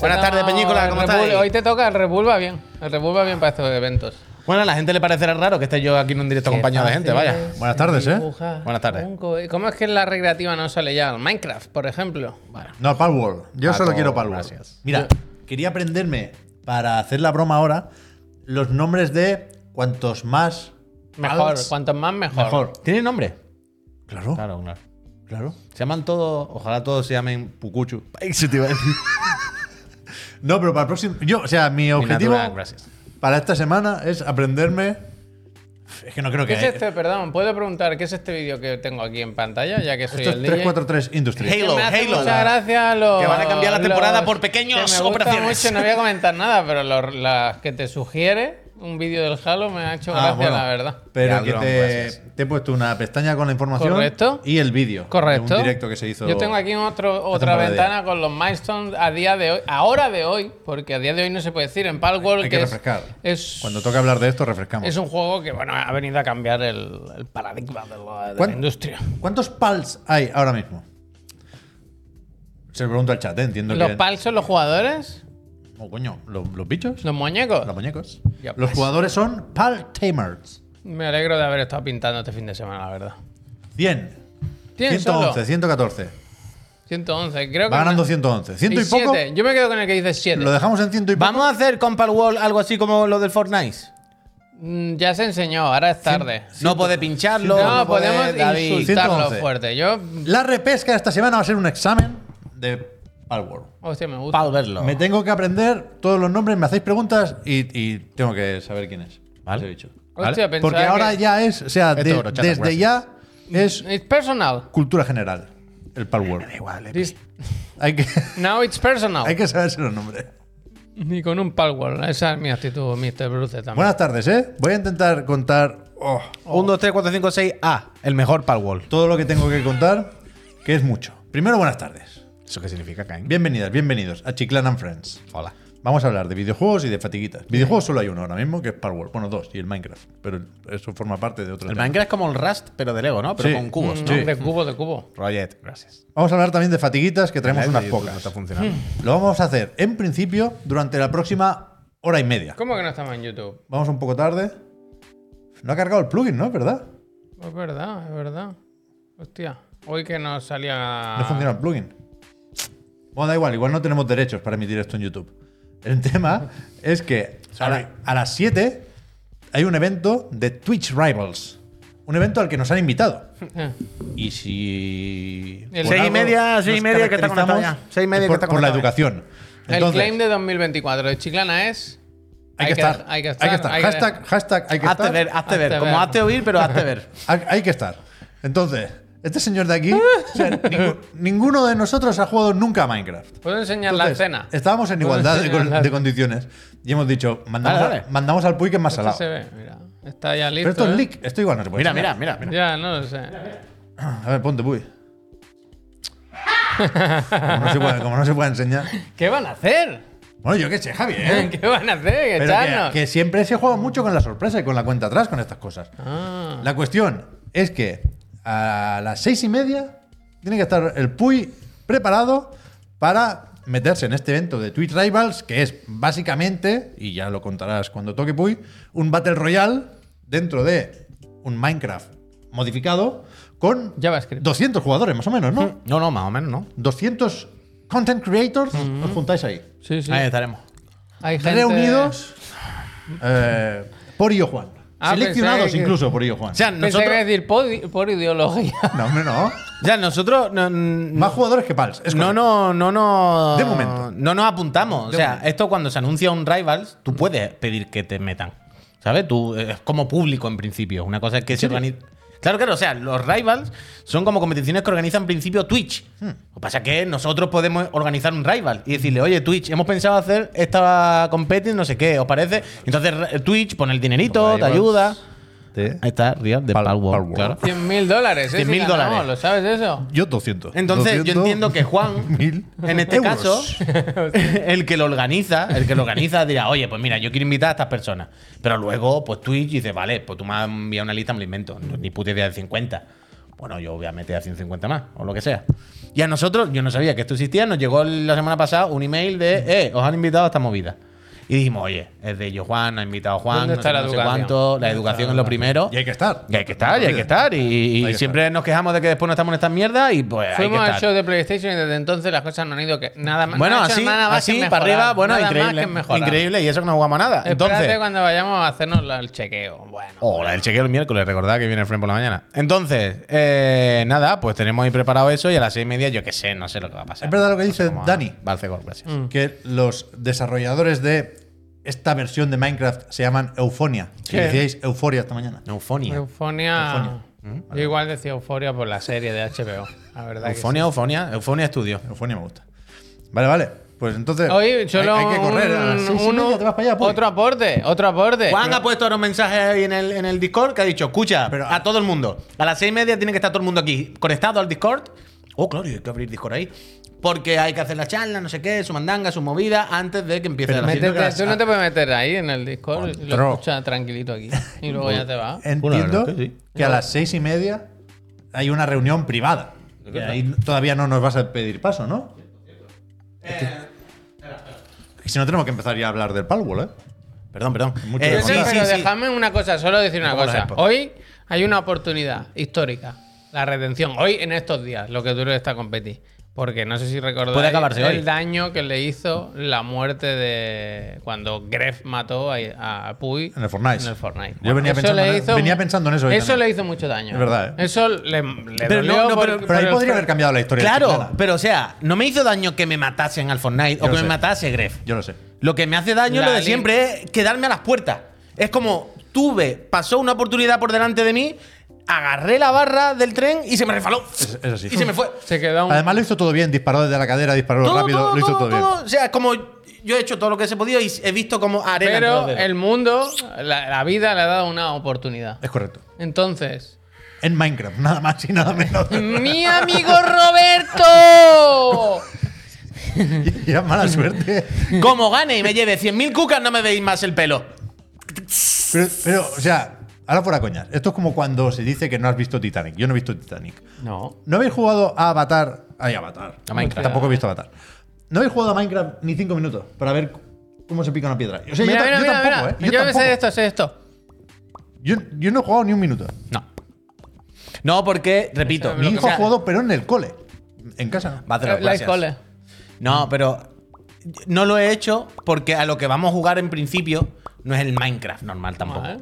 Buenas tardes, Peñícola, ¿cómo Bull- Hoy te toca el Red Bull va bien. El Red Bull va bien para estos eventos. Bueno, a la gente le parecerá raro que esté yo aquí en un directo acompañado de gente, vaya. Buenas tardes, ¿eh? Buenas tardes. ¿Cómo es que en la recreativa no sale ya? Minecraft, por ejemplo. No, Palworld. Yo solo todo, quiero Palworld. gracias. Mira, quería aprenderme, para hacer la broma ahora, los nombres de cuantos más. Mejor, pals, cuanto más mejor. Mejor. ¿Tiene nombre? Claro, Claro, claro. claro. Se llaman todos, ojalá todos se llamen Pucuchu. Eso te iba a decir. No, pero para el próximo. Yo, o sea, mi objetivo natural, gracias. para esta semana es aprenderme. Es que no creo ¿Qué que. es este? Perdón, ¿puedo preguntar qué es este vídeo que tengo aquí en pantalla? Ya que soy Esto es el DJ. 343 Industries. Halo. me hace Halo. mucha gracia los- Que van a cambiar la temporada los- por pequeños que me gusta operaciones. mucho, no voy a comentar nada, pero los- las que te sugiere un vídeo del Halo me ha hecho Ah, gracia, bueno. la verdad. Pero Ya, que Drone, te, te he puesto una pestaña con la información Correcto. y el vídeo. Correcto. Un directo que se hizo. Yo tengo aquí otro, otra ventana con los milestones a día de hoy, ahora de hoy, porque a día de hoy no se puede decir en Palworld Hay que es, refrescar. es, Cuando toca hablar de esto, refrescamos. es un juego que bueno ha venido a cambiar el, el paradigma de la, de la ¿Cuán- industria. ¿Cuántos PALs hay ahora mismo? Se lo pregunto al chat, ¿eh? entiendo ¿Los que. PAL son los jugadores? Oh, coño, ¿los, los bichos? ¿Los muñecos? Los muñecos. Ya, Los pues. jugadores son PAL Tamers. Me alegro de haber estado pintando este fin de semana, la verdad. 100. ¿Tienes 111, solo? 114. 111, creo que. Va ganando me- 111. ¿Ciento y, y poco? siete. Yo me quedo con el que dice 7. Lo dejamos en ciento y poco. ¿Vamos a hacer con Palworld algo así como lo del Fortnite? Mm, Ya se enseñó, ahora es tarde. No puede pincharlo. No, podemos David. insultarlo 111. fuerte. Yo. La repesca esta semana va a ser un examen de Palworld. Hostia, me gusta. Para verlo. Me tengo que aprender todos los nombres, me hacéis preguntas y, y tengo que saber quién es. Vale. ese bicho. Hostia, pensaba Porque ahora que- ya es, o sea, Esto de- brochata, desde gracias. ya es It's personal. cultura general. El Palworld. Igual, This- Hay que, Now it's personal. hay que saberse los nombres. Ni con un Palworld. Esa es mi actitud, Mr. Bruce también. Buenas tardes, ¿eh? Voy a intentar contar oh, 1, 2, 3, 4, 5, 6, A. El mejor Palworld. todo lo que tengo que contar, que es mucho. Primero, buenas tardes. ¿Eso qué significa, Cain? Bienvenidas, bienvenidos a Chiclan and Friends. Hola. Vamos a hablar de videojuegos y de fatiguitas. Videojuegos solo hay uno ahora mismo, que es Palworld. Bueno, dos, y el Minecraft. Pero eso forma parte de otro El tema. Minecraft es como el Rust, pero de Lego, ¿no? Pero Sí. con cubos, Mm, ¿no? Sí. De cubo, de cubo. Roget, gracias. Vamos a hablar también de fatiguitas, que traemos unas No pocas. está funcionando. Lo vamos a hacer, en principio, durante la próxima hora y media. ¿Cómo que no estamos en YouTube? Vamos un poco tarde. No ha cargado el plugin, ¿no? ¿Verdad? Es verdad, es verdad. Hostia. Hoy que nos salía. No funciona el plugin. Bueno, da igual, igual no tenemos derechos para emitir esto en YouTube. El tema es que a, la- a las 7 hay un evento de Twitch Rivals. Un evento al que nos han invitado. Y si. El- por Seis y algo media, seis y nos media que está conectado caracterizamos, ya. Seis y media es que por, está por la conectado ya. educación. el Entonces, claim de 2024 de Chiclana es. hay, que estar, Hay que estar. Hay que estar. hay que- hashtag, hashtag, hay que Hazte estar. ver, hazte ver. Hazte Como ver. hazte oír, pero hazte ver. Hay, hay que estar. Entonces, este señor de aquí, o sea, ningú- ninguno de nosotros ha jugado nunca a Minecraft. ¿Puedo enseñar la escena? Estábamos en ¿Puedo igualdad de, con- condiciones. Y hemos dicho, mandamos, a- mandamos al Puy que es más salado. se ve, mira. Está ya listo. Pero esto es ¿eh? leak. Esto igual no se puede Mira, mira, mira, mira. Ya, no lo sé. A ver, ponte Puy. como, no se puede, como no se puede enseñar. ¿Qué van a hacer? Bueno, yo qué sé, Javier. ¿Qué van a hacer? Pero Echarnos. que, que siempre se juega mucho con la sorpresa y con la cuenta atrás con estas cosas. Ah. La cuestión es que a las seis y media tiene que estar el Puy preparado para meterse en este evento de Twitch Rivals, que es básicamente, y ya lo contarás cuando toque Puy, un Battle Royale dentro de un Minecraft modificado con JavaScript. 200 jugadores, más o menos, ¿no? No, no, más o menos, ¿no? 200 content creators, os juntáis ahí. Sí, sí. Ahí estaremos. Hay gente... Reunidos eh, por Illo Juan. Ah, Seleccionados pensé incluso por Illo Juan. O sea, Pensé que nosotros, iba a decir por, por ideología. No, hombre, no. o sea, nosotros no, Más jugadores que Pals. Es no, correcto. no, no, no. De momento. No nos apuntamos. o De sea, momento. esto cuando se anuncia un Rivals, tú puedes pedir que te metan. ¿Sabes? Tú, eh, es como público en principio. Una cosa es que se organiza. Claro, claro, o sea, los Rivals son como competiciones que organiza en principio Twitch. Hmm. Lo que pasa es que nosotros podemos organizar un Rival y decirle, oye, Twitch, hemos pensado hacer esta competición, no sé qué, ¿os parece? Entonces Twitch pone el dinerito, te ayuda. De- Ahí está, Real de Pal- Palworld, claro. 100 mil dólares, ¿eh? 100.000 Si ganamos, dólares. ¿Lo sabes eso? Yo 200. Entonces, yo 200 entiendo que Juan, mil en este euros. caso, el que lo organiza, el que lo organiza dirá, oye, pues mira, yo quiero invitar a estas personas. Pero luego, pues Twitch dice, vale, pues tú me has enviado una lista, me lo invento. Ni puta idea de 50. bueno, yo voy a meter a 150 más, o lo que sea. Y a nosotros, yo no sabía que esto existía, nos llegó la semana pasada un email de, eh, os han invitado a esta movida. Y dijimos, oye, es de ellos Juan, ha invitado a Juan, ¿Dónde no está sé, la no sé educación? cuánto, la educación es lo primero. Y hay que estar. Y hay que estar, y hay que estar. Y, y Hay que siempre nos quejamos de que después no estamos en estas mierdas y pues hay que Fuimos al estar. show de PlayStation y desde entonces las cosas no han ido que nada más. Bueno, no así, nada más así para arriba, bueno, nada más increíble. Increíble, y eso que no jugamos a nada. Espérate Entonces, cuando vayamos a hacernos la- el chequeo. Bueno. Oh, la del chequeo el miércoles, recordad que viene el frame por la mañana. Entonces, eh, nada, pues tenemos ahí preparado eso y a las seis y media, yo qué sé, no sé lo que va a pasar. Es verdad lo que dice Dani. Balcegor, gracias. Mm. Que los desarrolladores de esta versión de Minecraft se llaman Eufonia. Si ¿Qué? decíais Euforia esta mañana. Eufonia. Eufonia. Eufonia. Mm, Yo igual decía euforia por la serie de HBO. La verdad que Eufonia, Eufonia, Eufonia Estudio. Eufonia me gusta. Vale, vale. Pues entonces. sí. Hoy hay- solo hay, que correr. un- y uno- media te vas para allá, pues. otro aporte, otro aporte. Juan ha puesto ahora un mensaje ahí en el, en el Discord que ha dicho, escucha, Pero- a todo el mundo, a las seis y media tiene que estar todo el mundo aquí conectado al Discord. Oh, claro, hay que abrir Discord ahí. Porque hay que hacer la charla, no sé qué, su mandanga, su movida, antes de que empiece Pero la Métete- tú no te puedes meter ahí en el Discord lo escuchas tranquilito aquí. Y luego ya te vas. Entiendo que, es que sí. a las seis y media hay una reunión privada. Que ahí todavía no nos vas a pedir paso, ¿no? Y si no, tenemos que empezar ya a hablar del Palworld, ¿eh? Perdón, perdón. Mucho Eh, de Pero, sí, sí, sí. déjame una cosa, solo decir una cosa. Hoy hay una oportunidad histórica. La redención. Hoy, en estos días, lo que dure esta competi. Porque no sé si recordáis el hoy. daño que le hizo la muerte de cuando Gref mató a, a Puy En el Fortnite. En el Fortnite. Yo venía Eso pensando le venía pensando en eso Eso también. le hizo mucho daño. Es verdad, ¿eh? Eso le, le Pero dolió no, no, por- pero- por Pero ahí podría haber cambiado la historia. Claro, chiclana. pero o sea, no me hizo daño que me matasen al Fortnite Yo o que me matase Gref. Yo lo sé. Lo que me hace daño La lo de siempre es quedarme a las puertas. Es como tuve, pasó una oportunidad por delante de mí, agarré la barra del tren y se me refaló. Es- es así. Y se me fue. Se quedó un- Además lo hizo todo bien, disparó desde la cadera, disparó Todo, rápido, todo, lo hizo todo, todo, bien. todo. O sea, como yo he hecho todo lo que se podido y he visto como arena. Pero el mundo, la, la vida le ha dado una oportunidad. Es correcto. Entonces, En Minecraft, nada más y nada menos. ¡Mi amigo Roberto! y era mala suerte. Como gane y me lleve 100.000 cucas, no me veis más el pelo. Pero, pero, o sea, ahora fuera coñas. Esto es como cuando se dice que no has visto Titanic. Yo no he visto Titanic. No. ¿No habéis jugado a Avatar? Ay, Avatar. A Minecraft. Tampoco he visto Avatar. ¿No habéis jugado a Minecraft ni cinco minutos para ver cómo se pica una piedra? O sea, mira, yo, mira, yo mira, tampoco, mira. ¿eh? Yo, Yo, sé tampoco. esto, sé esto. Yo, yo no he jugado ni un minuto. No. No, porque, repito, Mi hijo ha jugado, pero en el cole. En casa. Va a Eh, escuela. No, pero no lo he hecho porque a lo que vamos a jugar en principio no es el Minecraft normal tampoco. Vale.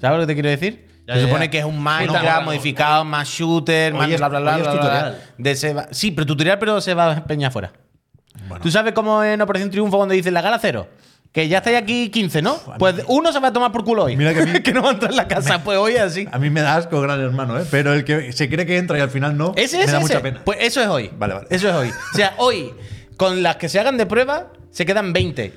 ¿Sabes lo que te quiero decir? Ya, Se ya, supone ya. que es un Minecraft modificado, más shooter, más bla bla bla. De Seba- Sí, pero tutorial, pero se va a peña fuera. ¿Tú sabes cómo en Operación Triunfo cuando dice la gala cero? Que ya estáis aquí 15, ¿no? Pues uno se va a tomar por culo hoy. Mira que a mí- no va a entrar en la casa. Pues hoy así. A mí me da asco, gran hermano, ¿eh? Pero el que se cree que entra y al final no, Ese, me ese, da ese. mucha pena. Pues eso es hoy. Vale, vale. Eso es hoy. O sea, hoy, con las que se hagan de prueba, se quedan 20.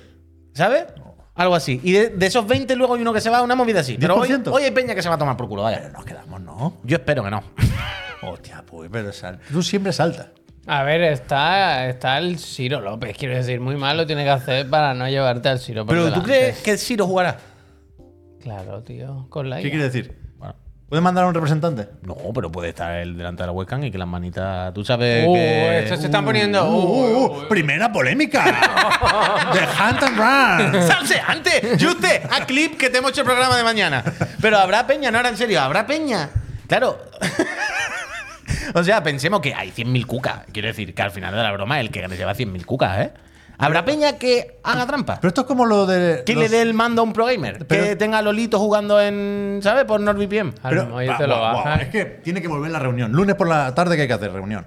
¿Sabes? Algo así. Y de, de esos 20 luego hay uno que se va a una movida así. Pero hoy, 10%. hoy hay peña que se va a tomar por culo, vaya. Pero nos quedamos, ¿no? Yo espero que no. Hostia, pues, pero sal. Tú siempre saltas. A ver, está, está el Ciro López. Quiero decir, muy mal lo tiene que hacer para no llevarte al Ciro. por Pero ¿tú crees que Siro jugará? Claro, tío. Con la ¿Qué quiere decir? Bueno, ¿Puedes mandar a un representante? no, pero puede estar él delante de la webcam y que las manitas. Tú sabes Uh, que. estos se están poniendo. Uh, uh, uh, uh, primera polémica. Hunt and Run. ¡Salse antes! ¡Juste! A clip que te hemos hecho el programa de mañana. Pero habrá peña, no, ahora en serio, habrá peña. Claro. o sea, pensemos que hay 100.000 cucas. Quiero decir que al final de la broma el que gane lleva 100.000 cucas, ¿eh? Habrá peña que haga trampa. Pero esto es como lo de. Que los- le dé el mando a un pro gamer. que Pero- tenga a Lolito jugando en. ¿Sabes? Por NordVPN. Pero, Moy va, te lo es que tiene que volver la reunión. Lunes por la tarde que hay que hacer reunión.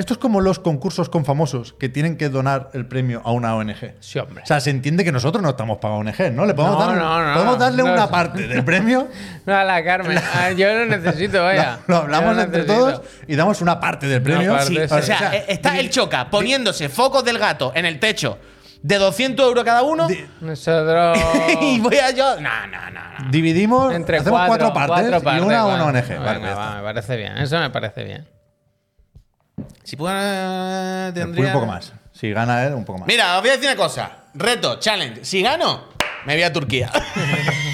Esto es como los concursos con famosos que tienen que donar el premio a una ONG. Sí, hombre. O sea, se entiende que nosotros no estamos para ONG, ¿no? Le podemos, No, dar, no, no, podemos darle no, una no. parte del premio. No, a la Carmen. Ah, yo lo necesito, vaya. Lo, lo hablamos entre todos y damos una parte del premio. parte, Sí, sí. o sea, eh, está el choca poniéndose focos del gato en el techo de 200 euros cada uno. Nosotros. y voy a yo. No, no, no. no. dividimos, Entre hacemos cuatro, cuatro, partes, cuatro partes, y una a una ONG. Venga, Vale, ya va, me parece bien. Eso me parece bien. Si pudiera. Fui Tendría. un poco más. Si gana él, un poco más. Mira, os voy a decir una cosa. Reto, challenge. Si gano, me voy a Turquía.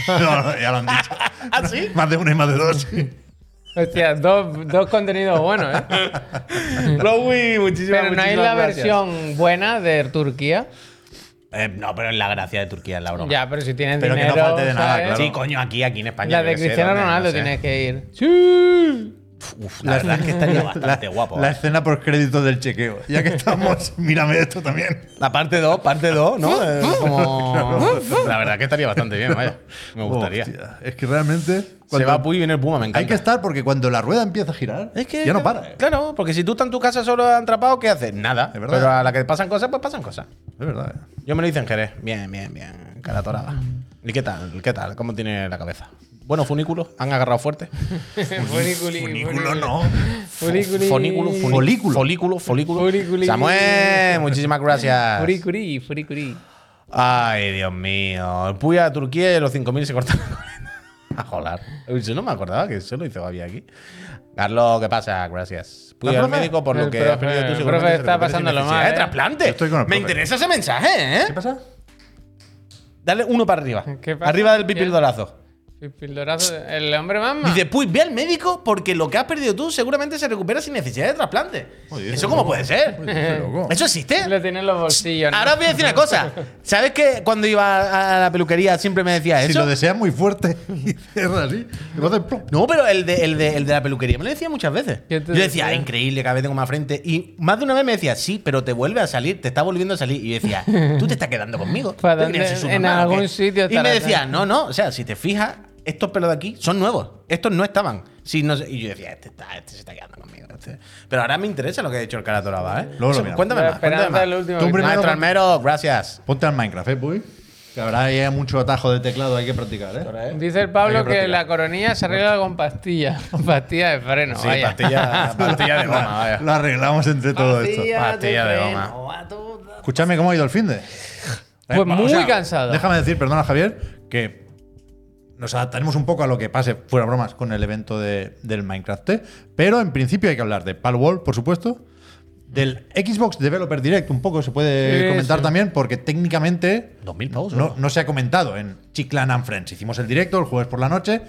No, no, ya lo han dicho. ¿Ah, sí? Más de una y más de dos. sí. Hostia, dos, dos contenidos buenos, ¿eh? Rowi, muchísimas Pero no hay la gracias. versión buena de Turquía. Eh, no, pero es la gracia de Turquía, es la broma. Ya, pero si tienes Pero que no dinero. falte de nada, ¿sabes? claro. Sí, coño, aquí, aquí en España. La de qué sé, Cristiano dónde, no Ronaldo sé. tienes que ir. Sí. Uf, la verdad es que estaría bastante guapo. La ¿eh? escena por crédito del chequeo. Ya que estamos, mírame esto también. La parte 2, parte 2, ¿no? Eh, como... La verdad que estaría bastante bien, vaya. Me gustaría. Hostia, es que realmente. Se va Puy y viene el Puma, me encanta. Hay que estar porque cuando la rueda empieza a girar, Es que, ya no para. ¿eh? Claro, porque si tú estás en tu casa solo atrapado, ¿qué haces? Nada. Es verdad. Pero a la que pasan cosas, pues pasan cosas. Es verdad. ¿eh? Yo me lo hice en Jerez. Bien, bien, bien. Cara torada. ¿Y qué tal? ¿Qué tal? ¿Cómo tiene la cabeza? Bueno, funículo. ¿Han agarrado fuerte? Funiculi, Funículo no. Funiculi. Fonículo, Folículo. Folículo. Samuel, muchísimas gracias. Furicuri, furicuri. Ay, Dios mío. El Puy a Turquía y los 5.000 se cortan la coleta. A jolar. Yo no me acordaba que eso lo hizo Gaby aquí. Carlos, ¿qué pasa? Gracias. Puy ¿La al médico por lo El que has perdido tú. el profe está pasándolo necesidad mal, ¿eh? trasplante. Estoy con el Me interesa ese mensaje, ¿eh? ¿Qué pasa? Dale uno para arriba. ¿Qué pasa? Arriba del ¿Quién? Pildorazo, el hombre mamá. Dice, pues ve al médico porque lo que has perdido tú seguramente se recupera sin necesidad de trasplante. ¿Eso cómo puede ser? Loco. ¿Eso existe? Lo tiene en los bolsillos. ¿no? Ahora os voy a decir una cosa. ¿Sabes que cuando iba a la peluquería siempre me decía Si eso? lo deseas muy fuerte y cierra así. No, pero el de, el, de, el de la peluquería me lo decía muchas veces. ¿Qué Yo decía, decía? increíble, cada vez tengo más frente. Y más de una vez me decía, sí, pero te vuelve a salir, te está volviendo a salir. Y yo decía, tú te estás quedando conmigo. ¿Para ¿Tú crees que dónde? soy En algún qué?". sitio Y me decía, no, no, o sea, si te fijas, estos pelos de aquí son nuevos. Estos no estaban. Si no sé- y yo decía, este, está, este se está quedando conmigo. este". Pero ahora me interesa lo que ha dicho el cara toraba, ¿eh? Luego lo miramos. cuéntame La más. cuéntame esperanza más. del último Tú primero- Maestro Almero, gracias. Ponte al Minecraft, ¿eh, Puy? Que habrá ahí mucho atajo de teclado, hay que practicar, ¿eh? Dice el Pablo que la coronilla se arregla con pastilla. Con pastilla de freno. Sí, vaya. pastilla, pastilla de goma, vaya. Lo arreglamos entre todo esto. Pastilla de goma. Escúchame cómo ha ido el fin de. Pues muy cansado. Déjame decir, perdona Javier, que nos adaptaremos un poco a lo que pase, fuera bromas, con el evento de- del Minecraft. T, Pero en principio hay que hablar de Palworld, por supuesto. Del Xbox Developer Direct, un poco se puede Sí, comentar sí. también, porque técnicamente 2.000 pavos. no, no se ha comentado en Chiclan and Friends. Hicimos el directo el jueves por la noche,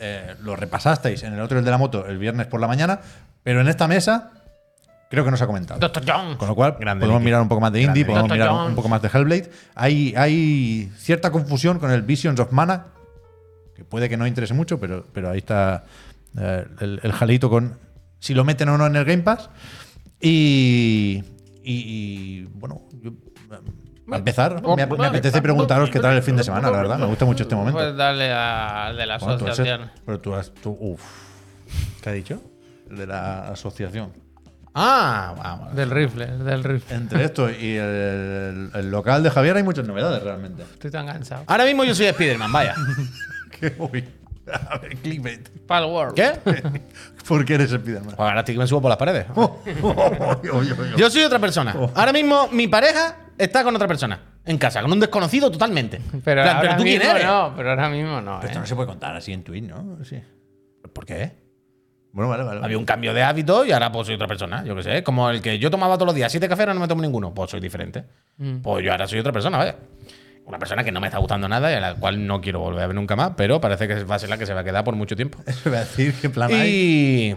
eh, lo repasasteis en el otro, el de la moto, el viernes por la mañana, pero en esta mesa creo que no se ha comentado. Doctor John. Con lo cual, Grande, podemos mirar un poco más de indie, Grande, podemos mirar un poco más de Hellblade. Hay, hay cierta confusión con el Visions of Mana, que puede que no interese mucho, pero, pero ahí está eh, el, el jalito con si lo meten o no en el Game Pass. Y, y, y, bueno, yo, eh, a empezar, me, me apetece preguntaros qué tal el fin de semana, la verdad. Me gusta mucho este momento. Pues dale al de la Bueno, tú has- asociación. pero tú has. tú- uf. ¿Qué ha dicho? El de la asociación. Ah, vamos. Del rifle, del rifle. Entre esto y el, el local de Javier hay muchas novedades realmente. Estoy tan cansado. Ahora mismo yo soy Spiderman, vaya. ¿Qué? Uy. A ver, clickbait. Pal World. ¿Qué? ¿Por qué eres Spiderman? Pues ahora estoy que me subo por las paredes. Yo Yo soy otra persona. Ahora mismo mi pareja está con otra persona. En casa, con un desconocido totalmente. Pero, plan, ahora tú quién mismo eres. no, pero ahora mismo no. Esto ¿eh? no se puede contar así en Twitch, ¿no? Sí. ¿Por qué? Bueno, vale, vale. Había un cambio de hábito y ahora pues soy otra persona. Yo qué sé. Como el que yo tomaba todos los días siete cafés, ahora no me tomo ninguno. Pues soy diferente. Mm. Pues yo ahora soy otra persona, vaya. Una persona que no me está gustando nada y a la cual no quiero volver a ver nunca más, pero parece que va a ser la que se va a quedar por mucho tiempo. Eso iba a decir qué plan hay. Y.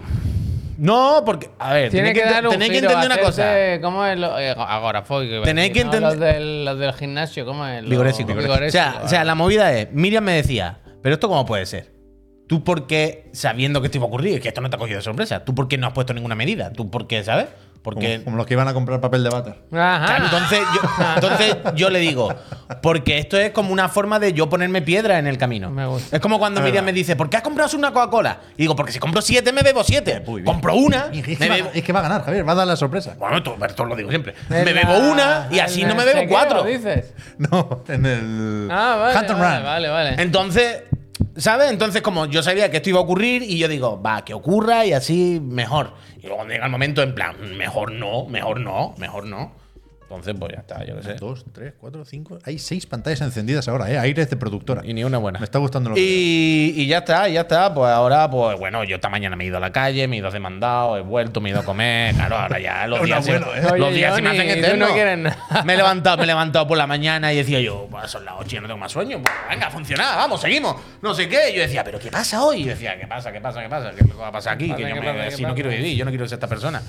No, porque. A ver, Tiene tenéis que, que, dar un tenéis que entender una cosa. ¿Cómo es lo, eh, agorafóbico? Tenéis decir, que ¿no? entender- Los del, los del gimnasio, ¿cómo es? Vigorésico, O sea, o sea, la movida es, Miriam me decía, pero esto cómo puede ser. Tú por qué, sabiendo que esto iba a ocurrir, que esto no te ha cogido de sorpresa, tú por qué no has puesto ninguna medida, tú por qué, ¿sabes? Porque Como, como los que iban a comprar papel de váter. Ajá. Claro, entonces, yo, entonces yo le digo, porque esto es como una forma de yo ponerme piedra en el camino. Me gusta. Es como cuando Miriam me dice, ¿por qué has comprado una Coca-Cola? Y digo, porque si compro siete, me bebo siete. Compro una, Y es, me que va, bebo. es que va a ganar, Javier. Va a dar la sorpresa. Bueno, esto, esto lo digo siempre. En Me la- bebo una y así no me bebo chequeo, cuatro. dices? No, en el. Ah, vale, Hunt and vale, Run. vale, vale. Entonces, ¿sabes? Entonces, como yo sabía que esto iba a ocurrir, y yo digo, va, que ocurra y así mejor. Y luego llega el momento, en plan, mejor no, mejor no, mejor no. Entonces, pues ya está, yo qué sé. Dos, tres, cuatro, cinco. Hay seis pantallas encendidas ahora, ¿eh? Aires de productora. Y ni una buena. Me está gustando lo que. Y, y ya está, ya está. Pues ahora, pues bueno, yo esta mañana me he ido a la calle, me he ido a hacer mandado, he vuelto, me he ido a comer. Claro, ahora ya los días, se, ¿eh? los Oye, días se me hacen eternos. no. Me he levantado, me he levantado por la mañana y decía yo, pues son las 8 y yo no tengo más sueño. Pues venga, a funcionar, vamos, seguimos. No sé qué. Yo decía, ¿pero qué pasa hoy? Y yo decía, ¿qué pasa, qué pasa, qué pasa? ¿Qué va a pasar aquí? Pasa, Que yo ¿qué me- pasa, si no pasa? quiero vivir, yo no quiero ser esta persona.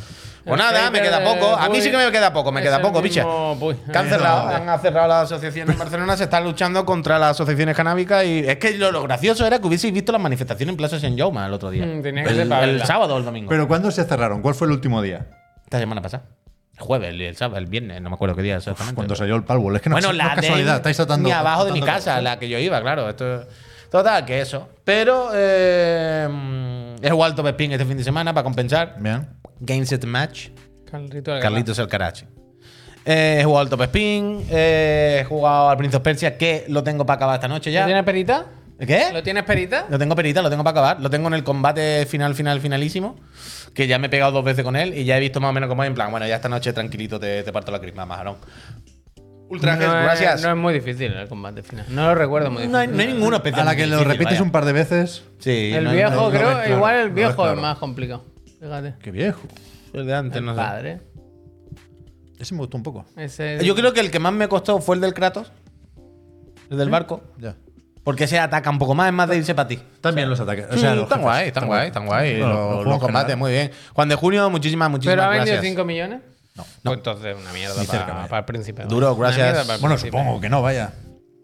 Pues El nada, me queda poco. A mí sí que me queda poco, me queda poco, Puy. Que han cerrado, han cerrado la asociación en Barcelona, se están luchando contra las asociaciones canábicas y es que lo, lo gracioso era que hubieseis visto las manifestaciones en Plaza San Jaume el otro día. Mm, tenía que el, ser para el verla. sábado o el domingo. Pero ¿cuándo se cerraron? ¿Cuál fue el último día? Esta semana pasada. El jueves, el, el sábado, el viernes, no me acuerdo qué día exactamente. Cuando salió el Palwall. Es que no, bueno, no la es casualidad. de Estáis tratando. ni abajo de mi casa, la que yo iba, claro. Esto, total, que eso. Pero eh, he jugado al Top Spin este fin de semana para compensar. Bien. Game Set Match. Carlito del Carlitos el Karachi. Eh, he jugado al Top Spin, eh, he jugado al Prince of Persia, que lo tengo para acabar esta noche ¿Lo ya. tienes perita? ¿Qué? ¿Lo tienes perita? Lo tengo perita, lo tengo para acabar. Lo tengo en el combate final, final, finalísimo. Que ya me he pegado dos veces con él y ya he visto más o menos cómo es. En plan, bueno, ya esta noche tranquilito te, te parto la crisma, Majarón. Ultra no, es, gracias. no es muy difícil el combate final. No lo recuerdo muy No hay, difícil. no hay ninguno A especial. la que lo repites un par de veces. Sí, el viejo, no- no creo, claro, igual el viejo claro. es más complicado. Fíjate. Qué viejo. El de antes, El no sé. padre. Ese me gustó un poco. Ese- Yo creo que el que más me costó fue el del Kratos. El del barco. Ya. Porque ese ataca un poco más, es más de irse para ti. También los ataques. O Sí, sea, los están jefes. guay, están guay, están guay. Los- los combates, muy bien. Juan de Junio, muchísimas, muchísimas ¿Pero ha vendido gracias. 5 millones? No. Pues entonces una mierda para, el príncipe. Duro, gracias. Bueno, príncipe. supongo que no, vaya.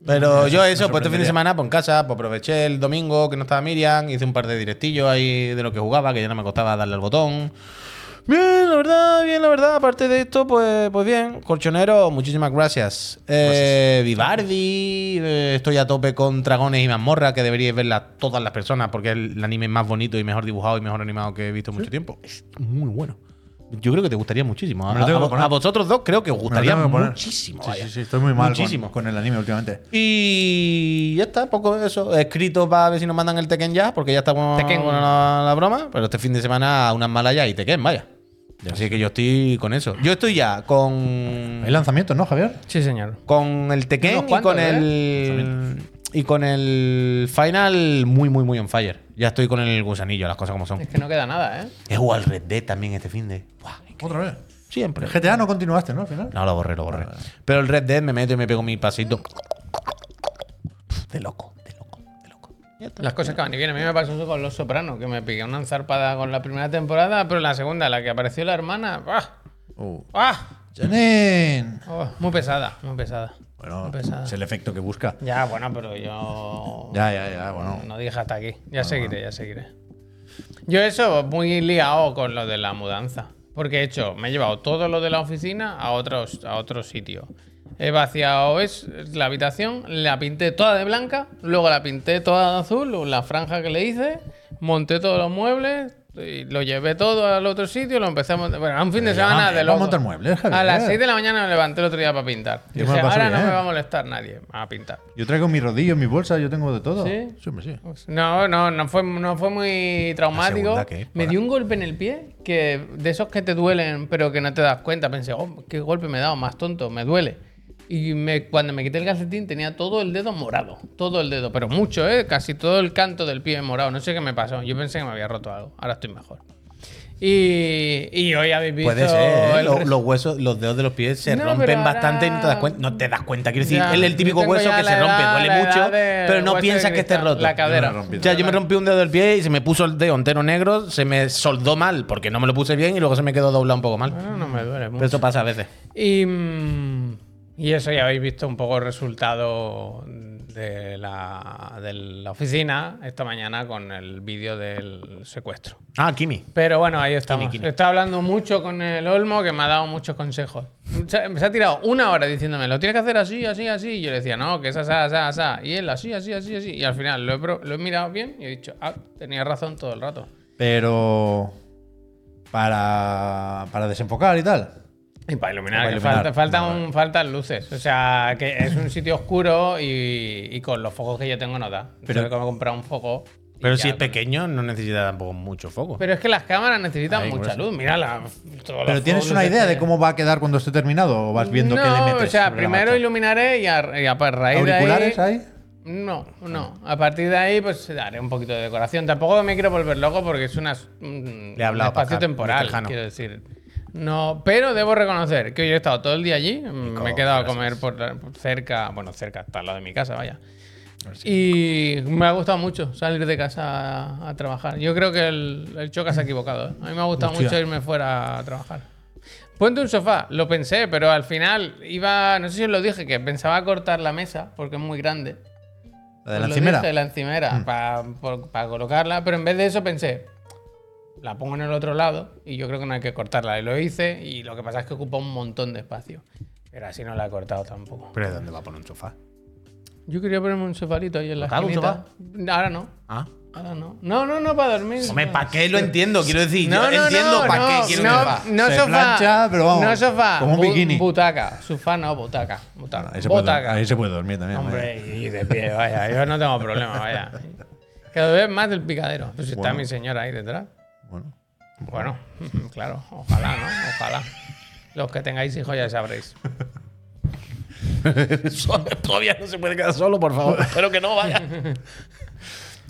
Pero yo eso, pues este fin de semana, pues en casa, pues aproveché el domingo que no estaba Miriam, hice un par de directillos ahí de lo que jugaba, que ya no me costaba darle al botón. Bien, la verdad, bien, la verdad. Aparte de esto, pues, pues bien. Colchonero, muchísimas gracias. Eh, Vivardi, eh, estoy a tope con Dragones y Mazmorra, que deberíais verla todas las personas, porque es el anime más bonito y mejor dibujado y mejor animado que he visto en mucho tiempo. Es muy bueno. Yo creo que te gustaría muchísimo. A, vosotros dos creo que os gustaría muchísimo. Sí, sí, sí, estoy muy mal con, Muchísimo. con el anime últimamente. Y ya está, poco de eso. Escrito para ver si nos mandan el Tekken ya, porque ya está con Tekken. con la, la broma. Pero este fin de semana unas malas ya y Tekken, vaya. Así que yo estoy con eso. Yo estoy ya con. Hay lanzamientos, ¿no, Javier? Sí, señor. Con el Tekken y con ¿eh? el. Y con el Final muy, muy, muy on fire. Ya estoy con el gusanillo, las cosas como son. Es que no queda nada, ¿eh? He jugado al Red Dead también este fin de. Buah, Otra vez. Siempre. El GTA no continuaste, ¿no? Al final. No, lo borré, lo borré. Pero el Red Dead me meto y me pego mi pasito. De loco, de loco, de loco. Las cosas que van y vienen. A mí me pasó eso con Los Sopranos, que me piqué una enzarpada con la primera temporada, pero la segunda, la que apareció la hermana, ¡ah! Uh. ¡ah! Janine. Oh, muy pesada, muy pesada. Bueno, pesada. es el efecto que busca. Ya, bueno, pero yo. Ya, ya, ya, bueno. No dije hasta aquí. Ya seguiré, ya seguiré. Yo eso, muy liado con lo de la mudanza. Porque he hecho, me he llevado todo lo de la oficina a otros, a otro sitio. He vaciado es, la habitación, la pinté toda de blanca, luego la pinté toda de azul, la franja que le hice, monté todos los muebles, y lo llevé todo al otro sitio, lo empecé a montar. Bueno, a un fin de Eh, semana de loco. montar muebles, Javier. A las 6 de la mañana me levanté el otro día para pintar. Yo ahora no me va a molestar nadie a pintar. Yo traigo mi rodillo, mi bolsa, yo tengo de todo. ¿Sí? Sí. No, no, no fue, no fue muy traumático. Me dio un golpe en el pie, que de esos que te duelen, pero que no te das cuenta. Pensé, oh, qué golpe me he dado, más tonto, me duele. Y me, cuando me quité el calcetín tenía todo el dedo morado, todo el dedo, pero mucho, ¿eh? Casi todo el canto del pie morado. No sé qué me pasó. Yo pensé que me había roto algo. Ahora estoy mejor. Y, y hoy habéis visto. Puede ser, ¿eh? res- los huesos, los dedos de los pies se No, rompen ahora- bastante y no te das cuenta. No te das cuenta, quiero decir, Ya, es el típico hueso que se rompe, edad- duele mucho, pero no piensas que esté roto. La cadera. Rompí O sea, yo me rompí un dedo del pie y se me puso el dedo entero negro, se me soldó mal porque no me lo puse bien y luego se me quedó doblado un poco mal. Bueno, no me duele mucho. Pero eso pasa a veces. Y, mm, y eso ya habéis visto un poco el resultado de la, de la oficina esta mañana con el vídeo del secuestro. Ah, Kimi. Pero bueno, ahí estamos. Kini, kini. Está hablando mucho con el Olmo que me ha dado muchos consejos. Se, se ha tirado una hora diciéndome, lo tienes que hacer así, así, así. Y yo le decía, no, que es así, así, así. Y él, así, así, así, así. Y al final lo he, lo he mirado bien y he dicho, ah, tenía razón todo el rato. Pero. Para, para desenfocar y tal. Y para iluminar, Para que iluminar. falta- falta Vale, un- faltan luces. O sea, que es un sitio oscuro y, y con los focos que yo tengo no da. Pero- me he comprado un foco Pero ya, si es pequeño, no necesita tampoco mucho foco. Pero es que las cámaras necesitan Ahí, mucha luz. Mira la. ¿Pero tienes una de idea de cómo va a quedar cuando esté terminado o vas viendo no, qué le metes? O sea, primero iluminaré y a, y a raíz de ahí. ¿Auriculares ahí? No, no. A partir de ahí, pues daré un poquito de decoración. Tampoco me quiero volver loco porque es una, un, Le he hablado un espacio Pajar, temporal, Mr. Jano. quiero decir. No, pero debo reconocer que hoy he estado todo el día allí. me he quedado a comer por, por cerca, bueno, cerca, hasta al lado de mi casa, vaya. Y me ha gustado mucho salir de casa a, a trabajar. Yo creo que el, el Choca se ha equivocado. ¿eh? A mí me ha gustado Hostia. mucho irme fuera a trabajar. Ponte un sofá, lo pensé, pero al final iba, no sé si os lo dije, que pensaba cortar la mesa porque es muy grande. ¿La de la encimera? la encimera, para colocarla, pero en vez de eso pensé, la pongo en el otro lado y yo creo que no hay que cortarla. Y lo hice y lo que pasa es que ocupa un montón de espacio. Pero así no la he cortado tampoco. ¿Pero ¿de dónde va a poner un sofá? Yo quería ponerme un sofarito ahí en la ¿Local, un esquinita. Ahora no. Ah. Ahora no. No, no, no, para dormir. Hombre, ¿para qué lo entiendo? Quiero decir, No, yo no, entiendo no, para qué quiero un no, sofá. No Se sofá. plancha, pero vamos, No sofá. como un bikini. Butaca. Sofá no, butaca. Butaca. Ahí se, puede, butaca. ahí se puede dormir también. Hombre, y de pie, vaya. Yo no tengo problema, vaya. Cada vez más del picadero. Pues si está Bueno. mi señora ahí detrás. Bueno. Bueno, claro. Ojalá, ¿no? Ojalá. Los que tengáis hijos ya sabréis. Todavía no se puede quedar solo, por favor. Espero que no vaya.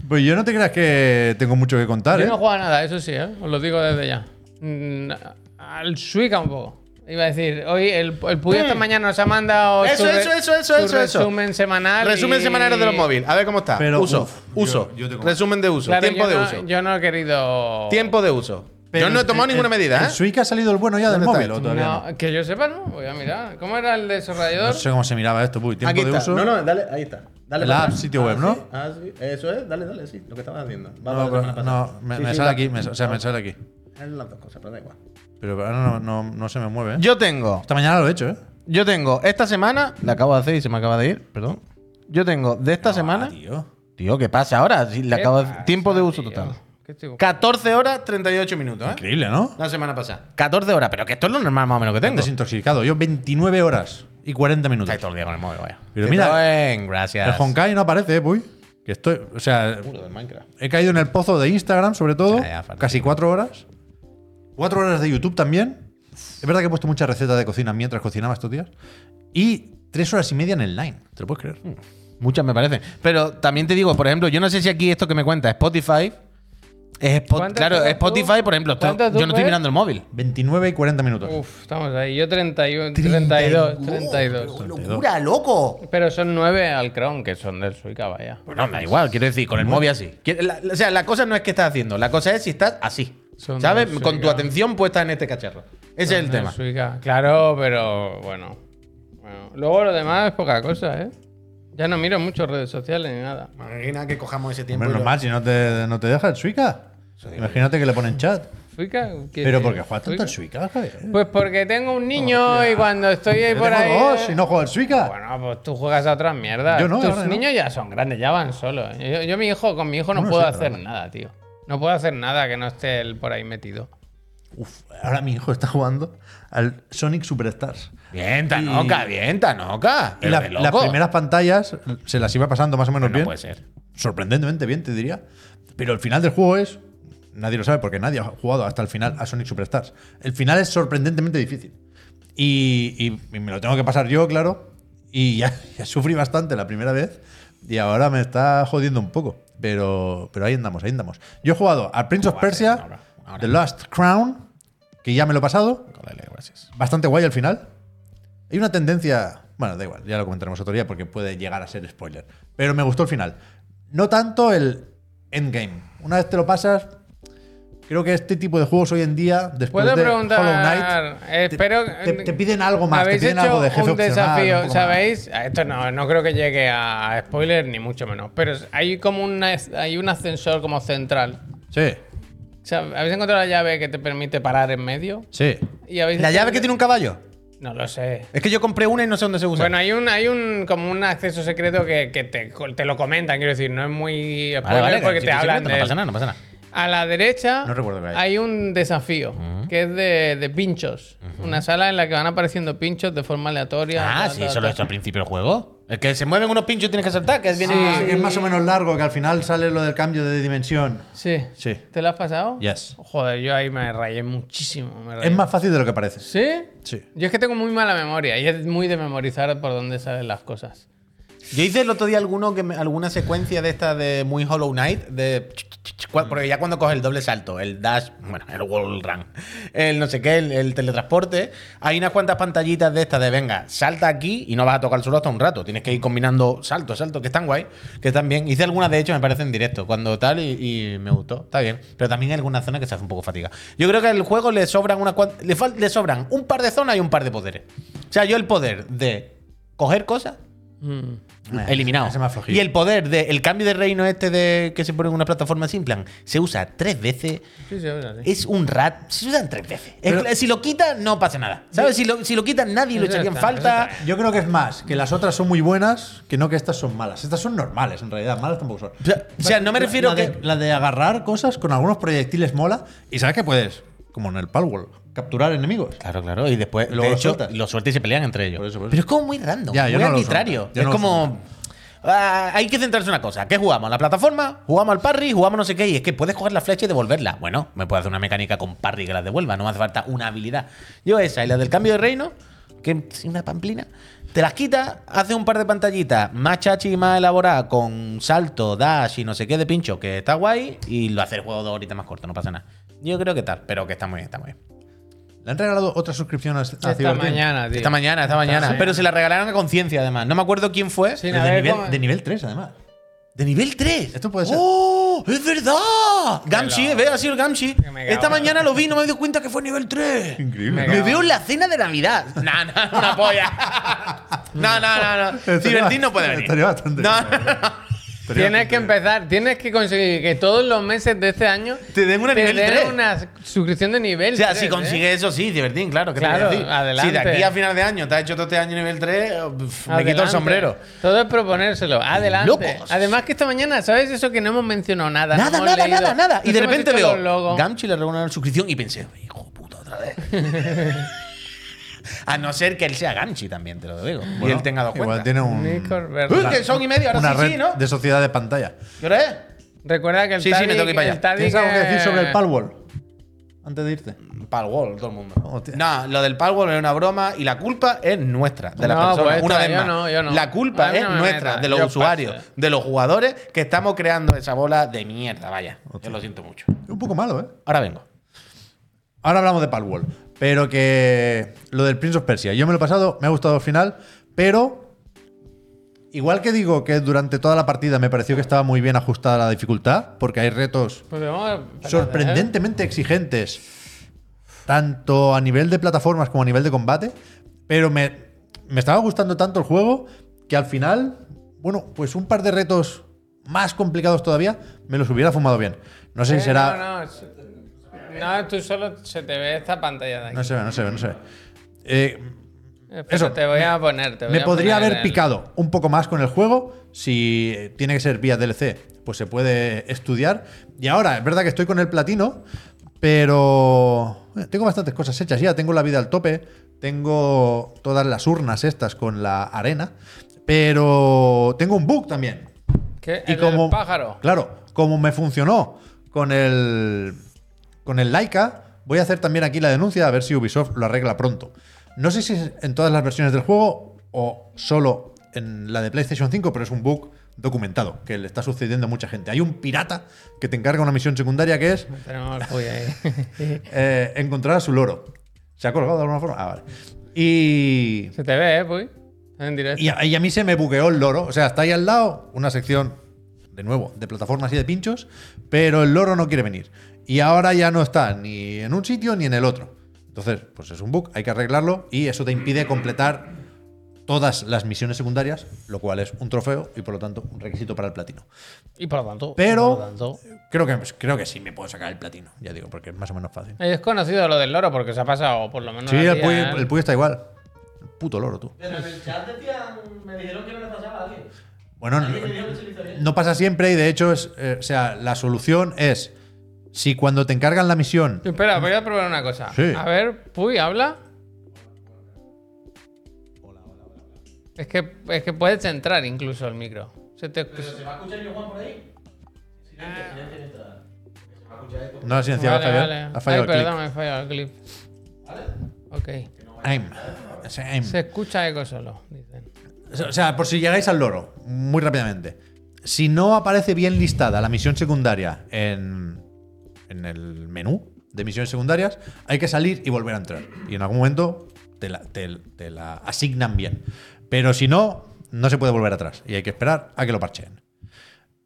Pues yo no te creas que tengo mucho que contar, Yo ¿eh? no juego a nada, eso sí, ¿eh? Os lo digo desde ya. Mm, Al Suica un poco. Iba a decir, hoy el, el Puy esta mañana nos ha mandado Mm. Eso, su re- eso, eso, eso, su eso, eso. resumen semanal. Resumen y- semanal de los móviles. A ver cómo está. Pero, uso. uf, uso. yo- yo tengo- Resumen de uso. Claro, Tiempo yo de no, uso. Yo no he querido. Tiempo de uso. Pero yo no he tomado el- ninguna medida, ¿El ¿eh? Switch ha salido el bueno ya del ¿Dónde está móvil o esto? todavía no? No, que yo sepa, no. Voy a mirar. ¿Cómo era el de subrayador? No sé cómo se miraba esto, Puy. Tiempo Aquí de está. uso. No, no, dale, ahí está. Dale El para app, atrás. sitio web, Ah, ¿no? sí, ah, sí. Eso es, dale, dale, sí. Lo que estabas haciendo. Va No, la no, me, Sí, me sí, sale va- aquí, me- o sea, me sale aquí. Es las dos cosas, pero da igual. Pero ahora no, no, no se me mueve, ¿eh? Yo tengo. Esta mañana lo he hecho, ¿eh? Yo tengo esta semana. La acabo de hacer y se me acaba de ir, perdón. Yo tengo de esta semana. Ah, tío. Tío, ¿qué pasa ahora? Sí, le ¿Qué acabo de- pasa, Tiempo de uso tío? total. ¿Qué estoy buscando? 14 horas 38 minutos, ¿eh? Increíble, ¿no? La semana pasada. 14 horas, pero que esto es lo normal más o menos que tengo. Desintoxicado. Yo 29 horas y 40 minutos. Estáis todo el día con el móvil, vaya. Pero mira, Bien, gracias. El Honkai no aparece, ¿eh, Puy? Que estoy, o sea, Puro del Minecraft. he caído en el pozo de Instagram, sobre todo. Ya, ya, fantástico. casi cuatro horas. Cuatro horas de YouTube también. Es verdad que he puesto muchas recetas de cocina mientras cocinaba estos días. Y tres horas y media en el line. ¿Te lo puedes creer? Mm. Muchas me parecen. Pero también te digo, por ejemplo, yo no sé si aquí esto que me cuenta Spotify. Es Spot- ¿Cuánto claro, tú- Spotify, por ejemplo, esto- yo no estoy mirando el móvil. 29 y 40 minutos. Uf, estamos ahí. Yo 31, 32, 32. ¡Locura, loco! Pero son 9 al Chrome, que son del Suica, vaya. Bueno, da igual, quiero decir, con el móvil así. La- o sea, la cosa no es que estás haciendo, la cosa es si estás así. Son ¿Sabes? Con tu atención puesta en este cacharro. Ese es el tema. Suica. Claro, pero bueno. Bueno, Luego lo demás es poca cosa, ¿eh? Ya no miro mucho redes sociales ni nada. Imagina que cojamos ese tiempo. Hombre, y lo- normal, si no te, no te deja el Suica. Imagínate que le ponen chat. ¿Suica? ¿Qué Pero decir? porque juegas tanto al ¿Suica? Javier. Pues porque tengo un niño y cuando estoy ahí por ahí. dos y no juego al Suica. Bueno, pues tú juegas a otras mierdas. Yo no, Tus no. niños ya son grandes, ya van solos. Yo, yo mi hijo, con mi hijo no puedo hacer nada, tío. No puedo hacer nada que no esté él por ahí metido. Uf, ahora mi hijo está jugando al Sonic Superstars. Bien, Tanoca, bien, Tanoca. Y la- las primeras pantallas se las iba pasando más o menos No bien. puede ser. Sorprendentemente bien, te diría. Pero el final del juego es. Nadie lo sabe porque nadie ha jugado hasta el final a Sonic Superstars. El final es sorprendentemente difícil. Y, y- y me lo tengo que pasar yo, claro. Y ya, ya sufrí bastante la primera vez. Y ahora me está jodiendo un poco. Pero, pero ahí andamos, ahí andamos. Yo he jugado al Prince of Persia, ahora, ahora. The Last Crown, que ya me lo he pasado. Gracias. Bastante guay al final. Hay una tendencia. Bueno, da igual, ya lo comentaremos otro día porque puede llegar a ser spoiler. Pero me gustó el final. No tanto el endgame. Una vez te lo pasas, creo que este tipo de juegos hoy en día, después Puedo de preguntar. Hollow Knight, eh, te, espero. te- te piden algo más, te ¿Habéis piden hecho algo de jefe un desafío, un. ¿sabéis? Ah, Esto no, no creo que llegue a, spoiler ni mucho menos. Pero hay como una, hay un ascensor como central. Sí, O sea, ¿Habéis encontrado la llave que te permite parar en medio? sí. ¿Y ¿La llave que tiene un caballo? No lo sé. Es que yo compré una y no sé dónde se usa. Bueno, hay un, hay un como un acceso secreto que, que te, te lo comentan, quiero decir, no es muy spoiler Vale, vale, porque si te hablan secreto, de No pasa nada, no pasa nada. A la derecha No recuerdo qué hay. hay un desafío que es de, de pinchos. Una sala en la que van apareciendo pinchos de forma aleatoria. Ah, tal, sí, tal, eso lo he hecho al principio del juego. El que se mueven unos pinchos tienes que saltar, que es bien. Que es más o menos largo, que al final sale lo del cambio de dimensión. Sí. Sí. ¿Te lo has pasado? Yes. Joder, yo ahí me rayé muchísimo. me rayé. Es más fácil de lo que parece. ¿Sí? Sí. Yo es que tengo muy mala memoria y es muy de memorizar por dónde salen las cosas. Yo hice el otro día alguno que alguna secuencia de esta de muy Hollow Knight, de porque ya cuando coge el doble salto, el dash, bueno, el wall run, el no sé qué, el, el teletransporte, hay unas cuantas pantallitas de estas de venga, salta aquí y no vas a tocar el suelo hasta un rato. Tienes que ir combinando saltos, saltos, que están guay, que están bien. Hice algunas de hecho, me parece en directo, cuando tal, y, me gustó. Está bien. Pero también hay algunas zonas que se hace un poco fatiga. Yo creo que al juego le sobran una le, le sobran un par de zonas y un par de poderes. O sea, yo el poder de coger cosas Mm. Eh, eliminado. y el poder de el cambio de reino este de que se pone en una plataforma sin plan se usa tres veces. Sí, sí, ahora sí. Es un rat. Se usan tres veces. Pero- si lo quitas, no pasa nada. ¿Sabes? Si lo, si lo quitas, nadie lo echaría en falta. Yo creo que es más, que las otras son muy buenas que no que estas son malas. Estas son normales, en realidad. Malas tampoco son. O sea, o sea, no me La- refiero la, que. de, la de agarrar cosas con algunos proyectiles mola. Y sabes que puedes, como en el Palworld, capturar enemigos. Claro, claro. Y después, Luego de lo hecho, lo sueltas y se pelean entre ellos. Por eso, por eso. Pero es como muy random. Ya, muy no arbitrario. es no como. ah, hay que centrarse en una cosa. ¿Qué jugamos? ¿La plataforma? ¿Jugamos al parry? ¿Jugamos no sé qué? Y es que puedes coger la flecha y devolverla. Bueno, me puedo hacer una mecánica con parry que la devuelva. No me hace falta una habilidad. Yo esa y la del cambio de reino, que es una pamplina, te las quitas, haces un par de pantallitas más chachi y más elaboradas con salto, dash y no sé qué de pincho, que está guay, y lo hace el juego dos horitas más corto, no pasa nada. Yo creo que tal, pero que está muy bien, está muy bien. Le han regalado otra suscripción a, a Esta Cyberpunk. mañana, tío. Esta mañana, esta mañana. sí. Pero se la regalaron a conciencia, además. No me acuerdo quién fue. Sí, De, nivel, cómo- de nivel 3, además. De nivel 3. Esto puede ser. ¡Oh! ¡Es verdad! Gamshi, ve, ha sido el Gamshi. Esta mañana lo vi y no me di cuenta que fue nivel 3. Increíble. Me Me veo en la cena de Navidad. No, no, una polla. No, no, no, no. Cibertín no puede venir. estaría bastante No, bien, no, Tienes que empezar, tienes que conseguir que todos los meses de este año Te den una nivel den 3. una suscripción de nivel. O sea, 3, si ¿eh? consigues eso, sí, Cibertín, claro. ¿qué te Claro, decir? adelante. Si de aquí a final de año te has hecho todo este año nivel 3, uf, me quito el sombrero. Todo es proponérselo. Adelante. Locos. Además que esta mañana, ¿sabes eso que no hemos mencionado nada? Nada, nada, leído. nada, nada. Y de repente veo. Gamchi le regaló una suscripción y pensé, hijo puta, otra vez. A no ser que él sea Gamchi también, te lo digo. y él tenga dos Igual cuentas. tiene un, Uy, que son y medio, ahora una sí, red sí, ¿no? de sociedad de pantalla. ¿Qué hora es? Recuerda que el Sí, sí, me tengo que ir para allá. ¿Tienes algo que decir sobre el Palworld? Antes de irte. Palwall, todo el mundo. Hostia. No, lo del Palwall es una broma y la culpa es nuestra, de las No, personas. pues una vez yo más. no, yo no. La culpa es no me nuestra, de los yo usuarios, paso. de los jugadores que estamos creando esa bola de mierda, vaya. Yo lo siento mucho. Un poco malo, ¿eh? Ahora vengo. Ahora hablamos de Palworld. Pero que lo del Prince of Persia. Yo me lo he pasado, me ha gustado al final, pero igual que digo que durante toda la partida me pareció que estaba muy bien ajustada la dificultad, porque hay retos Pues ¿eh? sorprendentemente exigentes, tanto a nivel de plataformas como a nivel de combate, pero me, me estaba gustando tanto el juego que al final, bueno, pues un par de retos más complicados todavía me los hubiera fumado bien. No sé Eh, si será... No, no, es- no, tú solo se te ve esta pantalla de aquí. No se ve, no se ve, no se ve. Eh, eso. Te voy a poner. te voy me a podría poner haber el- picado un poco más con el juego. Si tiene que ser vía DLC, pues se puede estudiar. Y ahora, es verdad que estoy con el platino, pero eh, tengo bastantes cosas hechas ya. Tengo la vida al tope, tengo todas las urnas estas con la arena, pero tengo un bug también. ¿Qué? Y ¿El como, del pájaro. Claro, como me funcionó con el con el Laika, voy a hacer también aquí la denuncia a ver si Ubisoft lo arregla pronto. No sé si es en todas las versiones del juego o solo en la de PlayStation 5, pero es un bug documentado que le está sucediendo a mucha gente. Hay un pirata que te encarga una misión secundaria que es eh, encontrar a su loro. ¿Se ha colgado de alguna forma? Ah, vale. Y se te ve, ¿eh, Puy? En directo. y a, y a mí se me bugueó el loro. O sea, está ahí al lado una sección, de nuevo, de plataformas y de pinchos, pero el loro no quiere venir. Y ahora ya no está ni en un sitio ni en el otro. Entonces, pues es un bug, hay que arreglarlo y eso te impide completar todas las misiones secundarias, lo cual es un trofeo y por lo tanto un requisito para el platino. Y por lo tanto. Pero- por lo tanto, Creo que, creo que sí me puedo sacar el platino, ya digo, porque es más o menos fácil. es conocido lo del loro porque se ha pasado, por lo menos. Sí, el Puy, ¿eh? el Puy está igual. El puto loro, tú. Pero en el chat decían, me dijeron que no le pasaba a alguien. Bueno, no, no pasa siempre y de hecho es, eh, o sea, la solución es si cuando te encargan la misión Espera, voy a probar una cosa. Sí. A ver, Puy, habla. Es que, es que puedes entrar incluso el micro. Se te- ¿Se va a escuchar yo, Juan, por ahí? No ha silenciado, Vale, Javier. vale. Ha fallado Ay, el clip. perdón, me ha fallado el clip. Ok. Aim. Ese aim. Se escucha eco solo, dicen. O sea, por si llegáis al loro, muy rápidamente. Si no aparece bien listada la misión secundaria en, en el menú de misiones secundarias, hay que salir y volver a entrar. Y en algún momento te la, asignan bien. Pero si no, no se puede volver atrás. Y hay que esperar a que lo parcheen.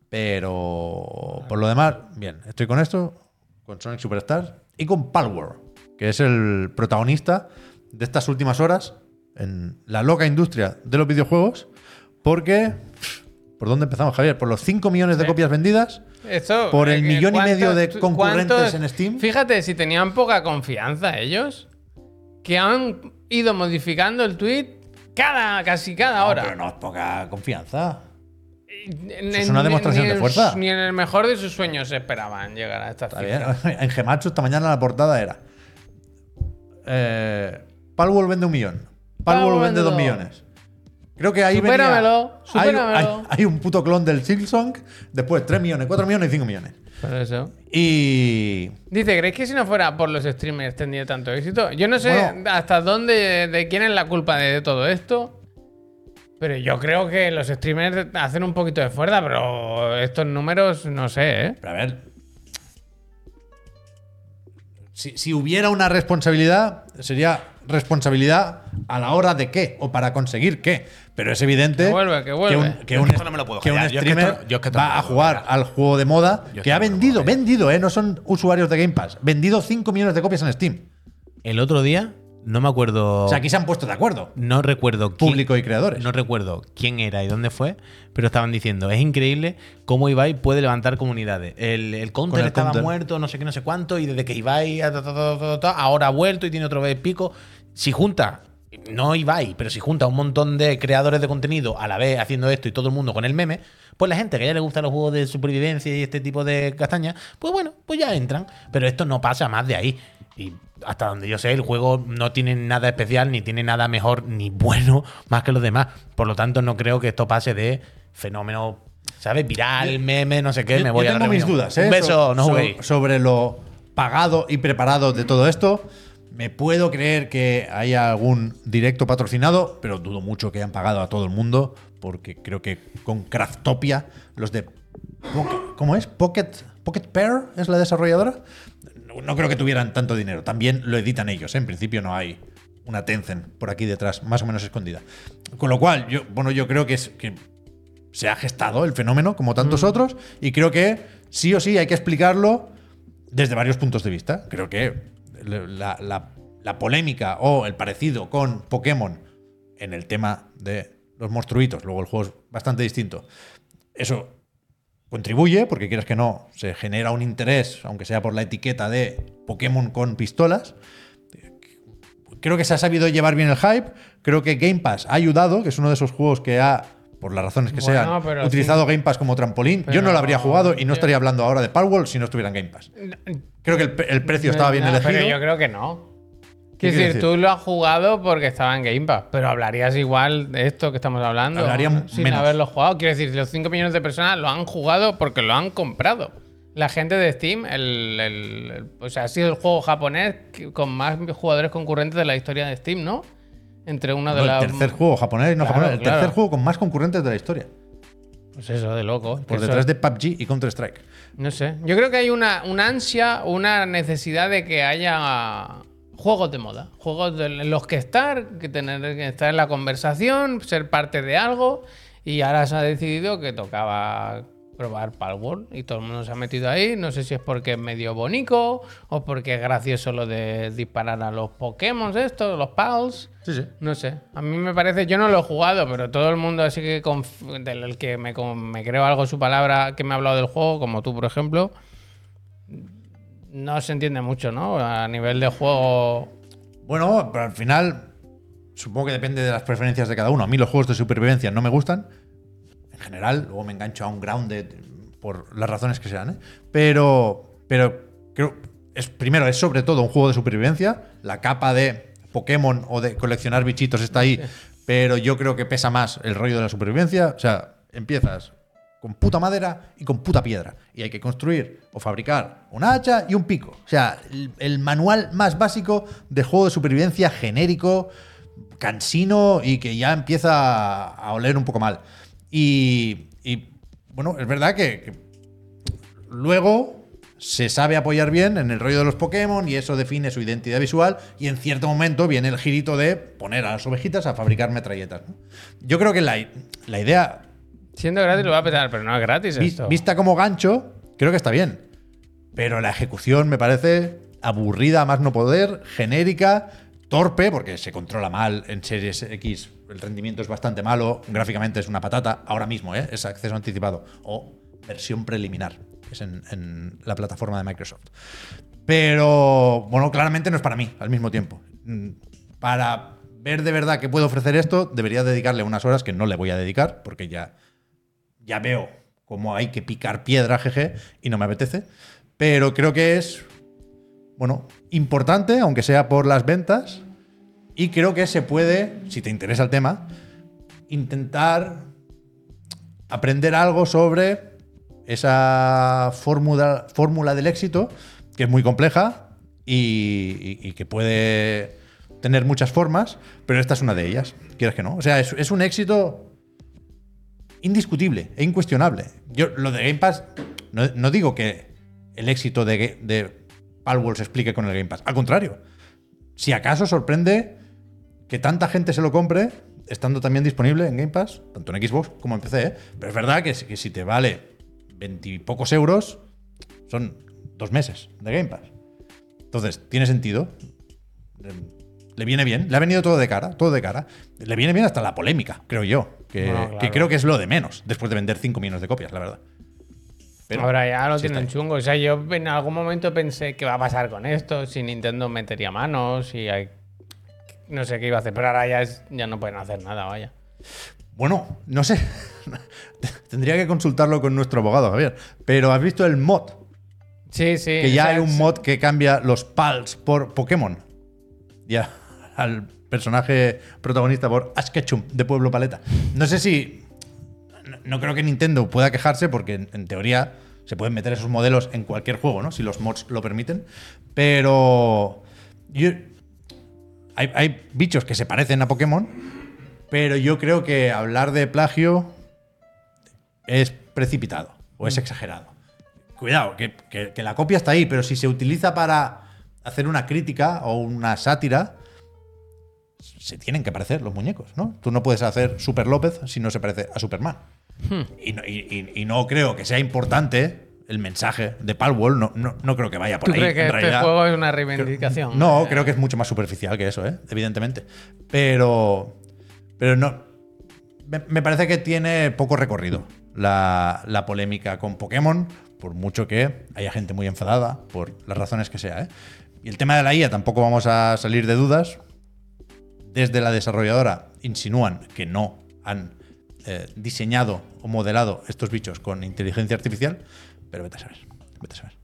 Pero por lo demás, bien. Estoy con esto, con Sonic Superstars y con Palworld, que es el protagonista de estas últimas horas en la loca industria de los videojuegos. Porque, ¿por dónde empezamos, Javier? Por los 5 millones de copias vendidas. Esto, Por el eh, millón y medio de ¿cuántos- concurrentes cuántos- en Steam? Fíjate, si tenían poca confianza ellos, que han ido modificando el tweet cada, casi cada No, hora. pero no es poca confianza. Eso es una ni- demostración ni de fuerza. Ni en el mejor de sus sueños esperaban llegar a esta. En Gematsu esta mañana la portada era. Eh, Palworld vende un millón. Palworld vende dos millones. Creo que ahí Supéramelo, venía. Supéramelo. hay- hay un puto clon del Silksong. Después 3 millones, 4 millones y 5 millones. Por eso. Y. Dice, ¿creéis que si no fuera por los streamers tendría tanto éxito? Yo no sé Bueno. hasta dónde, de quién es la culpa de todo esto. Pero yo creo que los streamers hacen un poquito de fuerza, pero estos números no sé, ¿eh? Pero a ver. Si, si hubiera una responsabilidad, sería responsabilidad a la hora de qué o para conseguir qué. Pero es evidente Que vuelve, que vuelve. un, que Yo es un que esto no me lo puedo que un callar. Yo es que streamer yo es va a jugar al juego de moda Yo que ha vendido, vendido, ¿eh? No son usuarios de Game Pass. Vendido 5 millones de copias en Steam. El otro día, no me acuerdo. O sea, aquí se han puesto de acuerdo. No recuerdo quién- Público y creadores. No recuerdo quién era y dónde fue, pero estaban diciendo, es increíble cómo Ibai puede levantar comunidades. El, el counter Con el estaba counter. muerto, no sé qué, no sé cuánto, y desde que Ibai ahora ha vuelto y tiene otro vez pico. Si junta, no Ibai, pero si junta un montón de creadores de contenido a la vez haciendo esto y todo el mundo con el meme, pues la gente que ya le gusta los juegos de supervivencia y este tipo de castañas, pues bueno, pues ya entran. Pero esto no pasa más de ahí. Y hasta donde yo sé, el juego no tiene nada especial, ni tiene nada mejor, ni bueno más que los demás. Por lo tanto, no creo que esto pase de fenómeno, ¿sabes? Viral, meme, no sé qué. Yo- me voy yo a la tengo mis reunión. dudas, ¿eh? Un beso, So- no so- juguéis. Sobre lo pagado y preparado de todo esto. Me puedo creer que haya algún directo patrocinado, pero dudo mucho que hayan pagado a todo el mundo, porque creo que con Craftopia, los de. ¿Cómo es? Pocket, Pocket Pair es la desarrolladora. No, creo que tuvieran tanto dinero. También lo editan ellos. ¿eh? En principio no hay una Tencent por aquí detrás, más o menos escondida. Con lo cual, yo, bueno, yo creo que, es, que se ha gestado el fenómeno, como tantos otros, y creo que sí o sí hay que explicarlo desde varios puntos de vista. Creo que la, polémica o el parecido con Pokémon en el tema de los monstruitos, luego el juego es bastante distinto, eso contribuye, porque quieras que no, se genera un interés, aunque sea por la etiqueta de Pokémon con pistolas. Creo que se ha sabido llevar bien el hype. Creo que Game Pass ha ayudado, que es uno de esos juegos que ha, por las razones que Bueno, sean, utilizado Game Pass como trampolín. Yo no lo habría jugado y no estaría hablando ahora de Palworld si no estuviera en Game Pass. Creo que el, precio estaba bien No, elegido. Pero yo creo que no. ¿Qué Quiero decir, decir? tú lo has jugado porque estaba en Game Pass, pero hablarías igual de esto que estamos hablando Hablaría sin menos. haberlo jugado. Quiero decir, los 5 millones de personas lo han jugado porque lo han comprado. La gente de Steam, el, el- el- o sea, ha sido el juego japonés con más jugadores concurrentes de la historia de Steam, ¿no? Entre uno de No, las. el tercer juego japonés y no Claro, japonés, el claro. tercer juego con más concurrentes de la historia. Pues eso, de loco. Por detrás de PUBG y Counter-Strike. No sé. Yo creo que hay una, una ansia, una necesidad de que haya juegos de moda. Juegos en los que estar, que tener que estar en la conversación, ser parte de algo. Y ahora se ha decidido que tocaba probar Palworld y todo el mundo se ha metido ahí. No sé si es porque es medio bonito o porque es gracioso lo de disparar a los Pokémon estos, los Pals. Sí, sí. No sé, a mí me parece, yo no lo he jugado, pero todo el mundo así que conf- del que me, me creo algo su palabra que me ha hablado del juego, como tú por ejemplo, no se entiende mucho, ¿no? A nivel de juego... Bueno, pero al final, supongo que depende de las preferencias de cada uno. A mí los juegos de supervivencia no me gustan. En general, luego me engancho a un grounded por las razones que sean. ¿eh? Pero, pero creo, es, primero, es sobre todo un juego de supervivencia. La capa de Pokémon o de coleccionar bichitos está ahí pero yo creo que pesa más el rollo de la supervivencia. O sea, empiezas con puta madera y con puta piedra. Y hay que construir o fabricar una hacha y un pico. O sea, el, el manual más básico de juego de supervivencia genérico, cansino y que ya empieza a oler un poco mal. Y, y, bueno, es verdad que, que luego se sabe apoyar bien en el rollo de los Pokémon y eso define su identidad visual y en cierto momento viene el girito de poner a las ovejitas a fabricar metralletas. ¿no? Yo creo que la, la idea Siendo gratis lo va a petar, pero no es gratis esto. vista como gancho, creo que está bien. Pero la ejecución me parece aburrida a más no poder, genérica, torpe, porque se controla mal en Series X. El rendimiento es bastante malo, gráficamente es una patata. Ahora mismo, ¿eh? es acceso anticipado. O versión preliminar, es en, la plataforma de Microsoft. Pero, bueno, claramente no es para mí al mismo tiempo. Mm, Para ver de verdad que puedo ofrecer esto, debería dedicarle unas horas que no le voy a dedicar, porque ya ya veo cómo hay que picar piedra, jeje, y no me apetece. Pero creo que es, bueno, importante, aunque sea por las ventas. Y creo que se puede, si te interesa el tema, intentar aprender algo sobre esa fórmula, fórmula del éxito, que es muy compleja y, que puede tener muchas formas, pero esta es una de ellas, quieres que no. O sea, es, un éxito indiscutible e incuestionable. Yo lo de Game Pass, no, digo que el éxito de Palworld se explique con el Game Pass. Al contrario, si acaso sorprende que tanta gente se lo compre, estando también disponible en Game Pass, tanto en Xbox como en PC. ¿eh? Pero es verdad que, si- que si te vale veintipocos euros, son dos meses de Game Pass. Entonces, tiene sentido. Le viene bien. Le ha venido todo de cara, todo de cara. Le viene bien hasta la polémica, creo yo. Que, Bueno, claro. que creo que es lo de menos, después de vender 5 millones de copias, la verdad. Pero Ahora ya lo sí tienen chungo. O sea, yo en algún momento pensé qué va a pasar con esto, si Nintendo metería manos, si hay... No sé qué iba a hacer, pero ahora ya, es- ya no pueden hacer nada, vaya. Bueno, no sé. Tendría que consultarlo con nuestro abogado, Javier. Pero has visto el mod. Sí, sí. Que ya o sea, hay un mod que cambia los pals por Pokémon. Ya, al personaje protagonista por Ash Ketchum de Pueblo Paleta. No sé si. No- creo que Nintendo pueda quejarse porque en, en teoría se pueden meter esos modelos en cualquier juego, ¿no? Si los mods lo permiten. Pero. yo- hay, hay bichos que se parecen a Pokémon, pero yo creo que hablar de plagio es precipitado o es exagerado. Cuidado, que, que- que la copia está ahí, pero si se utiliza para hacer una crítica o una sátira, se tienen que parecer los muñecos, ¿no? Tú no puedes hacer Super López si no se parece a Superman. Y, no, y- y- y no creo que sea importante el mensaje de Palworld, no, no, no creo que vaya por ¿Tú ahí. crees que en este realidad. juego es una reivindicación? No, creo que es mucho más superficial que eso, ¿eh? evidentemente. Pero, pero no. Me, me parece que tiene poco recorrido la, la polémica con Pokémon, por mucho que haya gente muy enfadada, por las razones que sea. ¿eh? Y el tema de la IA tampoco vamos a salir de dudas. Desde la desarrolladora insinúan que no han eh, diseñado o modelado estos bichos con inteligencia artificial, pero vete a saber. Vete a saber.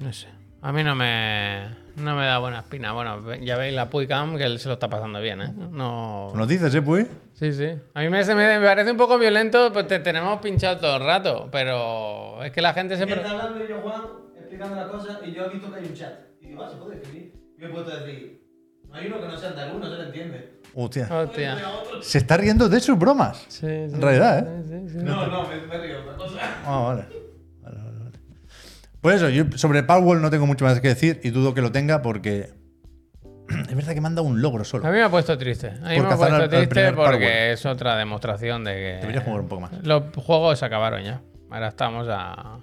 No sé. A mí no me, no me da buena espina. Bueno, ya veis la Puicam que él se lo está pasando bien, ¿eh? No. ¿Nos dices, eh, Puy? Sí, sí. A mí me, se me, me parece un poco violento, pues te tenemos pinchado todo el rato, pero es que la gente se... Está hablando y yo, Juan, explicando la cosa y yo he visto que hay un chat. Y digo, ah, se puede escribir. Y me he puesto a decir, no hay uno que no sea andaluz, no se le entiende. Hostia. Hostia. Se está riendo de sus bromas. Sí, sí, En realidad, ¿eh? sí, sí, sí. No, no, me, me río otra cosa. Ah, vale. Vale, vale, vale. Pues eso, yo sobre Powerwall no tengo mucho más que decir y dudo que lo tenga porque es verdad que manda un logro A solo. mí me ha puesto triste. A mí Por me ha puesto al- triste porque Powerwall. es otra demostración de que... Deberías jugar un poco más. Los juegos se acabaron ya. Ahora estamos a...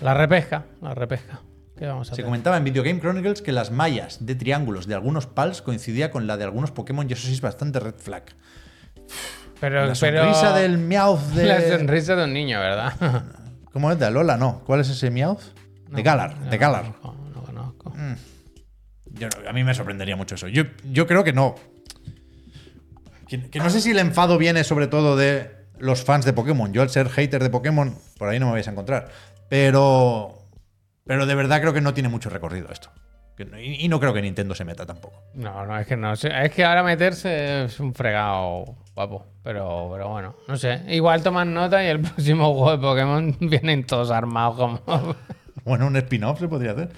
La repesca. La repesca. ¿Qué vamos a Se hacer? comentaba en Video Game Chronicles que las mallas de triángulos de algunos PALs coincidía con la de algunos Pokémon y eso sí es bastante red flag. Pero, La pero- sonrisa del Meowth de... La sonrisa de un niño, ¿verdad? ¿Cómo es? ¿De Alola? No. ¿Cuál es ese Meowth? De Galar. No De Galar. conozco, No conozco. Yo no- a mí me sorprendería mucho eso. Yo, yo creo que no. Que, que no sé si el enfado viene sobre todo de los fans de Pokémon. Yo al ser hater de Pokémon, por ahí no me vais a encontrar. Pero, pero de verdad creo que no tiene mucho recorrido esto. Y, y no creo que Nintendo se meta tampoco. No, no, es que no. Es que ahora meterse es un fregado guapo. Pero, pero bueno, no sé. Igual toman nota y el próximo juego de Pokémon vienen todos armados como. Bueno, un spin-off se podría hacer.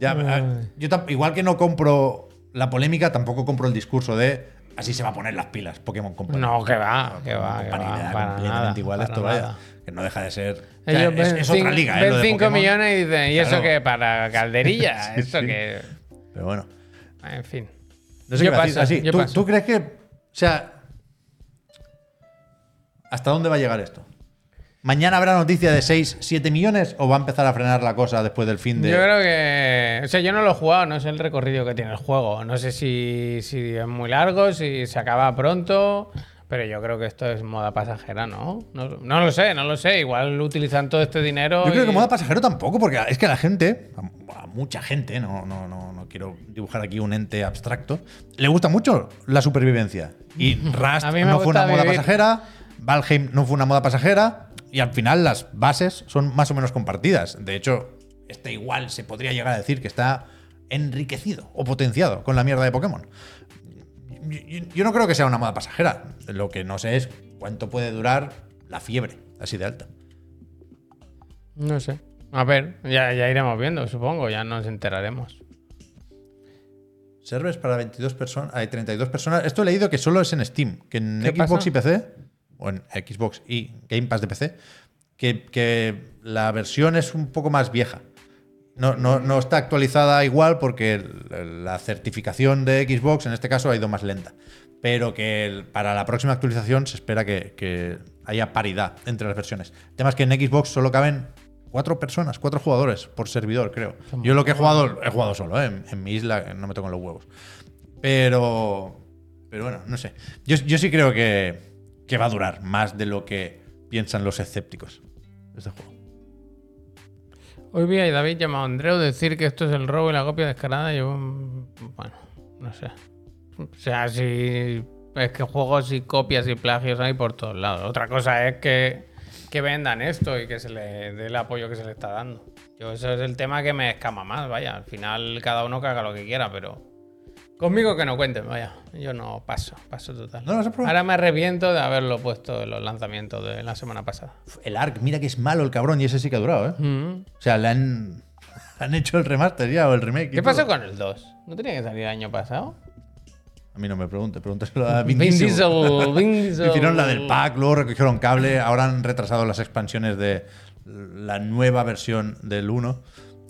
Ya, yo igual que no compro la polémica, tampoco compro el discurso de así se va a poner las pilas Pokémon Company. No, que va, que va, que va. Para nada, igual para esto, vaya. Que no deja de ser. o sea, Ellos es, es otra liga, ¿eh? ven Lo de 5 Pokémon. millones y dicen, ¿y eso qué? Para calderilla. Sí, eso sí. que. Pero bueno. En fin. No sé Yo qué iba a decir. paso, Así, yo ¿tú, paso. tú crees que. O sea. ¿Hasta dónde va a llegar esto? ¿Mañana habrá noticia de 6, 7 millones o va a empezar a frenar la cosa después del fin de.? Yo creo que. O sea, yo no lo he jugado, no sé el recorrido que tiene el juego. No sé si, si es muy largo, si se acaba pronto. Pero yo creo que esto es moda pasajera, ¿no? No, no lo sé, no lo sé. Igual utilizan todo este dinero. Yo creo que moda pasajero tampoco, porque es que a la gente, a, mucha gente, no, no, no, no quiero dibujar aquí un ente abstracto, le gusta mucho la supervivencia. Y Rust no fue una moda pasajera, Valheim no fue una moda pasajera, y al final las bases son más o menos compartidas. De hecho, este igual se podría llegar a decir que está enriquecido o potenciado con la mierda de Pokémon. Yo, yo no creo que sea una moda pasajera. Lo que no sé es cuánto puede durar la fiebre así de alta. No sé. A ver, ya, ya iremos viendo, supongo, ya nos enteraremos. Servers para 22 personas. Hay 32 personas. Esto he leído que solo es en Steam. Que en ¿Qué Xbox pasa? y PC, o en Xbox y Game Pass de PC, que, que la versión es un poco más vieja. No, no, no está actualizada igual porque la certificación de Xbox en este caso ha ido más lenta. Pero que para la próxima actualización se espera que, que haya paridad entre las versiones. El tema es que en Xbox solo caben cuatro personas, cuatro jugadores por servidor, creo. Yo lo que he jugado, he jugado solo, ¿eh? en, en mi isla no me tocan los huevos. Pero. Pero bueno, no sé. Yo, yo sí creo que, que va a durar más de lo que piensan los escépticos. Este juego. Hoy vi a David llamado Andreu decir que esto es el robo y la copia descarada. Yo, mm, bueno, no sé. O sea, si es que juegos y copias y plagios hay por todos lados. Otra cosa es que, que vendan esto y que se le dé el apoyo que se le está dando. Yo, eso es el tema que me escama más, vaya. Al final cada uno haga lo que quiera, pero conmigo que no cuenten, vaya. Yo no paso, paso total. No, no se preocupe. Ahora me arrepiento de haberlo puesto en los lanzamientos de la semana pasada. El Ark, mira que es malo el cabrón y ese sí que ha durado, ¿eh? Mm. O sea, le han, han hecho el remaster ya o el remake. ¿Qué pasó con el 2? ¿No tenía que salir el año pasado? A mí no me pregunte, pregúntaselo a Vin, Vin Diesel. Diesel, Vin Diesel. Hicieron la del pack, luego recogieron cable, ahora han retrasado las expansiones de la nueva versión del 1.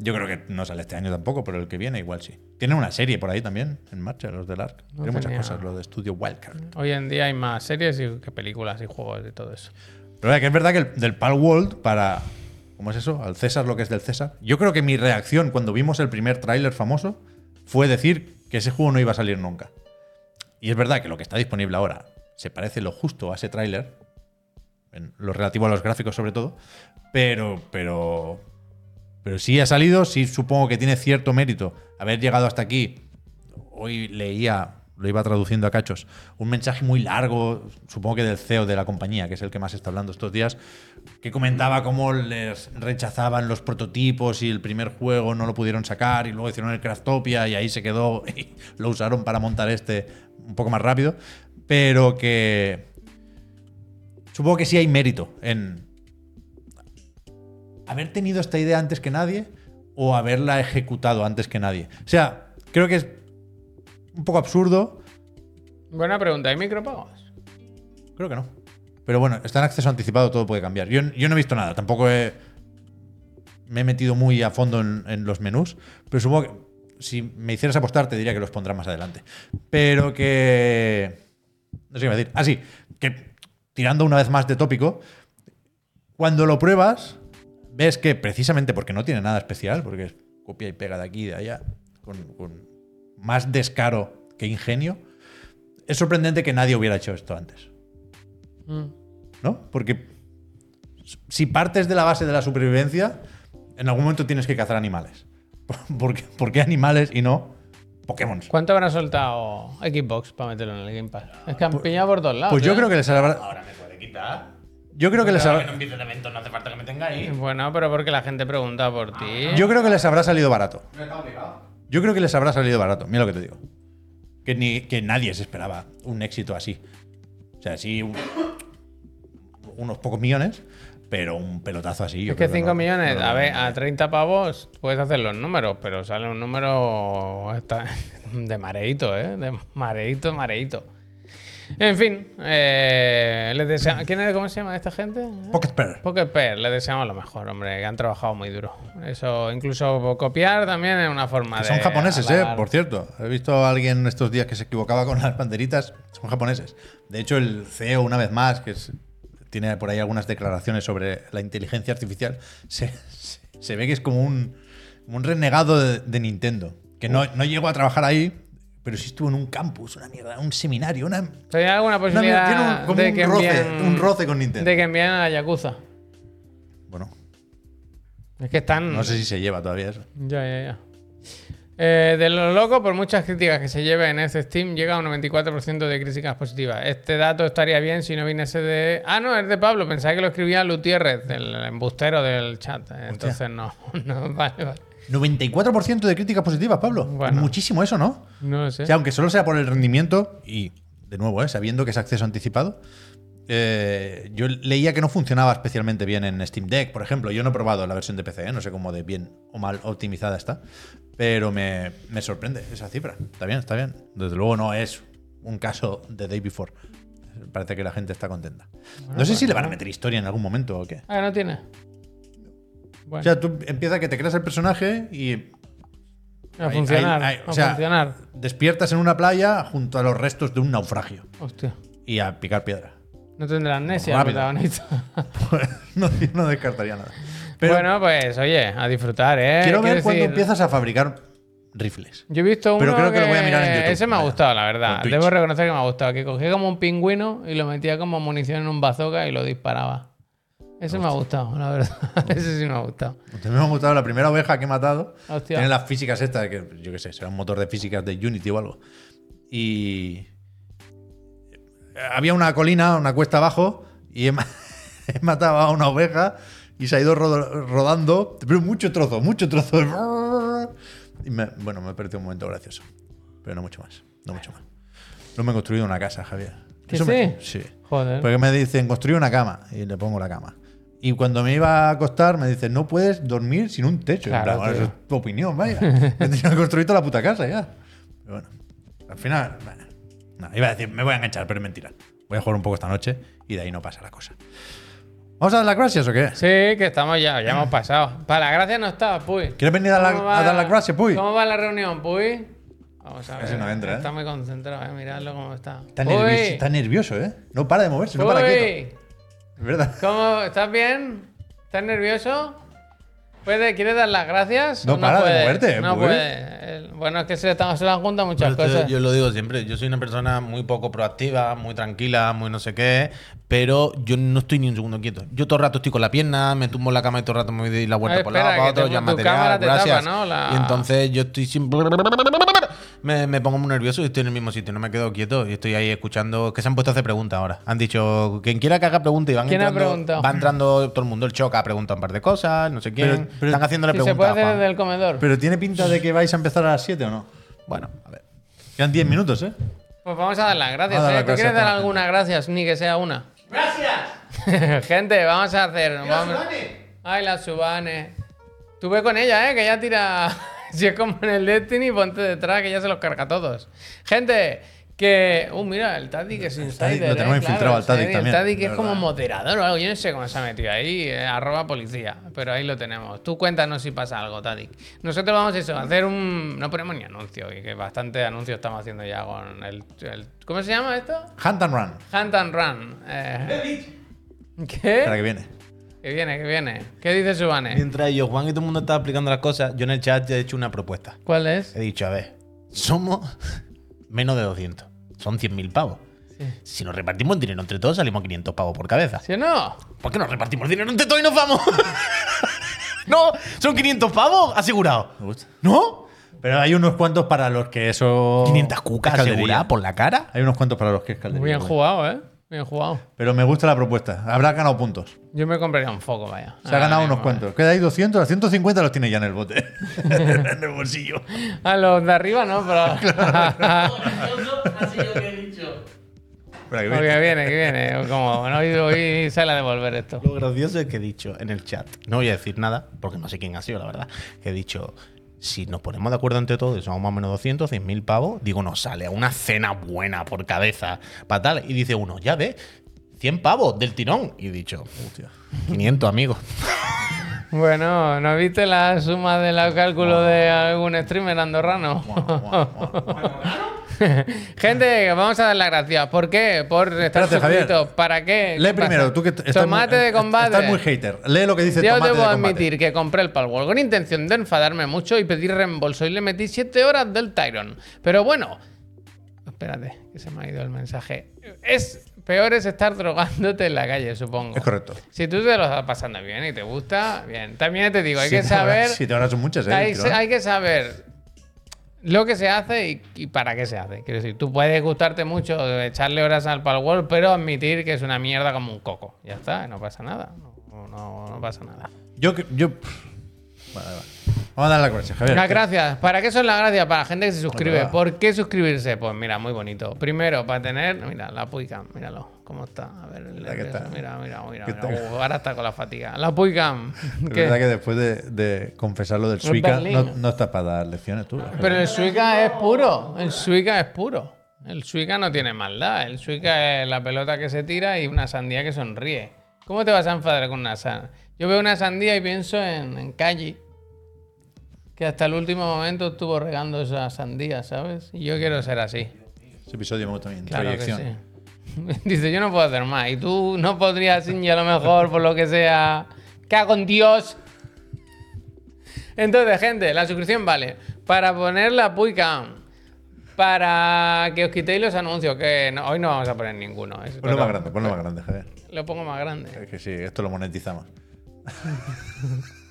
Yo creo que no sale este año tampoco, pero el que viene igual sí. Tienen una serie por ahí también en marcha, los del Ark. No Tienen muchas cosas, lo de Studio Wildcard. Hoy en día hay más series y que películas y juegos y todo eso. Pero que es verdad que el, del Pal World para. ¿Cómo es eso? Al César lo que es del César. Yo creo que mi reacción cuando vimos el primer tráiler famoso fue decir que ese juego no iba a salir nunca. Y es verdad que lo que está disponible ahora se parece lo justo a ese tráiler, en lo relativo a los gráficos sobre todo, pero, pero, pero sí ha salido, sí supongo que tiene cierto mérito haber llegado hasta aquí. Hoy leía, lo iba traduciendo a cachos, un mensaje muy largo, supongo que del CEO de la compañía, que es el que más está hablando estos días, que comentaba cómo les rechazaban los prototipos y el primer juego no lo pudieron sacar y luego hicieron el Craftopia y ahí se quedó y lo usaron para montar este un poco más rápido, pero que supongo que sí hay mérito en haber tenido esta idea antes que nadie o haberla ejecutado antes que nadie. O sea, creo que es un poco absurdo. Buena pregunta, ¿hay micropagos? Creo que no. Pero bueno, está en acceso anticipado, todo puede cambiar. Yo, yo no he visto nada, tampoco he- me he metido muy a fondo en, en los menús, pero supongo que si me hicieras apostar te diría que los pondrán más adelante. Pero que... No sé qué decir. Ah, sí, que tirando una vez más de tópico, cuando lo pruebas, ves que precisamente porque no tiene nada especial, porque es copia y pega de aquí y de allá, con, con más descaro que ingenio, es sorprendente que nadie hubiera hecho esto antes. Mm. ¿No? Porque si partes de la base de la supervivencia, en algún momento tienes que cazar animales. ¿Por qué, por qué animales y no Pokémon? ¿Cuánto habrá soltado Xbox para meterlo en el Game Pass? Es que han pillado por todos lados. Pues yo ¿eh? creo que les habrá. Ahora me puede quitar. Yo creo que les habrá. que no empiece el evento, no hace falta que me tenga ahí. Bueno, pero porque la gente pregunta por ti. Yo creo que les habrá salido barato. Yo creo que les habrá salido barato. Mira lo que te digo. Que, ni, que nadie se esperaba un éxito así. O sea, sí, un- unos pocos millones, pero un pelotazo así. yo Es que creo 5 no- millones, no a ver, a 30 pavos puedes hacer los números, pero sale un número de mareito, ¿eh? De mareito, mareito. En fin, eh, les desea- ¿quién es, ¿cómo se llama esta gente? Pocket Pair. Pocket Pair, les deseamos lo mejor, hombre, que han trabajado muy duro. Eso, incluso copiar también es una forma Que de. son japoneses, eh, por cierto. He visto a alguien estos días que se equivocaba con las banderitas. Son japoneses. De hecho, el CEO, una vez más, que es- tiene por ahí algunas declaraciones sobre la inteligencia artificial, se, ve que es como un, renegado de, de Nintendo. Que no, no llegó a trabajar ahí, pero sí estuvo en un campus, una mierda, un seminario, una. ¿Hay alguna una mierda. posibilidad Tiene un- como de un que roce, un roce con Nintendo. De que envíen a la Yakuza. Bueno, Es que están. no sé si se lleva todavía eso. Ya, ya, ya. Eh, de lo loco, por muchas críticas que se lleven en este Steam, llega a un 94% de críticas positivas. Este dato estaría bien si no viniese de. Ah, no, es de Pablo. Pensaba que lo escribía Lutierrez, el embustero del chat. Entonces no. no vale, vale. 94% de críticas positivas, Pablo. Bueno. Muchísimo eso, ¿no? No sé. O sea, aunque solo sea por el rendimiento, y de nuevo, ¿eh? sabiendo que es acceso anticipado, eh, yo leía que no funcionaba especialmente bien en Steam Deck, por ejemplo. Yo no he probado la versión de PC, ¿eh? no sé cómo de bien o mal optimizada está, pero me, me sorprende esa cifra. Está bien, está bien. Desde luego no es un caso de Day Before. Parece que la gente está contenta. No sé si le van a meter historia en algún momento o qué. Ah, no tiene. O Bueno, sea, tú empieza que te creas el personaje y a ahí- funcionar. ahí- ahí, a o sea, funcionar. despiertas en una playa junto a los restos de un naufragio Hostia. y a picar piedra. No tendrá amnesia, el protagonista. Pues no, descartaría nada. Pero bueno, pues oye, a disfrutar, ¿eh? quiero ver cuando empiezas a fabricar rifles. Yo he visto uno Pero creo que lo voy a mirar en YouTube. Ese me ha gustado, la verdad. Debo reconocer que me ha gustado. Que cogía como un pingüino y lo metía como munición en un bazooka y lo disparaba. Ese me ha gustado, la verdad. Ese sí me ha gustado. También me ha gustado la primera oveja que he matado. Hostia. Tiene las físicas estas, que yo qué sé, será un motor de físicas de Unity o algo. Y había una colina, una cuesta abajo, y he, ma- he matado a una oveja y se ha ido rodando, pero mucho trozo, mucho trozo. Y me- bueno, me he perdido un momento gracioso. Pero no mucho más, no mucho más. No me he construido una casa, Javier. ¿Que Eso me- sí? sí. Joder. Porque me dicen, construye una cama. Y le pongo la cama. Y cuando me iba a acostar, me dicen, no puedes dormir sin un techo. En Claro, plan, bueno, eso es tu opinión, vaya. Me tenía construir toda la puta casa ya. Pero bueno, al final, bueno, no, iba a decir, me voy a enganchar, pero es mentira. Voy a jugar un poco esta noche y de ahí no pasa la cosa. ¿Vamos a dar las gracias o qué? Sí, que estamos ya, ya hemos pasado. Para la gracia no está, Puy. ¿Quieres venir a, la- ¿Cómo a va- dar las gracias, Puy? ¿Cómo va la reunión, Puy? Vamos a ver. Ese no entra, ¿eh? Está muy concentrado, eh. Miradlo cómo está. Está Puy, nervioso, está nervioso, ¿eh? No para de moverse, no para Puy, quieto. Es verdad. ¿Cómo? ¿Estás bien? ¿Estás nervioso? ¿Puede, ¿Quieres dar las gracias? No ¿O para de puede? moverte, No Puy. puede. Bueno, es que se, le están- se le han juntado muchas cosas. yo lo digo siempre, yo soy una persona muy poco proactiva, muy tranquila, muy no sé qué, pero yo no estoy ni un segundo quieto. Yo todo el rato estoy con la pierna, me tumbo en la cama y todo el rato me doy la vuelta por un lado espera, para otro, ya material, te tapa, gracias. ¿no? La- Y entonces yo estoy siempre... Me, me pongo muy nervioso y estoy en el mismo sitio, no me quedo quieto y estoy ahí escuchando que se han puesto a hacer preguntas ahora. Han dicho, quien quiera que haga preguntas y van ¿Quién ha entrando, preguntado? va entrando todo el mundo, el choca ha preguntado un par de cosas, no sé quién. Pero- pero- Están haciéndole ¿Y se preguntas. puede hacer Juan. desde el comedor? Pero tiene pinta de que vais a empezar a las 7 o no. Bueno, a ver. Quedan 10 minutos, ¿eh? Pues vamos a dar las gracias. Dar ¿eh? las ¿Tú gracias quieres dar toda la alguna gracias? Ni que sea una. ¡Gracias! Gente, vamos a hacer. vamos- Subane! Ay, la Subane. Tú ve con ella, ¿eh? Que ella tira. Si es como en el Destiny, ponte detrás, que ella se los carga a todos. Gente, que. Uh, mira, el Tadic es insider. lo tenemos ¿eh? infiltrado al Tadic el también, El Tadic es como moderador o algo. Yo no sé cómo se ha metido ahí. eh, arroba policía. Pero ahí lo tenemos. Tú cuéntanos si pasa algo, Tadic. Nosotros vamos a eso, a hacer un. No ponemos ni anuncio, y que bastante anuncios estamos haciendo ya con el. el- ¿Cómo se llama esto? Hunt and Run. Hunt and Run. Eh, Para ¿Qué? que viene. Que viene, que viene. ¿Qué dice Subane? Mientras yo, Juan y todo el mundo estaba explicando las cosas, yo en el chat ya he hecho una propuesta. ¿Cuál es? He dicho, a ver, somos menos de 200. Son 100.000 pavos. Si nos repartimos el dinero entre todos, salimos a 500 pavos por cabeza. ¿Sí o no? ¿Por qué nos repartimos el dinero entre todos y nos vamos? no, son 500 pavos asegurados. Me gusta. ¿No? Pero hay unos cuantos para los que eso. 500 cucas aseguradas por la cara. Hay unos cuantos para los que es caldería. Muy bien jugado, ¿eh? Bien jugado. Pero me gusta la propuesta. Habrá ganado puntos. Yo me compraría un foco, vaya. Se ha ganado mismo, unos cuantos. Queda ahí 200, a 150 los tiene ya en el bote. en el bolsillo. A los de arriba no, pero. Gracioso ha sido que he dicho. Espera, que Porque viene. viene, que viene. Como, bueno, hoy, hoy sale a devolver esto. Lo gracioso es que he dicho en el chat, no voy a decir nada, porque no sé quién ha sido, la verdad, que he dicho, si nos ponemos de acuerdo entre todos y somos más o menos 200, 100 mil pavos, digo, nos sale a una cena buena por cabeza, para tal. Y dice uno, ya ve, 100 pavos del tirón. Y he dicho, hostia, 500 amigos. Bueno, ¿no viste la suma de los cálculos de algún streamer andorrano? Gente, vamos a dar las gracias. ¿Por qué? Por estar Espérate, suscritos. ¿Para qué? Lee ¿Qué pasa? primero, tú que estás Tomate muy, de combate. Estás muy hater. Lee lo que dice Yo tomate debo de admitir que compré el Palworld con intención de enfadarme mucho y pedir reembolso y le metí 7 horas del Tyron. Pero bueno, espérate, que se me ha ido el mensaje. Es peor es estar drogándote en la calle, supongo. Es correcto. Si tú te lo estás pasando bien y te gusta, bien. También te digo, hay que saber, Siete horas son muchas, ¿eh? hay que saber lo que se hace y, y para qué se hace. Quiero decir, tú puedes gustarte mucho echarle horas al Palworld, pero admitir que es una mierda como un coco. Ya está, no pasa nada. No, pasa nada. Yo, yo. Vale, vale. Vamos a darle la gracia, Javier. Las gracias. ¿Para qué son las gracias? Para la gente que se suscribe. ¿Por qué suscribirse? Pues mira, muy bonito. Primero, para tener. Mira, la Puicam, míralo. ¿Cómo está? A ver, el Mira que está. mira, mira, mira. Está. Uh, ahora está con la fatiga. La Puicam. Es verdad que después de, de confesar lo del Suica, no, no estás para dar lecciones tú. Pero el Suica es puro. El Suica es puro. El Suica no tiene maldad. El Suica es la pelota que se tira y una sandía que sonríe. ¿Cómo te vas a enfadar con una sandía? Yo veo una sandía y pienso en, en Calle, que hasta el último momento estuvo regando esa sandía, ¿sabes? Y yo quiero ser así. Ese episodio me gusta bien. Claro que Proyección. sí. Dice, yo no puedo hacer más. Y tú no podrías, y a lo mejor, por lo que sea. ¡Cago en Dios! Entonces, gente, la suscripción vale para poner la Puicam, para que os quitéis los anuncios, que no- hoy no vamos a poner ninguno. es- Ponlo más grande, ponlo más grande, Javier. Lo pongo más grande. Es que sí, esto lo monetizamos.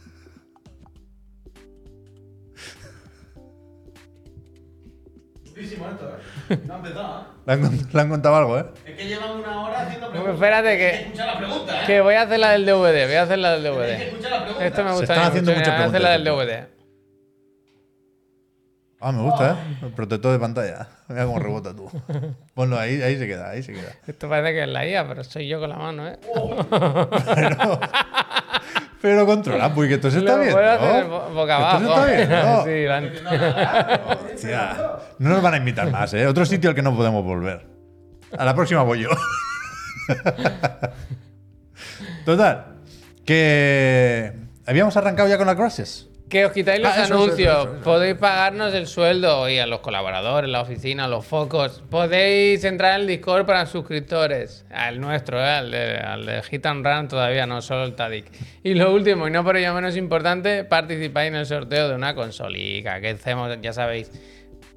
Esto, ¿eh? No ha empezado, ¿eh? Le han, cont- le han contado algo, ¿eh? Es que llevan una hora haciendo preguntas. espérate que- escuchar la pregunta, ¿eh? Que voy a hacer la del DVD, voy a hacer la del que DVD. escuchar la pregunta. Esto me Se gusta. están haciendo mucho, muchas mira, Voy a hacer la del preguntas, DVD. Ah, me gusta, ¿eh? El protector de pantalla. Mira cómo rebota tú. Ponlo ahí, ahí se queda, ahí se queda. Esto parece que es la IA, pero soy yo con la mano, ¿eh? Pero controla, porque esto se está bien. boca abajo. Esto se está bien, ¿no? sí, la- Hostia, no nos van a invitar más, ¿eh? Otro sitio al que no podemos volver. A la próxima voy yo. Total, que habíamos arrancado ya con las gracias. Que os quitáis los Ah, eso, anuncios, eso, eso, podéis pagarnos el sueldo y a los colaboradores, la oficina, los focos. Podéis entrar en el Discord para suscriptores. Al nuestro, ¿eh? al, de, al de Hit and Run todavía no, solo el Tadic. Y lo último, y no por ello menos importante, participáis en el sorteo de una consolica que hacemos, ya sabéis.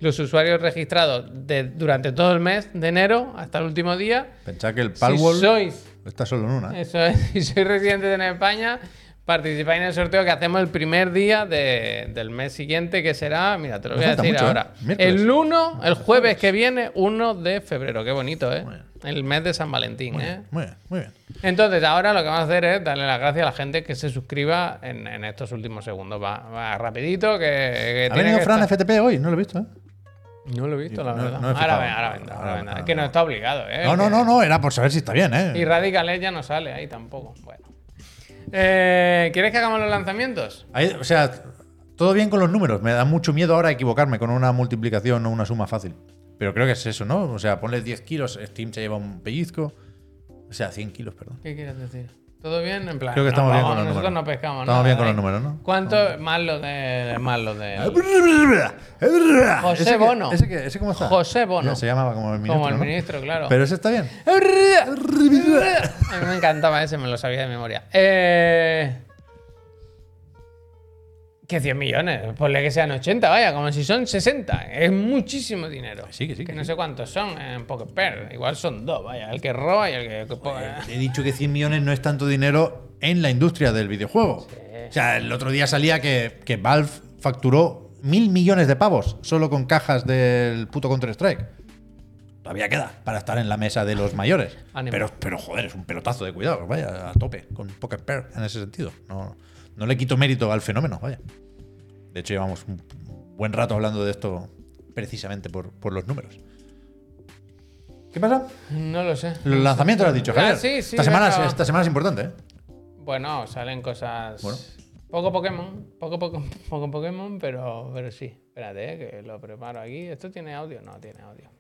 Los usuarios registrados de- durante todo el mes de enero hasta el último día. Pensad que el Si Palworld sois está solo en una. ¿eh? Eso es, si sois residentes en España, participáis en el sorteo que hacemos el primer día de- del mes siguiente, que será, mira, te lo voy a decir mucho, ¿eh? ahora. El 1, el jueves que viene, 1 de febrero. Qué bonito, ¿eh? El mes de San Valentín, ¿eh? Muy bien, muy bien. Entonces, ahora lo que vamos a hacer es darle las gracias a la gente que se suscriba en, en estos últimos segundos. Va, va rapidito, que, que ¿Ha tiene venido que Fran estar- FTP hoy? No lo he visto, ¿eh? No lo he visto, la No- verdad. no ahora ven, ahora vendrá, ahora vendrá. Que no está obligado, ¿eh? No, no, no, no, era por saber si está bien, Y ¿eh? Radical Edge ya no sale ahí tampoco. Bueno. Eh, ¿Quieres que hagamos los lanzamientos? Ahí- o sea, todo bien con los números. Me da mucho miedo ahora equivocarme con una multiplicación o una suma fácil. Pero creo que es eso, ¿no? O sea, ponle 10 kilos, Steam se lleva un pellizco. O sea, 100 kilos, perdón. ¿Qué quieres decir? ¿Todo bien? En plan. Creo que estamos no, bien con los nosotros números. no pescamos Estamos nada, bien con los números, ¿no? ¿Cuánto? Más los de. Más los de. José José Bono. ¿Ese, qué- ese cómo está? José Bono. Ya se llamaba como el ministro. Como el ¿no? ministro, claro. Pero ese está bien. A mí me encantaba ese, me lo sabía de memoria. Eh... Que 100 millones, ponle que sean 80, vaya, como si son 60. Es muchísimo dinero. sí, que sí, Que que no sí. sé cuántos son en Poker Pair. Igual son dos, vaya. El que roba y el que. He dicho que 100 millones no es tanto dinero en la industria del videojuego. O sea, el otro día salía que, que Valve facturó mil millones de pavos solo con cajas del puto Counter-Strike. todavía queda para estar en la mesa de los mayores. Ánimo. Pero, pero joder, es un pelotazo de cuidado, vaya, a tope, con Pocket Pair en ese sentido. No, no le quito mérito al fenómeno, vaya. De hecho, llevamos un buen rato hablando de esto precisamente por, por los números. ¿Qué pasa? No lo sé. Los lanzamientos lo has dicho, Ah, Javier. sí, sí, esta, semana, esta semana es importante, ¿eh? Bueno, salen cosas. Bueno. Poco Pokémon, poco, poco, poco Pokémon, pero, pero sí. Espérate, eh, que lo preparo aquí. ¿Esto tiene audio? No, tiene audio.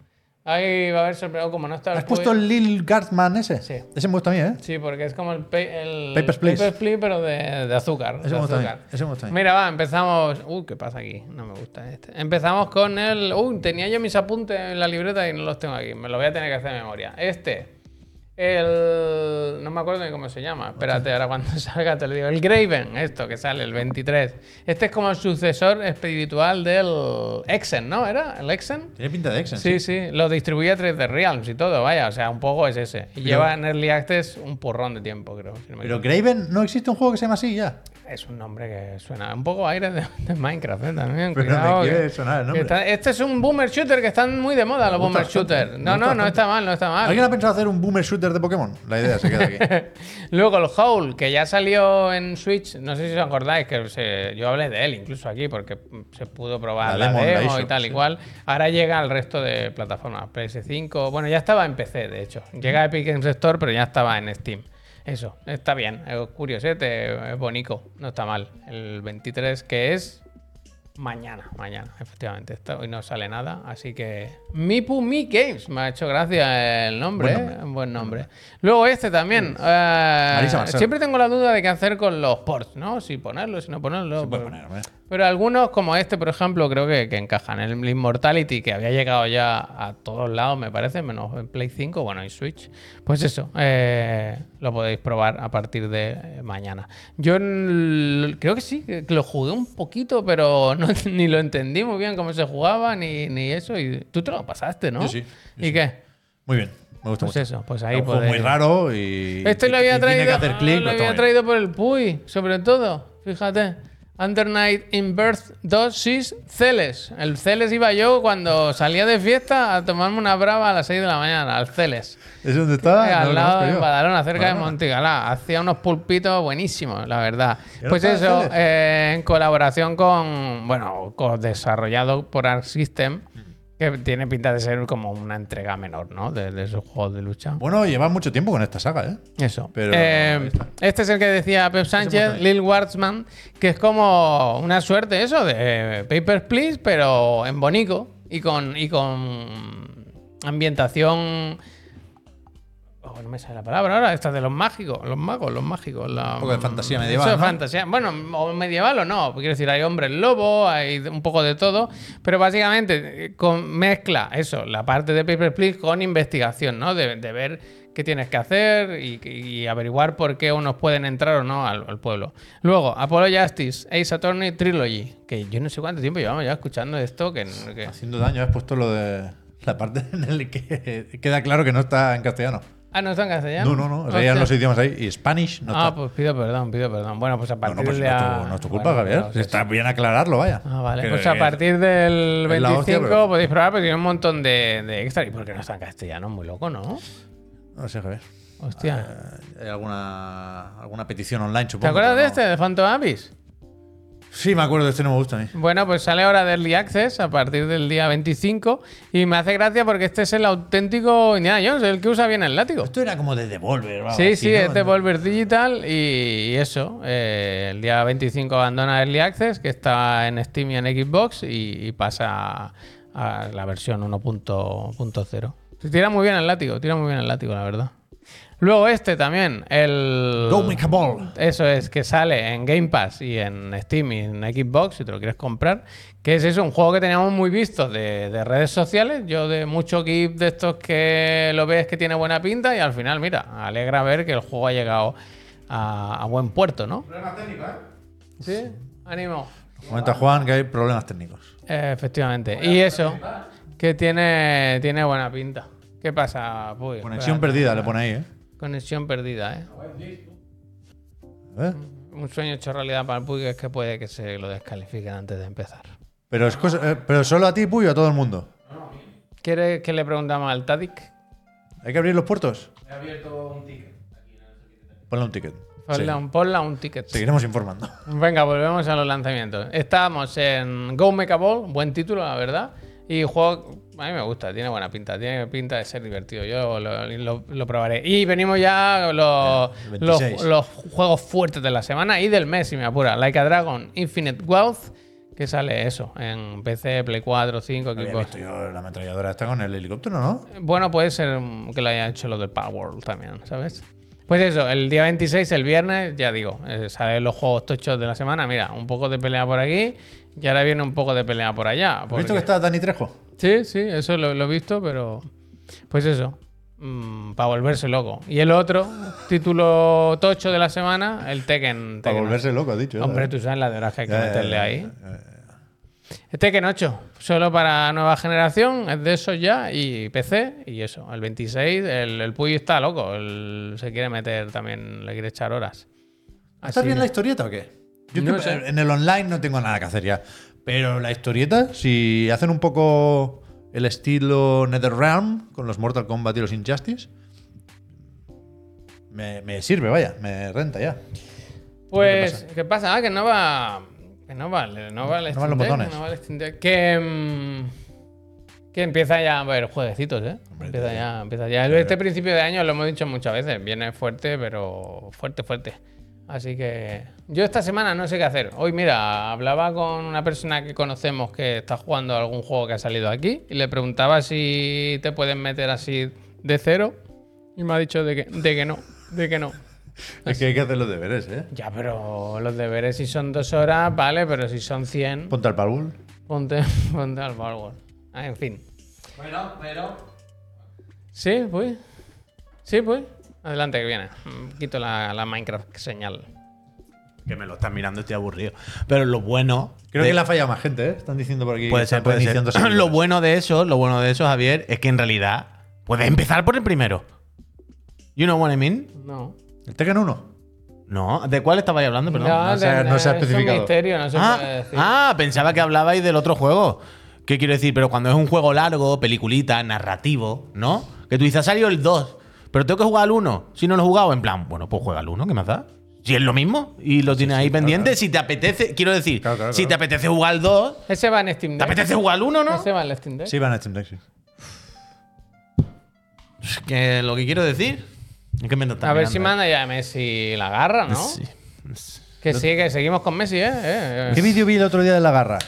Ahí va a haber sorpresa. Como no está ¿Has puesto el Lil Guardsman ese? Sí. Ese me gusta a mí, ¿eh? Sí, porque es como el, pa- el Papers, Please. Papers, Please, pero de, de azúcar. Ese de me gusta a mí, azúcar. ese me gusta a mí. Mira, va, empezamos. Uy, ¿qué pasa aquí? No me gusta este. Empezamos con el. Uy, tenía yo mis apuntes en la libreta y no los tengo aquí. Me lo voy a tener que hacer de memoria. Este. El. No me acuerdo ni cómo se llama. Espérate, ahora cuando salga te lo digo. El Graven, esto que sale el 23. Este es como el sucesor espiritual del Exen, ¿no? ¿Era? ¿El Exen? Tiene pinta de Exen. Sí, sí, lo distribuye 3D Realms y todo, vaya, o sea, un poco es ese. Y lleva en Early Access un porrón de tiempo, creo. si no me Pero. Graven, ¿no existe un juego que se llama así ya? Es un nombre que suena un poco aire de, de Minecraft, ¿eh? También, Pero cuidado. me quiere que- sonar el que nombre. está- este es un boomer shooter que están muy de moda, los gusta boomer shooters. No, no, no está mal, no está mal. ¿Alguien ha pensado hacer un boomer shooter de Pokémon? La idea se queda aquí. Luego el Howl, que ya salió en Switch, no sé si os acordáis, que se- yo hablé de él incluso aquí, porque se pudo probar La la, demo, la y tal sí. y cual. Ahora llega al resto de plataformas, PS5, bueno, ya estaba en PC, de hecho. Llega a Epic Games Store, pero ya estaba en Steam. Eso, está bien, es curiosete, es bonito, no está mal. El 23, que es mañana, mañana, efectivamente. Hoy no sale nada, así que Mipu Mi Games, me ha hecho gracia el nombre, Buen nombre. Un buen nombre. Luego este también. eh, siempre tengo la duda de qué hacer con los ports, ¿no? Si ponerlo, si no ponerlo. Puede pero- poner, hombre. pero algunos, como este, por ejemplo, creo que, que encajan. El Immortality, que había llegado ya a todos lados, me parece, menos en Play 5, bueno, y Switch. Pues eso, eh, lo podéis probar a partir de eh, mañana. Yo creo que sí, que lo jugué un poquito, pero no, ni lo entendí muy bien cómo se jugaba, ni, ni eso. Y tú te lo pasaste, ¿no? Yo sí, yo ¿Y qué? Muy bien, me gusta Pues mucho. eso, pues Es ahí podéis- muy raro y. este lo había traído, lo había traído por el Puy, sobre todo. Fíjate. Under Night in Birth 2 Sis Celes. El Celes iba yo cuando salía de fiesta a tomarme una brava a las 6 de la mañana, al Celes. ¿Es donde está? Eh, al lado de. Badalona, cerca de Badalona. Montigalá. Hacía unos pulpitos buenísimos, la verdad. ¿Y ahora Pues eso, eh, en colaboración con, bueno, con- desarrollado por Arc System, que tiene pinta de ser como una entrega menor, ¿no? De, de esos juegos de lucha. Bueno, lleva mucho tiempo con esta saga, ¿eh? Eso. Pero Eh, este es el que decía Pep Sánchez, Lil Wartsman, que es como una suerte eso de Papers, Please, pero en bonico y con, y con ambientación... Oh, no me sale la palabra ahora, esta de los mágicos, los magos, los mágicos. La, Un poco de fantasía medieval, Eso, ¿no? fantasía. Bueno, o medieval o no, quiero decir, hay hombres lobo, hay un poco de todo, pero básicamente eh, con, mezcla eso, la parte de Paper Please con investigación, ¿no? De, de ver qué tienes que hacer y, y averiguar por qué unos pueden entrar o no al, al pueblo. Luego, Apollo Justice, Ace Attorney Trilogy, que yo no sé cuánto tiempo llevamos ya escuchando esto, que, que- Haciendo daño, has puesto lo de la parte en la que queda claro que no está en castellano. Ah, no está en castellano. No, no, no. Leían Hostia. los idiomas ahí y Spanish no Ah, está. pues pido perdón, pido perdón. Bueno, pues a no, partir no, pues de no, tu, no es tu culpa, Bueno, Gabriel. claro, sí, está bien aclararlo, vaya. Ah, vale. Que- pues a partir del es la 25 hostia, pero- podéis probar, pero tiene un montón de, de extra. ¿Y por qué no está en castellano? Muy loco, ¿no? No sé, Javier. Hostia. ¿Hay alguna, alguna petición online, ¿Te supongo? acuerdas pero de no. este, de Phantom Abyss? Sí, me acuerdo de este, no me gusta a mí. Bueno, pues sale ahora de Early Access a partir del día 25 y me hace gracia porque este es el auténtico Indiana Jones, el que usa bien el látigo. Esto era como de Devolver, Sí, sí, es Devolver Digital y, eso. eh, el día 25 abandona Early Access, que está en Steam y en Xbox, y, y pasa a, a la versión 1.0. Se Tira muy bien el látigo, tira muy bien el látigo, la verdad. Luego este también, el... Go make a ball. Eso es, que sale en Game Pass y en Steam y en Xbox, si te lo quieres comprar. Que es eso, un juego que teníamos muy visto de, de redes sociales. Yo de mucho GIF de estos que lo ves que tiene buena pinta y al final, mira, alegra ver que el juego ha llegado a, a buen puerto, ¿no? Problemas técnicos, ¿eh? Sí, ánimo. Comenta Juan que hay problemas técnicos. Eh, efectivamente. Y eso, que tiene, tiene buena pinta. ¿Qué pasa? Puy? Conexión Espérate. perdida, le pone ahí, ¿eh? Conexión perdida, ¿eh? ¿Eh? Un sueño hecho realidad para el Puy que es que puede que se lo descalifiquen antes de empezar. Pero, es cosa- eh, pero solo a ti, Puy, o a todo el mundo. ¿Quieres que le preguntamos al Tadic? ¿Hay que abrir los puertos? He abierto un ticket. Ponle un ticket. Ponle, Sí. un, ponle un ticket. Seguiremos informando. Venga, volvemos a los lanzamientos. Estábamos en Go Mecha Ball, buen título, la verdad. Y juego, a mí me gusta, tiene buena pinta, tiene pinta de ser divertido. Yo lo, lo- lo probaré. Y venimos ya los, El los, 26. los juegos fuertes de la semana y del mes, si me apura. Like a Dragon, Infinite Wealth, que sale eso, en PC, Play 4, 5, Había equipos. yo la ametralladora está con el helicóptero, ¿no? Bueno, puede ser que lo hayan hecho los del Power también, ¿sabes? Pues eso, el día 26, el viernes, ya digo, eh, salen los juegos tochos de la semana. Mira, un poco de pelea por aquí y ahora viene un poco de pelea por allá. ¿Has visto porque- que está Dani Trejo? Sí, sí, eso lo, lo he visto, pero. Pues eso. para volverse loco. Y el otro, título tocho de la semana, el Tekken. Para Tekken volverse loco, ha dicho. Hombre, tú sabes la de horas que hay que meterle ahí. El Tekken 8, solo para nueva generación, es de esos ya, y PC, y eso. El 26, el, el Puy está loco, él se quiere meter también, le quiere echar horas. ¿Está Así bien la historieta o qué? Yo No en el online no tengo nada que hacer ya. Pero la historieta, si hacen un poco el estilo NetherRealm con los Mortal Kombat y los Injustice, me, me sirve, vaya, me renta ya. Pues, ¿qué pasa? Ah, que no va. Que no vale, no vale. No van los botones. No vale. Que. mm, que empieza ya a haber jueguecitos, ¿eh? Hombre, empieza ya, empieza ya. Este principio de año lo hemos dicho muchas veces. Viene fuerte, pero fuerte, fuerte. Así que. Yo esta semana no sé qué hacer. Hoy, mira, hablaba con una persona que conocemos que está jugando algún juego que ha salido aquí y le preguntaba si te pueden meter así de cero. Y me ha dicho de que, de que no, de que no. Es que hay que hacer los deberes, ¿eh? Ya, pero los deberes si son dos horas, vale, pero si son 100, Ponte al Palbul. ponte, ponte al Power. Ah, en fin. Bueno, pero. Sí, pues. Sí, pues. Adelante, que viene. Mm, Quito la, la Minecraft señal. Que me lo están mirando, estoy aburrido. Pero lo bueno. Creo de- que le ha fallado más gente, ¿eh? Están diciendo por aquí. Puede ser, puede ser. Lo bueno de eso, lo bueno de eso, Javier, es que en realidad puedes empezar por el primero. You know what I mean? No. ¿El Tekken 1? No, ¿de cuál estabais hablando? Perdón. no se ha- no se ha es un especificado. misterio, no se puede Ah, decir. ah, pensaba que hablabais del otro juego. ¿Qué quiero decir? Pero cuando es un juego largo, peliculita, narrativo, ¿no? Que tú dices, ha salido el 2, pero tengo que jugar al 1. Si no lo he jugado, en plan, bueno, pues juega al 1, ¿qué más da? Si es lo mismo y lo tienes ahí pendiente, si te apetece, quiero decir, Claro, claro, si te apetece jugar al 2, Ese va en Steam ¿te Deck. apetece jugar al 1, no? Ese va en Steam Deck. Sí, van a Steam Deck, sí. Es que lo que quiero decir es que me A ver si manda ya Messi la garra, ¿eh? ¿no? Sí. Que sí, que seguimos con Messi, ¿eh? eh, eh. ¿Qué vídeo vi el otro día de la garra?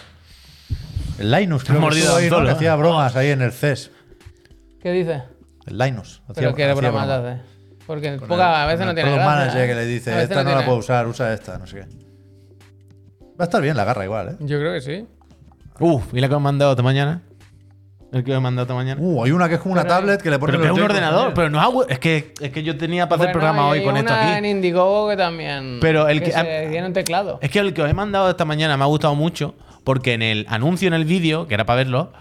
El Linus, creo que mordido estuvo ahí, ¿no? Que hacía bromas ahí en el CES. ¿Qué dice? El Linus. Pero hacía bromas bromas. hace. Porque Con poca- el- a veces no el tiene gracia. manager que le dice, esta no, la puedo usar, usa esta, no sé qué. Va a estar bien la garra igual, ¿eh? Yo creo que sí. Uf, ¿y la que me han mandado esta mañana? El que me han mandado esta mañana. Uh, hay una que es como una Pero tablet que le pone pero que es un ordenador, pero no es algo- es que es que yo tenía para hacer programa hoy con esto una aquí. en Indiegogo que también. Pero el que- se- tiene un teclado. Es que el que os he mandado esta mañana me ha gustado mucho porque en el anuncio en el vídeo, que era para verlo,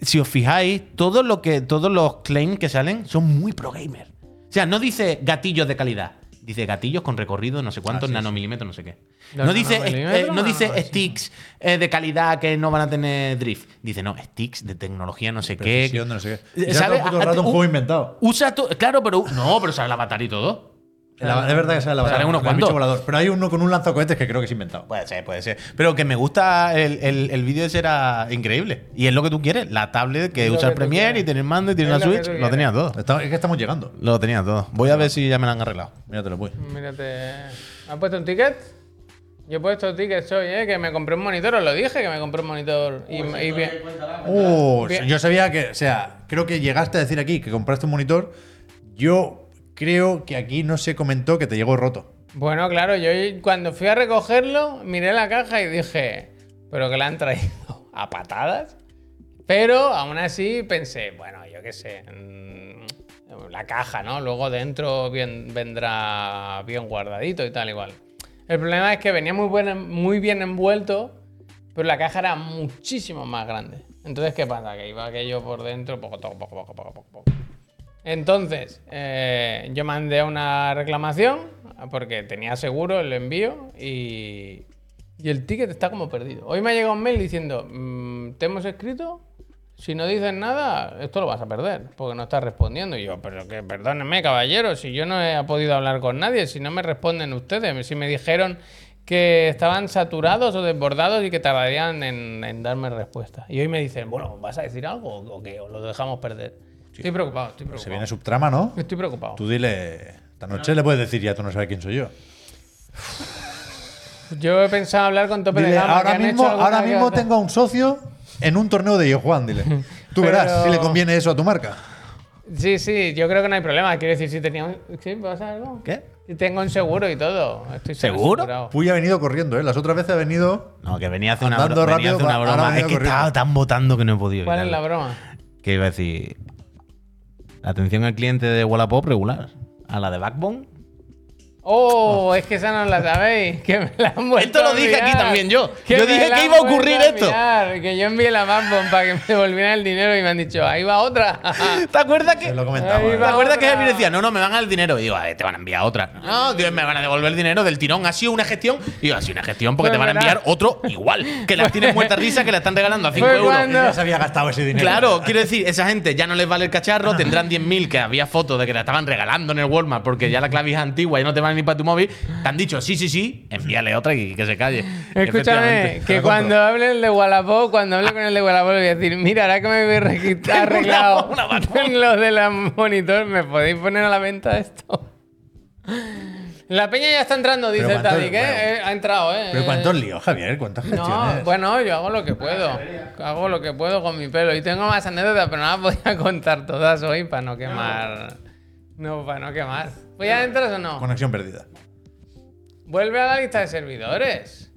si os fijáis, todo lo que, todos los claims que salen son muy pro gamer. O sea, no dice gatillos de calidad. Dice gatillos con recorrido, no sé cuántos nanomilímetros, no sé qué. No dice, eh, no dice no, sí. sticks eh, de calidad que no van a tener drift. Dice, no, sticks de tecnología, no sé qué. Precisión no sé qué. Eh, Y sale ¿sabe? todo el Ah, rato un juego inventado. Usa tu- Claro, pero. No, pero sale el avatar y todo. La- es verdad que sale la Salen batalla. unos cuantos. volador. Pero hay uno con un lanzacohetes que creo que es inventado. Puede ser, puede ser. Pero que me gusta el, el, el vídeo ese era increíble. Y es lo que tú quieres. La tablet que lo usa el Premiere y tiene el mando y tiene Es una lo Switch. Lo tenía todo. Está- es que estamos llegando. Lo tenía todo. Voy a ver si ya me lo han arreglado. Pues. Mírate. ¿Has puesto un ticket? Yo he puesto tickets hoy, ¿eh? Que me compré un monitor, os lo dije, que me compré un monitor. Y, y bien. Uh, Bien. yo sabía que, o sea, creo que llegaste a decir aquí que compraste un monitor. Yo creo que aquí no se comentó que te llegó roto. Bueno, claro, yo cuando fui a recogerlo, miré la caja y dije, pero que la han traído a patadas. Pero aún así pensé, bueno, yo qué sé, mm, la caja, ¿no? Luego dentro vendrá bien guardadito y tal, igual. El problema es que venía muy, buen- muy bien envuelto, pero la caja era muchísimo más grande. Entonces, ¿qué pasa? Que iba aquello por dentro, poco, poco, poco, poco, poco, poco. Entonces, eh, yo mandé una reclamación porque tenía seguro el envío y, el ticket está como perdido. Hoy me ha llegado un mail diciendo, mm, ¿te hemos escrito? si no dices nada, esto lo vas a perder, porque no estás respondiendo. Y yo, pero que perdónenme, caballero, si yo no he podido hablar con nadie, si no me responden ustedes, si me dijeron que estaban saturados o desbordados y que tardarían en, en darme respuesta. Y hoy me dicen, bueno, ¿vas a decir algo o qué? ¿O lo dejamos perder? Estoy preocupado, estoy preocupado. Se viene subtrama, ¿no? Estoy preocupado. Tú dile. Esta noche le puedes decir ya, tú no sabes quién soy yo. Yo he pensado hablar con Tope de que ahora han mismo, hecho ahora mismo tengo a un socio en un torneo de Juan, dile. Tú verás si le conviene eso a tu marca. Sí, sí, yo creo que no hay problema. Quiero decir, si tenía un... ¿Sí? ¿Pasa algo? ¿Qué? Tengo un seguro y todo. Estoy ¿Seguro? Puy ha venido corriendo, ¿eh? Las otras veces ha venido. No, que venía a hacer una, bro- venía rápido, una broma. Es que corriendo. estaba tan votando que no he podido. ¿Cuál es la broma? Que iba a decir. La atención al cliente de Wallapop regular. A la de Backbone. Oh, es que esa no la sabéis. Que me la han Esto lo a dije aquí también yo. Que Yo dije que iba a ocurrir esto. enviar, Que yo envié la Backbone para que me devolvieran el dinero y me han dicho, ahí va otra. ¿Te acuerdas que.? Se lo comentamos. ¿eh? ¿Te acuerdas que. Javier decía, no, no, me van a el dinero? Y digo, "A ver, te van a enviar otra. No, Dios, me van a devolver el dinero del tirón. Ha sido una gestión. Y digo, ha sido una gestión porque Pues te van a enviar otro igual. Que las tienes muerta risa, que la están regalando a 5 Fue euros. cuando- Ya se había gastado ese dinero. Claro, quiero decir, esa gente ya no les vale el cacharro, tendrán 10.000 que había fotos de que la estaban regalando en el Walmart porque ya la clavija es antigua y no te van ni para tu móvil. Te han dicho, sí, sí, sí, envíale otra y que se calle. Escúchame, que cuando hable el de Wallapop, cuando hable con el de Wallapop, le voy a decir, mira, ahora que me habéis regist- arreglado en lo de la monitor, ¿me podéis poner a la venta esto? La peña ya está entrando, dice el cuánto- Tadic, ¿eh? bueno. Eh, Ha entrado, ¿eh? Pero ¿cuántos líos, Javier? ¿Cuántas No, gestiones? bueno, yo hago lo que puedo. Hago lo que puedo con mi pelo. Y tengo más anécdotas, pero no las voy a contar todas hoy para no quemar. No, para no quemar. ¿Voy a entrar o no? Conexión perdida. Vuelve a la lista de servidores.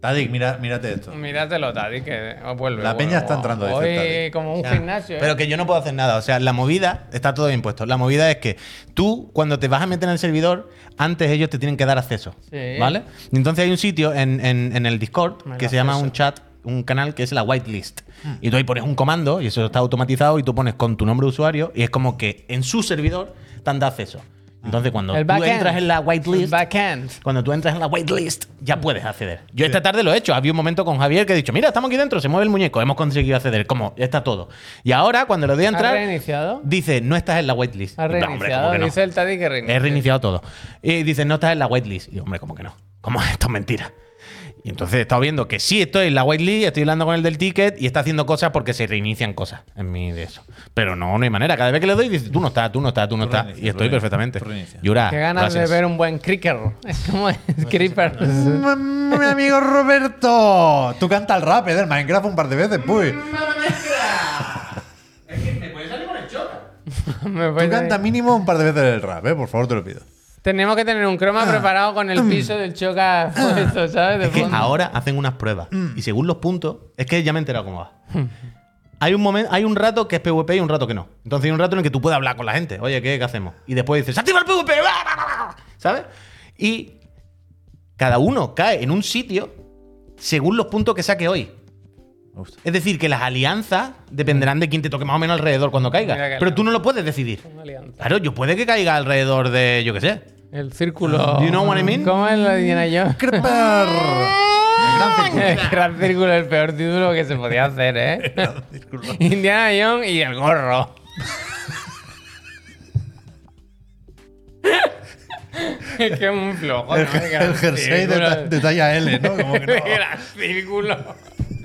Tadik, mira, mírate esto. Míratelo, Tadi, que vuelve. La peña está entrando, dice Hoy Tadi. como un Ya, gimnasio. ¿eh? Pero que yo no puedo hacer nada. O sea, la movida está todo bien puesto. La movida es que tú, cuando te vas a meter en el servidor, antes ellos te tienen que dar acceso. Sí. ¿Vale? Y entonces hay un sitio en, en- en el Discord Me que se llama un chat, un canal que es la whitelist. Y tú ahí pones un comando y eso está automatizado y tú pones con tu nombre de usuario y es como que en su servidor te han dado acceso. Entonces, cuando el tú entras en la El whitelist, backend. cuando tú entras en la waitlist, ya puedes acceder. Yo esta tarde lo he hecho. Había un momento con Javier que he dicho, mira, estamos aquí dentro, se mueve el muñeco, hemos conseguido acceder. Como, ya está todo. Y ahora, cuando le doy a ¿Has entrar, reiniciado? dice, no estás en la waitlist. ¿Has Y, no, hombre, reiniciado? ¿cómo que no? Dice el Tadi que reinicia. He reiniciado todo. Y dice, no estás en la whitelist. Y yo, hombre, ¿cómo que no? ¿Cómo esto es mentira? Y entonces he estado viendo que sí estoy en la whitelist, estoy hablando con el del ticket y está haciendo cosas porque se reinician cosas en mi de eso. Pero no, no hay manera. Cada vez que le doy, dice, tú no estás, tú no estás, tú no estás. Y estoy perfectamente. Yura, Qué ganas gracias. de ver un buen cricker. Es como es creeper. Mi amigo Roberto. Tú canta el rap eh, del Minecraft un par de veces, puy. Es que me puede salir con el choca. Me Tú canta mínimo un par de veces el rap, eh. Por favor, te lo pido. Tenemos que tener un croma preparado con el piso del choca puesto, ¿sabes? De Es que fondo. ahora hacen unas pruebas y según los puntos, es que ya me he enterado cómo va. Hay un momento, hay un rato que es PvP y un rato que no. Entonces hay un rato en el que tú puedes hablar con la gente. Oye, ¿qué, qué hacemos? Y después dices, ¡activa el PvP! ¿Sabes? Y cada uno cae en un sitio según los puntos que saque hoy. Es decir, que las alianzas dependerán de quién te toque más o menos alrededor cuando caiga. Mira Pero tú no lo puedes decidir. Claro, yo puede que caiga alrededor de, yo qué sé. El círculo. Do you know what I mean? ¿Cómo es lo de Indiana Jones? ¡Creper! El gran círculo, el peor título que se podía hacer, ¿eh? Indiana Jones y el gorro. es que es muy flojo. El, ¿no? el jersey de, ta- de talla L, ¿no? Como que no. Gran círculo.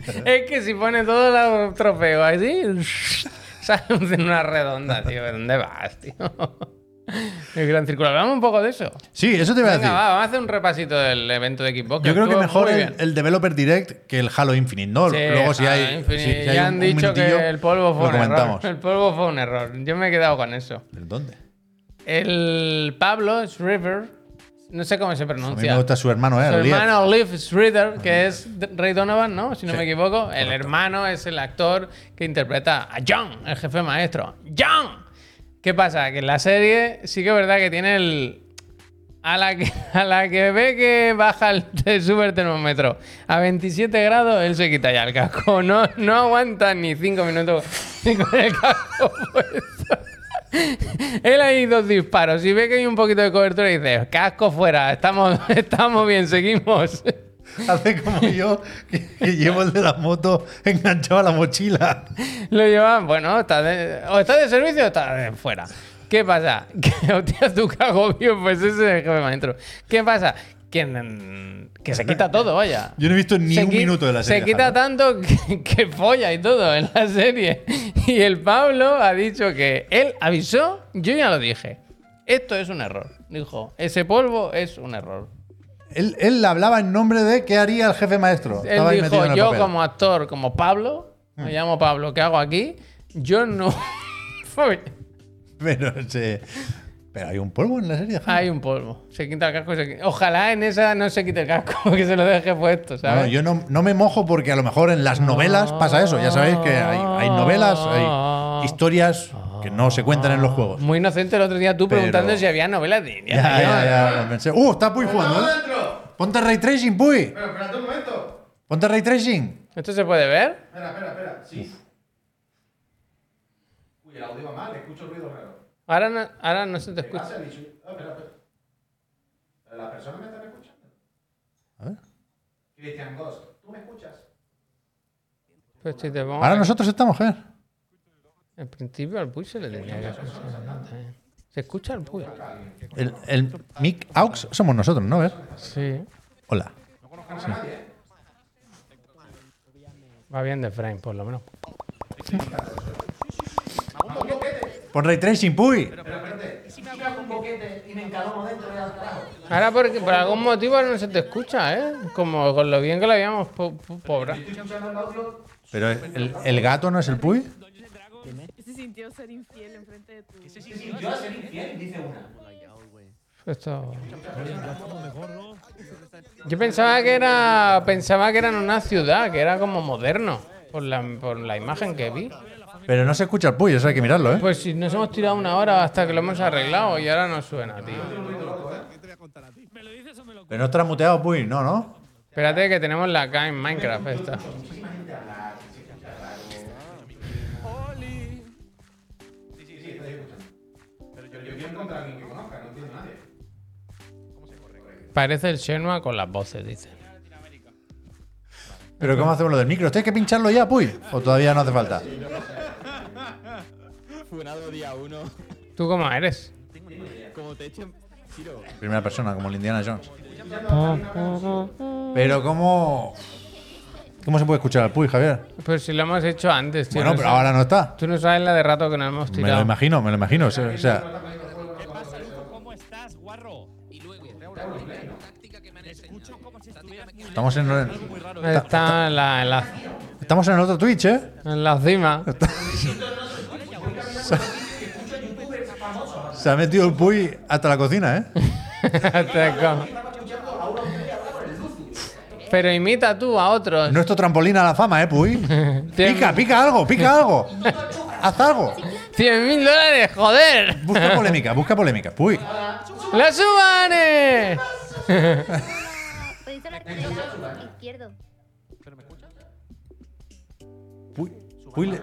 es que si pone todos los trofeos así, sale en una redonda, tío. ¿De dónde vas, tío? El gran círculo. Hablamos un poco de eso. Sí, eso te iba a Venga, decir. va, vamos a hacer un repasito del evento de Xbox. Yo creo que mejor el, Developer Direct que el Halo Infinite, ¿no? Sí, Luego si hay, si- si ya han un dicho que el polvo fue un error. El polvo fue un error. Yo me he quedado con eso. ¿Pero ¿Dónde? El Pablo River, no sé cómo se A mí pronuncia. me gusta su hermano, ¿eh? Su Lief. hermano Liv Schreider, que es Ray Donovan, ¿no? Si no me equivoco. El hermano es el actor que interpreta a John, el jefe maestro. ¡John! ¿Qué pasa? Que en la serie sí que es verdad que tiene el. A la que, a la que ve que baja el, el super termómetro a 27 grados, él se quita ya el casco. No, no aguanta ni 5 minutos con el casco puesto. Él hay dos disparos. Si ve que hay un poquito de cobertura, dice: casco fuera, estamos, estamos bien, seguimos. Hace como yo, que, que llevo el de la moto enganchado a la mochila. Lo llevan, bueno, está de, o está de servicio o está de fuera. ¿Qué pasa? Que, hostia, agobio, pues ese es el jefe maestro. ¿Qué pasa? Que, mm, que se quita todo, vaya. Yo no he visto ni Se un minuto de la serie. Se quita tanto que, que folla y todo en la serie. Y el Pablo ha dicho que él avisó, yo ya lo dije. Esto es un error. Dijo, ese polvo es un error. Él, él hablaba en nombre de qué haría el jefe maestro. Él Estaba dijo, yo papel. como actor, como Pablo, me llamo Pablo, ¿qué hago aquí? Yo no... Pero, se- pero hay un polvo en la serie. Hay un polvo. Se quita el casco. y se qui- Ojalá en esa no se quite el casco, que se lo deje puesto, No, ¿sabes? yo no, no me mojo porque a lo mejor en las novelas pasa eso. Ya sabéis que hay, hay novelas, hay historias que no se cuentan en los juegos. Muy inocente el otro día tú Pero- preguntando si había novelas de Ya, Indiana ya, ya, lo pensé. ¡Uh! Está Puy jugando, ¿eh? Ponte ray tracing, Puy. Pero espérate un momento. Ponte ray tracing. ¿Esto se puede ver? Espera, espera, espera. Sí. Uy, el audio va mal, escucho ruido raro. Ahora no, ahora no se te ¿Qué escucha. pasa, bicho? Ah, espera, espera. Las personas me están escuchando. A ver. Cristian Ghost, ¿tú me escuchas? Pues si te pongo- Ahora nosotros estamos, Ger. En principio al Puy se le tenía que escuchar. ¿no? ¿Se escucha el Puy? El, el mic aux somos nosotros, ¿no? ¿Ves? Sí. Hola. Va bien de frame, por lo menos. Pon ray tracing, Puy. Ahora porque por algún motivo no se te escucha, ¿eh? Como con lo bien que lo habíamos po po- pobrado. Pero el, el gato no es el Puy. Se sintió ser infiel enfrente de tu. Yo a ser infiel, dice una. Esto... Yo pensaba que era pensaba que era en una ciudad, que era como moderno, por la, por la imagen que vi. Pero no se escucha el Puy, eso hay que mirarlo, ¿eh? Pues si nos hemos tirado una hora hasta que lo hemos arreglado y ahora no suena, tío. Pero no estará muteado, Puy, no, ¿no? Espérate que tenemos la K en Minecraft esta. Pero yo, yo quiero encontrar a alguien que conozca, no entiendo a nadie. Parece el Shenmue con las voces, dice. Pero ¿cómo hacemos lo del micro? ¿Esto hay que pincharlo ya, Puy? ¿O todavía no hace falta? Funado día uno. ¿Tú cómo eres? Como te echen. Tiro. Primera persona, como el Indiana Jones. Pero ¿cómo... ¿Cómo se puede escuchar al Puy, Javier? Pues si lo hemos hecho antes, tío. Bueno, no pero sabes- ahora no está. Tú no sabes la de rato que nos hemos Me lo tirado. imagino, me lo imagino. O sea, o sea, ¿Cómo estás, guarro? Y luego. Escucho como si estuvieras muy estamos en. Está en la, en, la, estamos en el otro Twitch, ¿eh? en la cima. Se ha metido el Puy hasta la cocina, ¿eh? Te co- Pero imita tú a otros. Nuestro trampolín a la fama, ¿eh, Puy? Cien- Pica, pica algo, pica algo. Haz algo. 100 mil dólares, joder. Busca polémica, busca polémica. Puy. ¡La subanes! Podéis hablar con el lado izquierdo. Puy, le,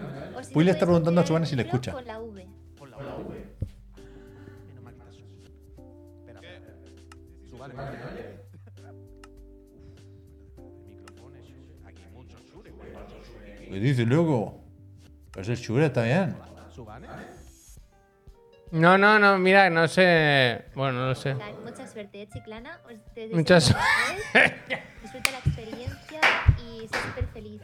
Puy le está preguntando a el si le escucha. Con la V. ¿Qué dices, loco? Pero ese Shure está bien. No, no, no, mira, no sé. Bueno, no lo sé. Mucha suerte, ¿eh, Chiclana? Mucha lo su- mejor. Disfruta la experiencia y sé súper feliz.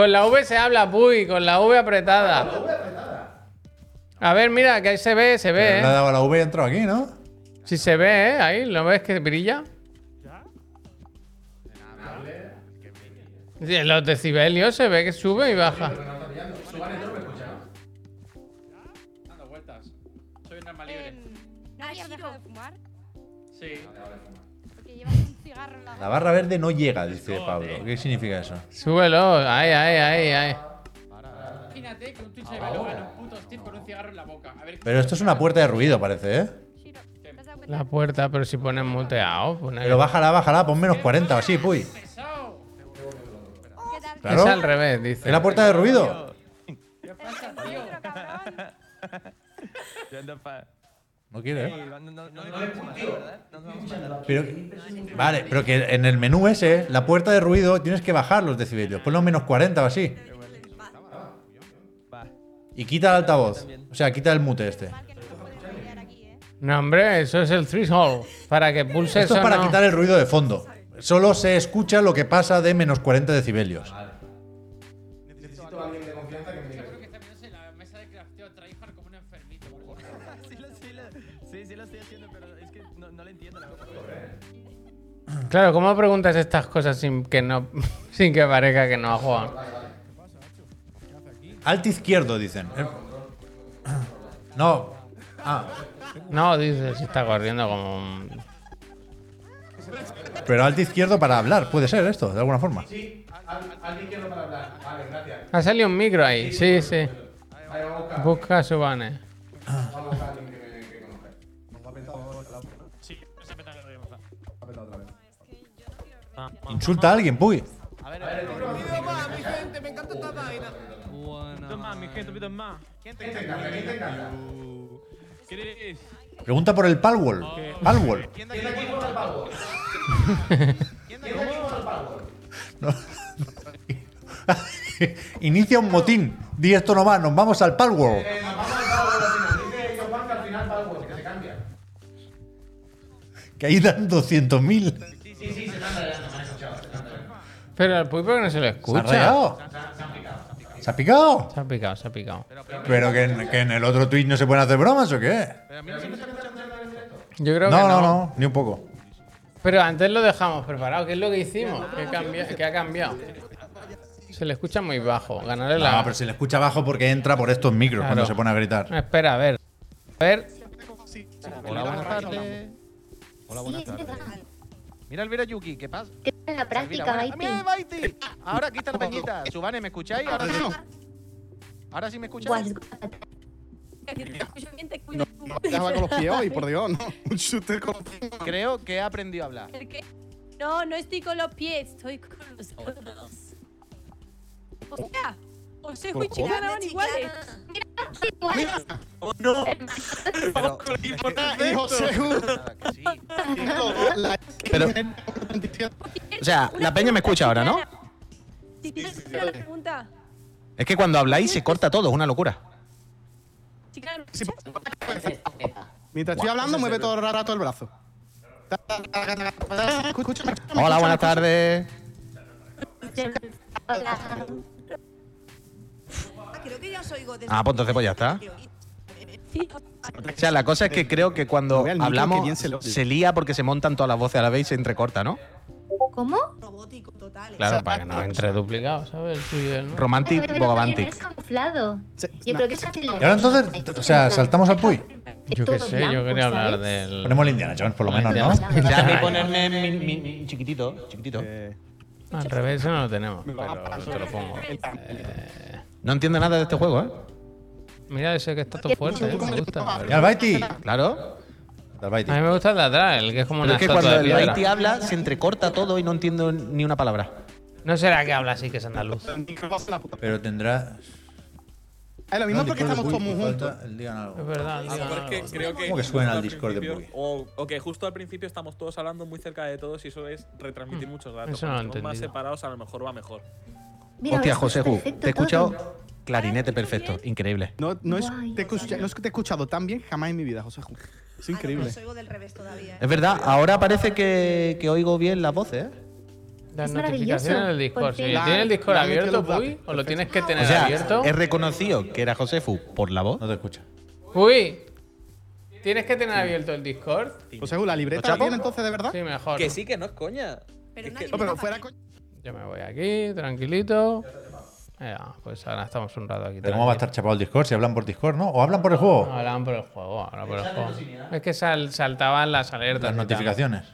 Con la V se habla, puy, con la V apretada. A ver, mira, que ahí se ve, se ve, Le ha ¿eh? dado a la V y ha entrado aquí, ¿no? Sí se ve, ¿eh? Ahí, ¿lo ves que brilla? Sí, Los decibelios se ve que sube y baja. La barra verde no llega, dice Pablo. ¿Qué significa eso? Súbelo, ahí, ahí, ahí, ahí. Imagínate que un Twitch gana un puto Steve con un cigarro en la boca. A ver Pero esto es una puerta de ruido, parece, ¿eh? La puerta, pero si pones muteado, pone. Pero bájala, bájala, pon menos 40 o así, puy. pesado. ¿Qué tal? Claro. Es al revés, dice. ¿Es la puerta de ruido? ¿Qué pasa, tío? No quiere, ¿eh? No, no, no, no, no, ¿verdad? No, no. Pero, vale, pero que en el menú ese, la puerta de ruido, tienes que bajar los decibelios. Ponlo menos 40 o así. Y quita el altavoz. O sea, quita el mute este. No hombre, eso es el threshold. Para que pulse Esto es para no. quitar el ruido de fondo. Solo se escucha lo que pasa de menos 40 decibelios. Claro, ¿cómo preguntas estas cosas sin que no sin que parezca que no ha jugado? Alt izquierdo, dicen. Eh, No. Ah, No, dice, si está corriendo como un... pero alt izquierdo para hablar. Puede ser esto, de alguna forma. Sí, al, al izquierdo para hablar. Vale, gracias. Ha salido un micro ahí, sí, sí. Buscar. Busca a Subane. Vamos Insulta a alguien, puy. ¿Quién te encanta? ¿Quién te encanta? Pregunta por el Palwall. Palwall. ¿Quién de aquí juega al Power? ¿Quién de aquí juega al Power? Inicia un motín. Di esto no va, nos vamos al Palwall. Eh, nos vamos al Power al final. Dice yo Juan que al final Power, que se cambia. Que ahí dan 200.000. Pero al Puy, ¿por qué no se lo ¿Se ha escucha? rayado? Se han- se han picado, se han picado. ¿Se ha picado? Se ha picado, se ha picado. ¿Pero que en, que en el otro tweet no se pueden hacer bromas o qué? Yo creo No, que no, no. no, ni un poco. Pero antes lo dejamos preparado. ¿Qué es lo que hicimos? ¿Qué, cambia- qué ha cambiado? Se le escucha muy bajo. Ganarle la. No, pero se le escucha bajo porque entra por estos micros Claro. cuando se pone a gritar. Espera, a ver. A ver. Hola, buenas tardes. Hola, buenas tardes. Mira Elvira Yuki, ¿qué pasa? Que en la práctica, Baiti. buena- ¡Ah, mira, Baiti! Ahora aquí está la peñita. Subane, ¿me escucháis? Ahora sí. Ahora sí me escucháis. Guas- Deja con los pies hoy, por Dios, ¿no? Un shooter con los pies. Creo que he aprendido a hablar. No, no estoy con los pies, estoy con los ojos. Hostia, José y Chicana van iguales. Pero, sí. la- Pero- O sea, la peña me escucha ahora, ¿no? Si tienes que hacer la pregunta, Es que cuando habláis se corta todo, es una locura. Chicana, Mientras estoy hablando, mueve todo el rato el brazo. Hola, buenas tardes. Creo que ya os oigo desde Ah, pues entonces pues ya está. sí. O sea, la cosa es que creo que cuando No hablamos se se lía porque se montan todas las voces a la vez y se entrecorta, ¿no? ¿Cómo? robótico total. Claro, para que no entre duplicado, ¿sabes? El mío. Romantic, Bogavantic. Es camuflado. Sí, Yo creo que es. Y ahora entonces, o sea, saltamos al Puy. Yo qué sé, yo quería hablar del. Ponemos el Indiana Jones, por lo menos, ¿no? O sea, a mí ponerme mi, mi- mi- chiquitito, chiquitito. Eh, Al revés, eso no lo tenemos. Pero te lo pongo. Eh, No entiendo nada de este juego, ¿eh? mira ese que está todo fuerte, ¿eh? me gusta. Y al Baiti. Claro. Al Baiti. A mí me gusta el de atrás, el que es como Pero una es que cuando el. Baiti habla se entrecorta todo y no entiendo ni una palabra. No será que habla así que es andaluz. Pero tendrá. Es lo mismo porque Discord de estamos todos muy juntos. el Es algo. verdad. A lo diga mejor es que algo. creo que. ¿Cómo que suena el al Discord de? O, o que justo al principio estamos todos hablando muy cerca de todos y eso es retransmitir muchos datos. Mm. eso no Cuando estemos más separados, a lo mejor va mejor. Mira, Hostia, José Ju, te he escuchado todo. clarinete perfecto, increíble. No, no, es, Guay. te he escucha- no es que te he escuchado tan bien jamás en mi vida, José Ju. Es increíble. Os oigo del revés todavía. ¿eh? Es verdad, ahora parece que, que oigo bien las voces, ¿eh? Las Es notificaciones maravilloso, del Discord. Si La- ¿Tienes el Discord la abierto, Puy? ¿O lo tienes que tener O sea, abierto? he reconocido que era Josefu por la voz. No te escucha. Puy, ¿tienes que tener abierto el Discord? José Ju, ¿la libreta ¿Lo la tiene entonces de verdad? Sí, mejor. Que sí, que no es coña. Pero Es que- No, pero fuera coña. Yo me voy aquí, tranquilito. Ya, pues ahora estamos un rato aquí. Pero ¿cómo va a estar chapado el Discord si hablan por Discord, no? ¿O hablan por el juego? Hablaban por el juego, hablaban por el juego. Es que sal- saltaban las alertas. Las notificaciones.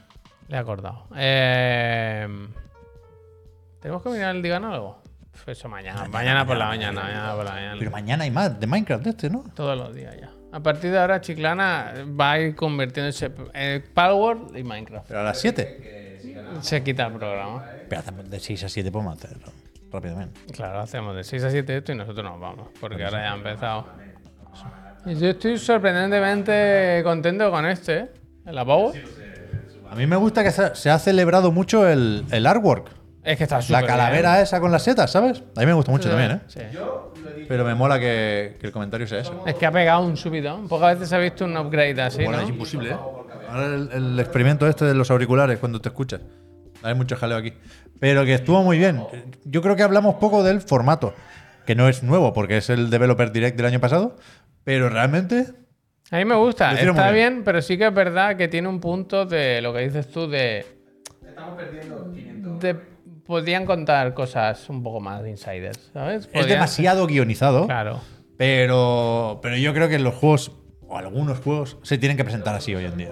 Le he acordado. Eh, ¿Tenemos que mirar el Digan algo? Eso mañana. Mañana por la mañana. Mañana por la mañana. Pero mañana hay más de Minecraft de este, ¿no? Todos los días ya. A partir de ahora, Chiclana va a ir convirtiéndose en Palworld y Minecraft. Pero a las 7. Se quita el programa. Pero hacemos de 6 a 7 podemos hacerlo rápidamente. Claro, hacemos de 6 a 7 esto y nosotros nos vamos. Porque ahora ya ha empezado. Y Yo estoy sorprendentemente contento con este, ¿eh? El Power. A mí me gusta que se ha celebrado mucho el, el artwork. Es que está La calavera bien. esa con las setas, ¿sabes? A mí me gusta mucho Sí, también, ¿eh? sí. Pero me mola que, que el comentario sea ese. Es que ha pegado un subidón. Pocas veces ha visto un upgrade así, Bueno, ¿no? es imposible, ¿eh? Ahora el, el experimento este de los auriculares cuando te escuchas. Hay mucho jaleo aquí. Pero que estuvo muy bien. Yo creo que hablamos poco del formato, que no es nuevo porque es el Developer Direct del año pasado, pero realmente A mí me gusta, está bien. bien, pero sí que es verdad que tiene un punto de lo que dices tú de. de podrían contar cosas un poco más de insiders, ¿sabes? es demasiado guionizado. Claro. Pero, pero yo creo que los juegos, o algunos juegos, se tienen que presentar así hoy en día.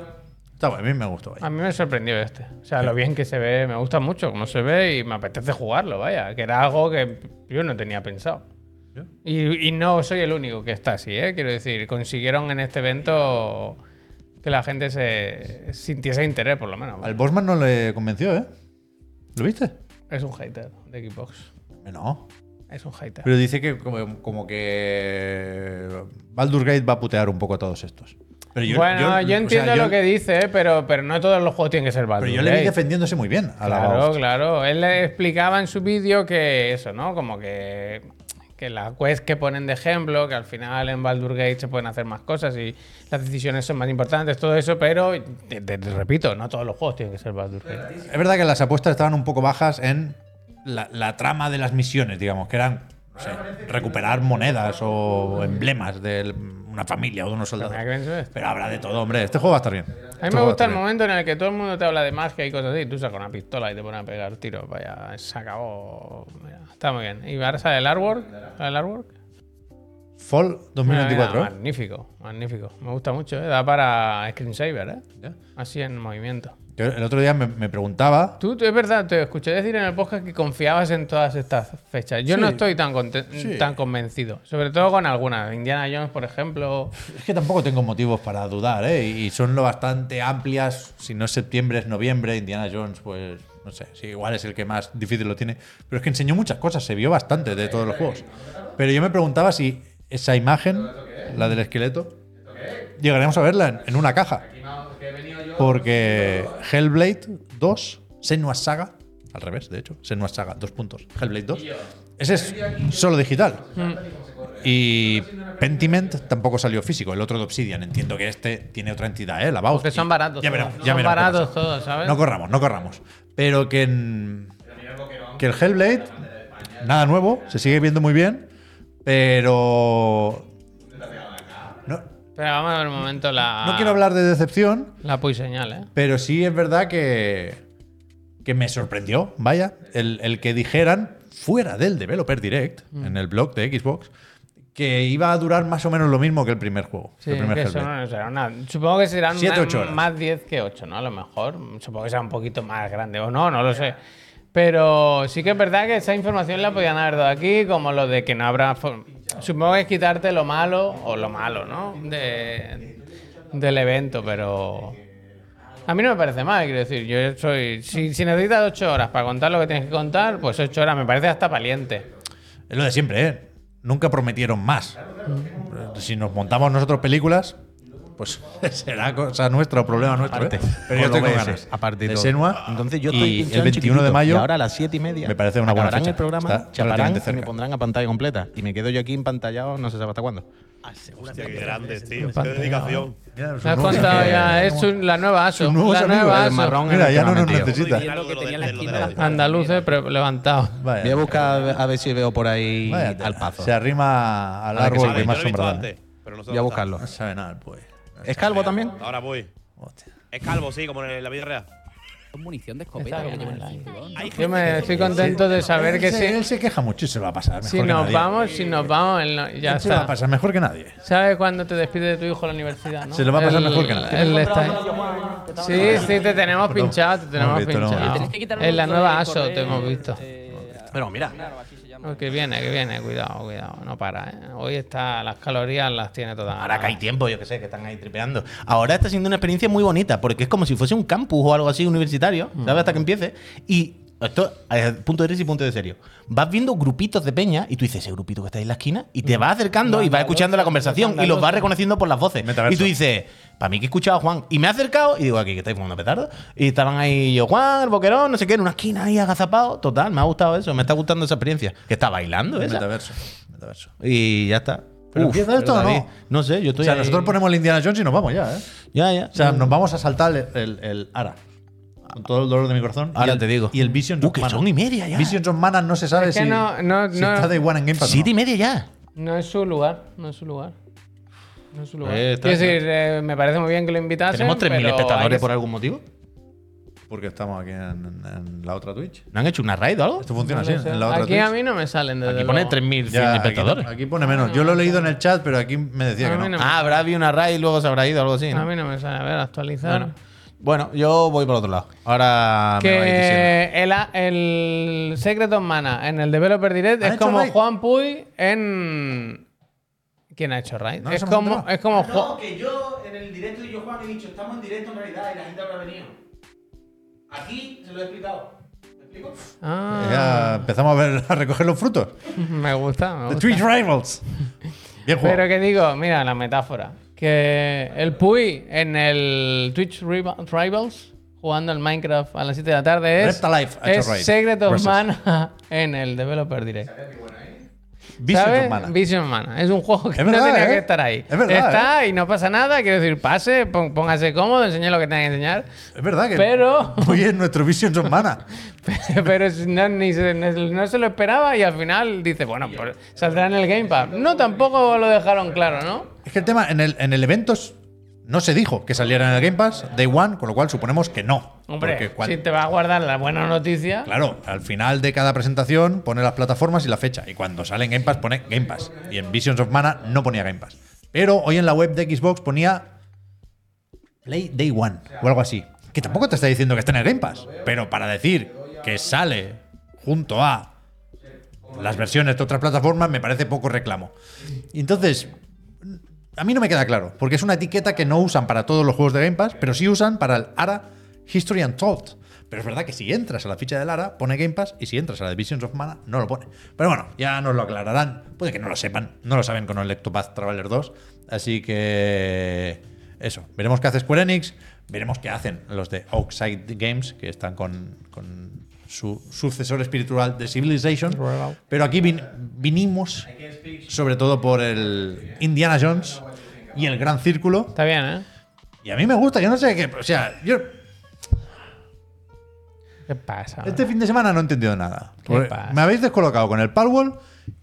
Está bueno, a mí me gustó. vaya. A mí me sorprendió este. O sea, lo bien que se ve, me gusta mucho cómo se ve y me apetece jugarlo, vaya. Que era algo que yo no tenía pensado. Y, y no soy el único que está así, ¿eh? Quiero decir, consiguieron en este evento que la gente se sintiese interés, por lo menos. Al Bosman no le convenció, ¿eh? ¿Lo viste? Es un hater de Xbox. No. Es un hater. Pero dice que como, como que Baldur's Gate va a putear un poco a todos estos. Pero yo, bueno, yo, o sea, entiendo yo- lo que dice, ¿eh? pero, pero no todos los juegos tienen que ser Baldur's Pero yo le vi Gate. defendiéndose muy bien a la Claro, claro. Él le explicaba en su vídeo que eso, ¿no? Como que, que las quests que ponen de ejemplo, que al final en Baldur's Gate se pueden hacer más cosas y las decisiones son más importantes, todo eso, pero te, te- te repito, no todos los juegos tienen que ser Baldur's Gate. Es verdad que las apuestas estaban un poco bajas en la, la trama de las misiones, digamos, que eran no sé, recuperar monedas o emblemas de una familia o de unos soldados. Pero habrá de todo, hombre. Este juego va a estar bien. A mí Este me gusta el momento en el que todo el mundo te habla de magia y cosas así, y tú sacas una pistola y te pones a pegar tiros, vaya, se acabó. Mira, está muy bien. Y ahora sale el artwork. ¿Sale el artwork? Fall 2024. Mira, mira, magnífico, magnífico. Me gusta mucho, ¿eh? Da para screensaver, ¿eh? Así en movimiento. Yo el otro día me, me preguntaba. Tú, tú- es verdad, te escuché decir en el podcast que confiabas en todas estas fechas. Yo Sí. no estoy tan, Sí. tan convencido. Sobre todo con algunas. Indiana Jones, por ejemplo. Es que tampoco tengo motivos para dudar, ¿eh? Y son lo bastante amplias. Si no es septiembre, es noviembre. Indiana Jones, pues no sé. Sí, igual es el que más difícil lo tiene. Pero es que enseñó muchas cosas. Se vio bastante de todos los juegos. Pero yo me preguntaba si esa imagen, la del esqueleto, llegaremos a verla en, en una caja. Porque Hellblade 2, Senua's Saga, al revés, de hecho, Senua's Saga, dos puntos. Hellblade 2. Ese es solo digital. Y Pentiment tampoco salió físico, el otro de Obsidian. Entiendo que este tiene otra entidad, ¿eh? La son baratos. Ya veremos, ya son veremos baratos todos, ¿sabes? No corramos, no corramos. Pero que en- que el Hellblade, nada nuevo, se sigue viendo muy bien, pero Pero vamos a ver un momento la. no quiero hablar de decepción, La pui señal, ¿eh? pero sí es verdad que, que me sorprendió, vaya, el, el que dijeran fuera del Developer Direct, Mm. en el blog de Xbox, que iba a durar más o menos lo mismo que el primer juego. Sí, el primer que Hellblade. son- será una- supongo que serán Siete, una- más 10 que 8, ¿no? A lo mejor. Supongo que sea un poquito más grande. O no, no lo sé. Pero sí que es verdad que esa información la podían haber dado aquí, como lo de que no habrá. Supongo que es quitarte lo malo, o lo malo, ¿no? De, del evento, pero. A mí no me parece mal, quiero decir. Yo soy. Si, si necesitas 8 horas para contar lo que tienes que contar, pues 8 horas me parece hasta valiente. Es lo de siempre, ¿eh? Nunca prometieron más. Si nos montamos nosotros películas, pues será cosa nuestra o problema nuestro. ¿eh? Aparte, Pero yo con tengo OBS, ganas. aparte de. Senua. Entonces yo y estoy el pinchando 21 de mayo. Y ahora a las 7 y media. Me parece una buena fecha. el programa, Está chaparán y me pondrán a pantalla completa. Y me quedo yo aquí empantallado, no se sabe hasta cuándo. Hostia, qué grande, tío. Qué dedicación. Me has contado ya, es su- la nueva ASO. La amigos, nueva el ASO. marrón Mira, ya no nos necesita. Andaluces pero levantado. Vaya. Voy a buscar a ver- si veo por ahí al pazo. Se arrima al árbol que más sombra Voy a buscarlo. No sabe nada, pues. ¿Es calvo también? Ahora voy. Es calvo, sí, como en la vida real. Con munición de escopeta que en el cinturón. Yo me estoy contento de saber que él, se, él si, se queja mucho y se lo va a pasar. Mejor si que nos nadie. vamos, si nos vamos, él no- ya Él se lo va a está. pasar mejor que nadie. ¿Sabes cuándo te despides de tu hijo a la universidad? ¿no? Se lo va a pasar Él- mejor que nadie. él está ahí. Sí, sí, te tenemos pinchado, te tenemos hemos visto, lo hemos pinchado. visto. Tienes que quitar En la nueva ASO te hemos visto. Pero mira, Oh, que viene, que viene, cuidado, cuidado, no para, ¿eh? Hoy está, las calorías las tiene todas. Ahora que hay tiempo, yo que sé, que están ahí tripeando. Ahora está siendo una experiencia muy bonita, porque es como si fuese un campus o algo así universitario, ¿sabes? Hasta que empiece. Y Esto es punto de risa y punto de serio. Vas viendo grupitos de peña y tú dices, ese grupito que está ahí en la esquina, y te vas acercando y vas escuchando la conversación y los vas reconociendo por las voces. Y tú dices, para mí que he escuchado a Juan. Y me he acercado y digo, aquí que estáis fumando petardo. Y estaban ahí yo, Juan, el boquerón, no sé qué, en una esquina ahí agazapado. Total, me ha gustado eso, me está gustando esa experiencia. Que está bailando, esa. Metaverso. Metaverso. Y ya está. ¿Pero Uf, empieza esto pero o no? No sé, yo estoy. O sea, ahí- nosotros ponemos el Indiana Jones y nos vamos ya, ¿eh? Ya, ya. O sea, nos vamos a saltar el, el, el Ara. Con todo el dolor de mi corazón. Ahora Y el- te digo. Y el Visions Uh, of que Mana. son y media ya. Visions of Mana no se sabe Es que si, no- no- si no- está de One en Game Pass. Siete y media ya. No es su lugar, no es su lugar. No es su lugar. Eh, está- Quiero decir, eh, me parece muy bien que lo invitasen. ¿Tenemos 3.000 pero hay espectadores por algún motivo? Porque estamos aquí en, en la otra Twitch. ¿No han hecho una raid o algo? Esto funciona no así, en la otra Aquí Twitch. a mí no me salen desde Aquí pone luego. 3.100 Ya, aquí, espectadores. aquí pone menos. Yo lo he leído en el chat, pero aquí me decía A que no. Ah, habrá habido una raid y luego se habrá ido algo así. ¿no? A mí no me sale. A ver, actualizar. Bueno. Bueno, yo voy por otro lado. Ahora me vais diciendo. que el, el Secret of Mana en el Developer Direct ¿Han es como raid? Juan Puy en. ¿Quién ha hecho raid? No es, como, es como No, que yo en el directo de yo Juan he dicho, estamos en directo en realidad y la gente habrá venido. Aquí se lo he explicado. ¿Me explico? Ah, Ya empezamos a, ver, a recoger los frutos. me gusta. Me The gusta. Twitch Rivals. Bien jugado. Pero que digo, mira la metáfora. Que el Puy en el Twitch Riva- Rivals, jugando al Minecraft a las 7 de la tarde, es, es. Secret of Versus. Mana en el Developer Direct. Visions ¿Sabes? of Mana. Vision of Mana. Es un juego que Es no verdad, tenía ¿eh? que estar ahí. Es verdad, Está y no pasa nada. Quiero decir, pase, póngase cómodo, enseñe lo que tenga que enseñar. Es verdad que Pero- hoy es nuestro Visions of Mana. Pero no, ni se, no se lo esperaba y al final dice, bueno, pues saldrá en el Game Pass. No, tampoco lo dejaron claro, ¿no? Es que el tema, en el, en el evento no se dijo que saliera en el Game Pass Day One, con lo cual suponemos que no. Hombre, si te va a guardar la buena noticia. Claro, al final de cada presentación pone las plataformas y la fecha. Y cuando sale en Game Pass pone Game Pass. Y en Visions of Mana no ponía Game Pass. Pero hoy en la web de Xbox ponía Play Day One o algo así. Que tampoco te está diciendo que está en el Game Pass. Pero para decir que sale junto a las versiones de otras plataformas me parece poco reclamo. Entonces, a mí no me queda claro, porque es una etiqueta que no usan para todos los juegos de Game Pass, pero sí usan para el ARA History Untold. Pero es verdad que si entras a la ficha del ARA, pone Game Pass, y si entras a la de Visions of Mana, no lo pone. Pero bueno, ya nos lo aclararán. Puede que no lo sepan, no lo saben con el Lectopath Traveler 2. Así que. Eso, veremos qué hace Square Enix, veremos qué hacen los de Oakside Games, que están con, con su sucesor espiritual de Civilization. Pero aquí vin- vinimos sobre todo por el Indiana Jones y el Gran Círculo. Está bien, ¿eh? Y a mí me gusta, yo no sé qué. O sea, yo ¿Qué pasa? este fin de semana no he entendido nada. ¿Qué Porque pasa? Me habéis descolocado con el Palworld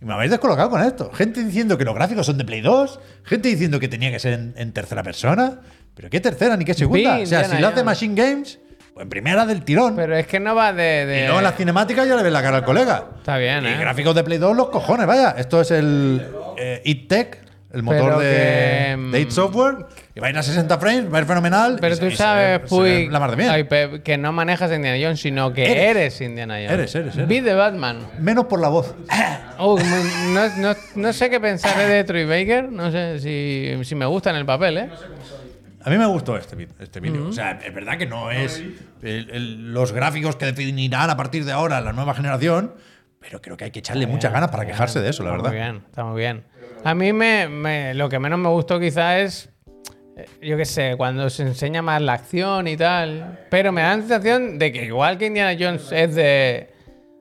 y me habéis descolocado con esto. Gente diciendo que los gráficos son de Play 2, gente diciendo que tenía que ser en, en tercera persona. Pero qué tercera ni qué segunda. Vi o sea, si lo hace. Machine Games, pues en primera del tirón. Pero es que no va de. de- Y luego en la cinemática ya le ves la cara al colega. Está bien, Y ¿eh? gráficos de Play 2, los cojones, vaya. Esto es el eh, It Tech, el motor de, que, mm, de It Software. Y va a ir a 60 frames, va a ir fenomenal. Pero y tú se- y se sabes, se Puy, la mar de bien. ay, Pep, que no manejas Indiana Jones, sino que Eres. eres, Indiana Jones. Eres, eres, eres. Be the Batman. Menos por la voz. Oh, no, no- no sé qué pensar de Troy Baker. No sé si, si me gusta en el papel, ¿eh? A mí me gustó este vídeo. Este vídeo. O sea, es verdad que no es el- el- los gráficos que definirán a partir de ahora la nueva generación, pero creo que hay que echarle muchas ganas para quejarse de eso, la Está verdad. Muy bien, está muy bien. A mí me, me- lo que menos me gustó quizá es, eh, yo qué sé, cuando se enseña más la acción y tal. Pero me da la sensación de que igual que Indiana Jones es de,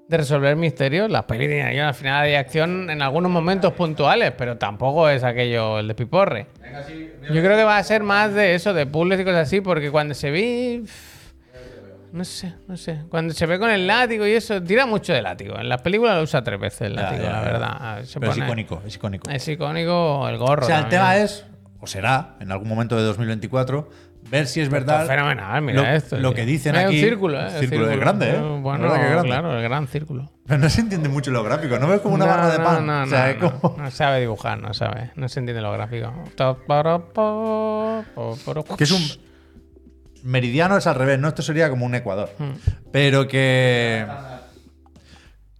de resolver misterios, las pelis de Indiana Jones al final hay acción en algunos momentos puntuales, pero tampoco es aquello el de piporre. Yo creo que va a ser más de eso, de puzzles y cosas así, porque cuando se vi... No sé, no sé. Cuando se ve con el látigo y eso, tira mucho de látigo. En las películas lo usa tres veces el látigo, ya, la verdad. Se Pero es icónico, es icónico. Es icónico el gorro. O sea, el tema es, o será, en algún momento de 2024, ver si es verdad. Fenomenal, mira lo, esto. lo que dicen Es aquí. un círculo, ¿eh? el círculo es grande, ¿eh? Bueno, ¿Verdad que es grande? claro, el gran círculo. Pero no se entiende mucho los gráficos, no ves como una No, barra de no, pan. No, o sea, no, no. como- No sabe dibujar, no sabe. No se entiende lo gráfico. Que es un. Meridiano es al revés, ¿no? Esto sería como un Ecuador. Hmm. Pero que.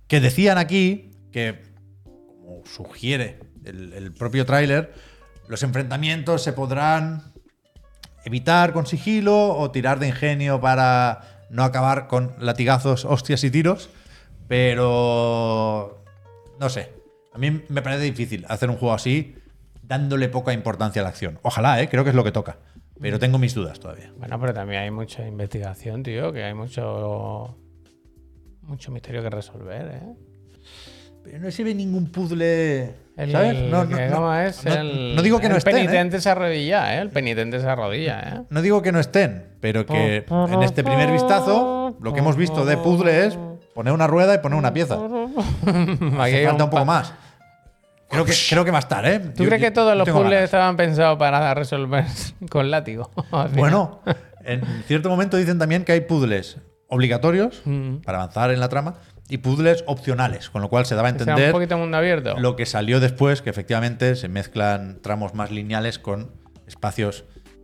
Que decían aquí que, como sugiere el, el propio tráiler, los enfrentamientos se podrán evitar con sigilo o tirar de ingenio para no acabar con latigazos, hostias y tiros, pero no sé. A mí me parece difícil hacer un juego así dándole poca importancia a la acción. Ojalá, ¿eh? creo que es lo que toca. Pero tengo mis dudas todavía. Bueno, pero también hay mucha investigación, tío, que hay mucho mucho misterio que resolver, ¿eh? Pero no se ve ningún puzzle. El, ¿Sabes? No, no, ¿cómo no, es? no- el, no digo que no el estén, ¿eh? penitente se arrodilla, ¿eh? El penitente se arrodilla, ¿eh? No digo que no estén, pero que en este primer vistazo lo que hemos visto de puzzle es poner una rueda y poner una pieza. Aquí Hace hay falta un un poco más. Creo que, creo que va a estar, ¿eh? ¿Tú Yo- crees yo- que todos los puzzles ganas. estaban pensados para resolver con látigo? Bueno, en cierto momento dicen también que hay puzzles obligatorios Mm. para avanzar en la trama y puzzles opcionales, con lo cual se daba a sea entender un poquito mundo abierto. lo que salió después, que efectivamente se mezclan tramos más lineales con espacios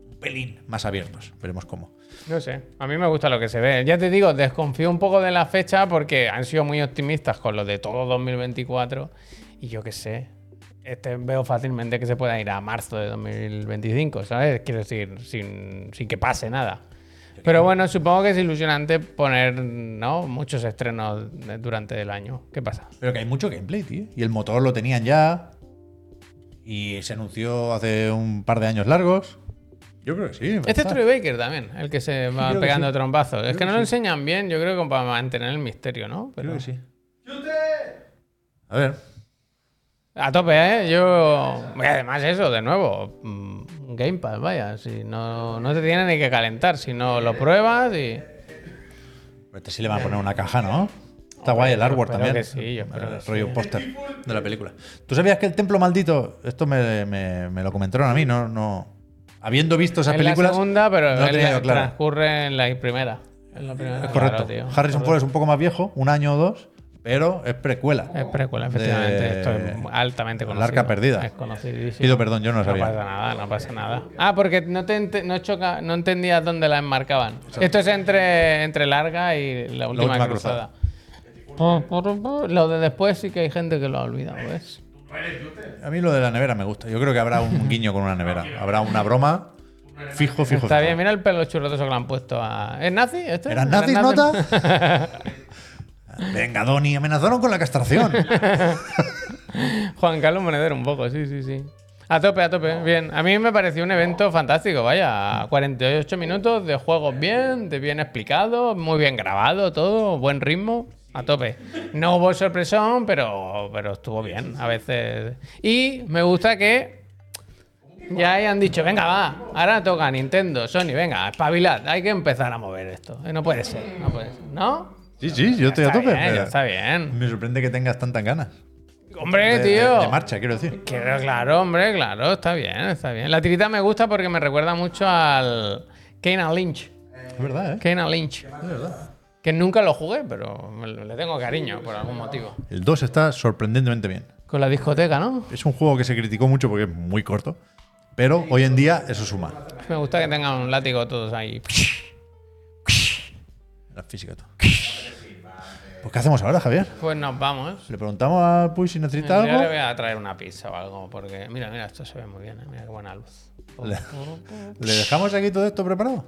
un pelín más abiertos. Veremos cómo. No sé, a mí me gusta lo que se ve. Ya te digo, desconfío un poco de la fecha porque han sido muy optimistas con lo de todo 2024 y yo qué sé. Este veo fácilmente que se pueda ir a marzo de 2025, ¿sabes? Quiero decir, sin, sin que pase nada. Pero bueno, supongo que es ilusionante poner ¿no? muchos estrenos durante el año. ¿Qué pasa? Pero que hay mucho gameplay, tío. Y el motor lo tenían ya. Y se anunció hace un par de años largos. Yo creo que sí. Este es. Troy Baker también, el que se va creo pegando sí. trompazos. Es Creo que que no lo sí. enseñan bien, yo creo que para mantener el misterio, ¿no? Pero... Creo que sí. A ver. A tope, ¿eh? Yo. y además, eso, de nuevo. mm, Game Pass, vaya. Si no, no te tiene ni que calentar. Si no lo pruebas y. Este sí le van a poner una caja, ¿no? Está guay el artwork también. que sí, yo El rollo sí. póster de la película. ¿Tú sabías que el templo maldito, esto me, me- me lo comentaron a mí, no, no. Habiendo visto esas en películas. la segunda, pero no él claro. transcurre en la primera. En la primera, Es claro, correcto. tío. Harrison Ford es un poco más viejo, un año o dos, pero es precuela. Es precuela, efectivamente. de- Esto es altamente conocido. Arca Perdida. Es conocidísimo. Pido perdón, yo no lo No sabía. pasa nada, no pasa nada. Ah, porque no, te no, choca, no entendías dónde la enmarcaban. Esto es entre, entre Larga y la última, última cruzada. Lo de después sí que hay gente que lo ha olvidado, ¿ves? A mí lo de la nevera me gusta. Yo creo que habrá un guiño con una nevera. Habrá una broma fijo, fijo. Está fijo. bien, mira el pelo churrotoso que le han puesto a. ¿Es nazi? ¿Eran nazis, ¿Eran nota? Venga, Donny, amenazaron con la castración. Juan Carlos Monedero, un poco, sí, sí, sí. A tope, a tope, bien. A mí me pareció un evento fantástico, vaya. 48 minutos de juegos bien, de bien explicado, muy bien grabado, todo, buen ritmo, a tope. No hubo sorpresón, pero, pero estuvo bien, a veces. Y me gusta que ya hayan dicho, venga, va, ahora toca Nintendo, Sony, venga, espabilad, hay que empezar a mover esto. Eh, No puede ser, no puede ser, ¿no? Sí, sí, yo estoy a tope. bien, pero ya está bien. Me sorprende que tengas tantas ganas. Hombre, De- tío. De, de marcha, quiero decir. Claro, claro, hombre, claro, está bien, está bien. La tirita me gusta porque me recuerda mucho al Kane Lynch. Es verdad, ¿eh? Kane Lynch. Es verdad. Que nunca lo jugué, pero le tengo cariño por algún motivo. El 2 está sorprendentemente bien. Con la discoteca, ¿no? Es un juego que se criticó mucho porque es muy corto. Pero hoy en día eso suma. Me gusta que tengan un látigo todos ahí. La física. todo. Pues ¿qué hacemos ahora, Javier? Pues nos vamos. Le preguntamos a Puy si necesita Yo le algo. voy a traer una pizza o algo, porque mira, mira, esto se ve muy bien, ¿eh? mira qué buena luz. Le, ¿Le dejamos aquí todo esto preparado?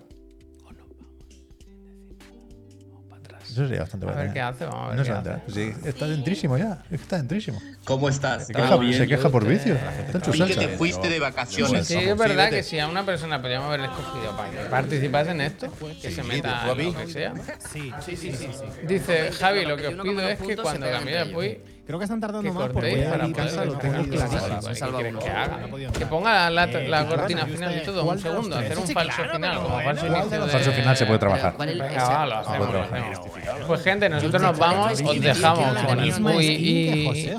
Eso sería bastante A bueno. ver ¿eh? qué hace, vamos a ver No qué a hace. Sí, está dentrísimo ya. Es que está dentrísimo. ¿Cómo estás? Se ¿Todo queja, bien? se queja por vicio. Está en que te fuiste de vacaciones. Sí, es verdad que si a una persona podríamos haber escogido para que participase en esto, que se meta lo que sea. Sí, sí, sí, sí. sí. Dice Javi, lo que os pido es que cuando de Puy, Creo que están tardando más porque cortéis voy a para ir a poder casa, lo tengo clarísimo. cosas. Se salva ¿Qué quieres uno. que ponga la, Eh, la ¿qué cortina final y todo, ¿Cuál un segundo, hacer un falso final, falso ¿cuál de inicio los de... Falso final se puede trabajar. ¿Cuál es el- Venga, va, lo Ah, hacemos, lo otro. hacemos. Pues gente, nosotros nos vamos, os dejamos con el Puy y...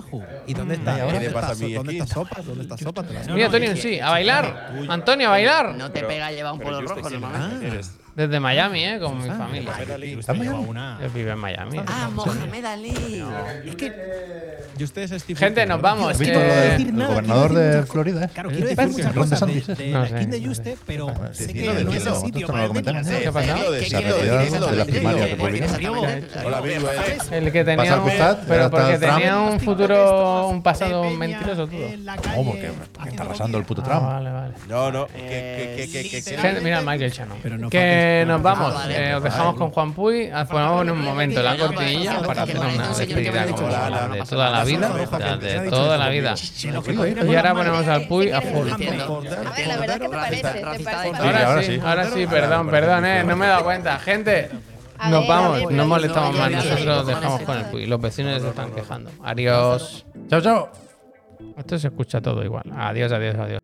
¿Y dónde está? ¿Qué ¿Dónde le pasa a está mi ¿Dónde está Sopas? ¿Dónde está Sopas? Te la Mira, Antonio, sí, a bailar. Antonio, a bailar. No te pega llevar un polo rojo normalmente. Desde Miami, ¿eh? Con mi familia. ¿Está en Miami? Él vive en Miami. Ah, Mohamed Ali. Es que. Y ustedes, Steve Gente, nos vamos. ¿Has que- visto lo del gobernador de Florida? ¿eh? Claro, El quiero decir Ron muchas cosas de, DeSantis, de No la sé, skin de no Juste, pero Sí, sé sí, que no es el. El que tenía un, pero porque tenía futuro, un pasado mentiroso todo. ¿Cómo? Porque, porque está arrasando el puto vale, vale. No, no. Que, que, que, que, que, que- mira Michael Shannon. Pero no que Eh, nos vamos. Eh, os dejamos con Juan Puy. Ah, Ponemos en un momento la cortinilla para hacer una despedida como de toda la vida. De toda la vida. Y ahora ponemos al Puy a full. A ver, la verdad que me parece. ¿Te parece? Ahora sí, ahora sí, perdón, perdón, eh, no me he dado cuenta. Gente, A nos vamos, ver, no molestamos más. Nosotros dejamos con el Puy. Los vecinos se están quejando. Adiós. Chao, chao. Esto se escucha todo igual. Adiós, adiós, adiós.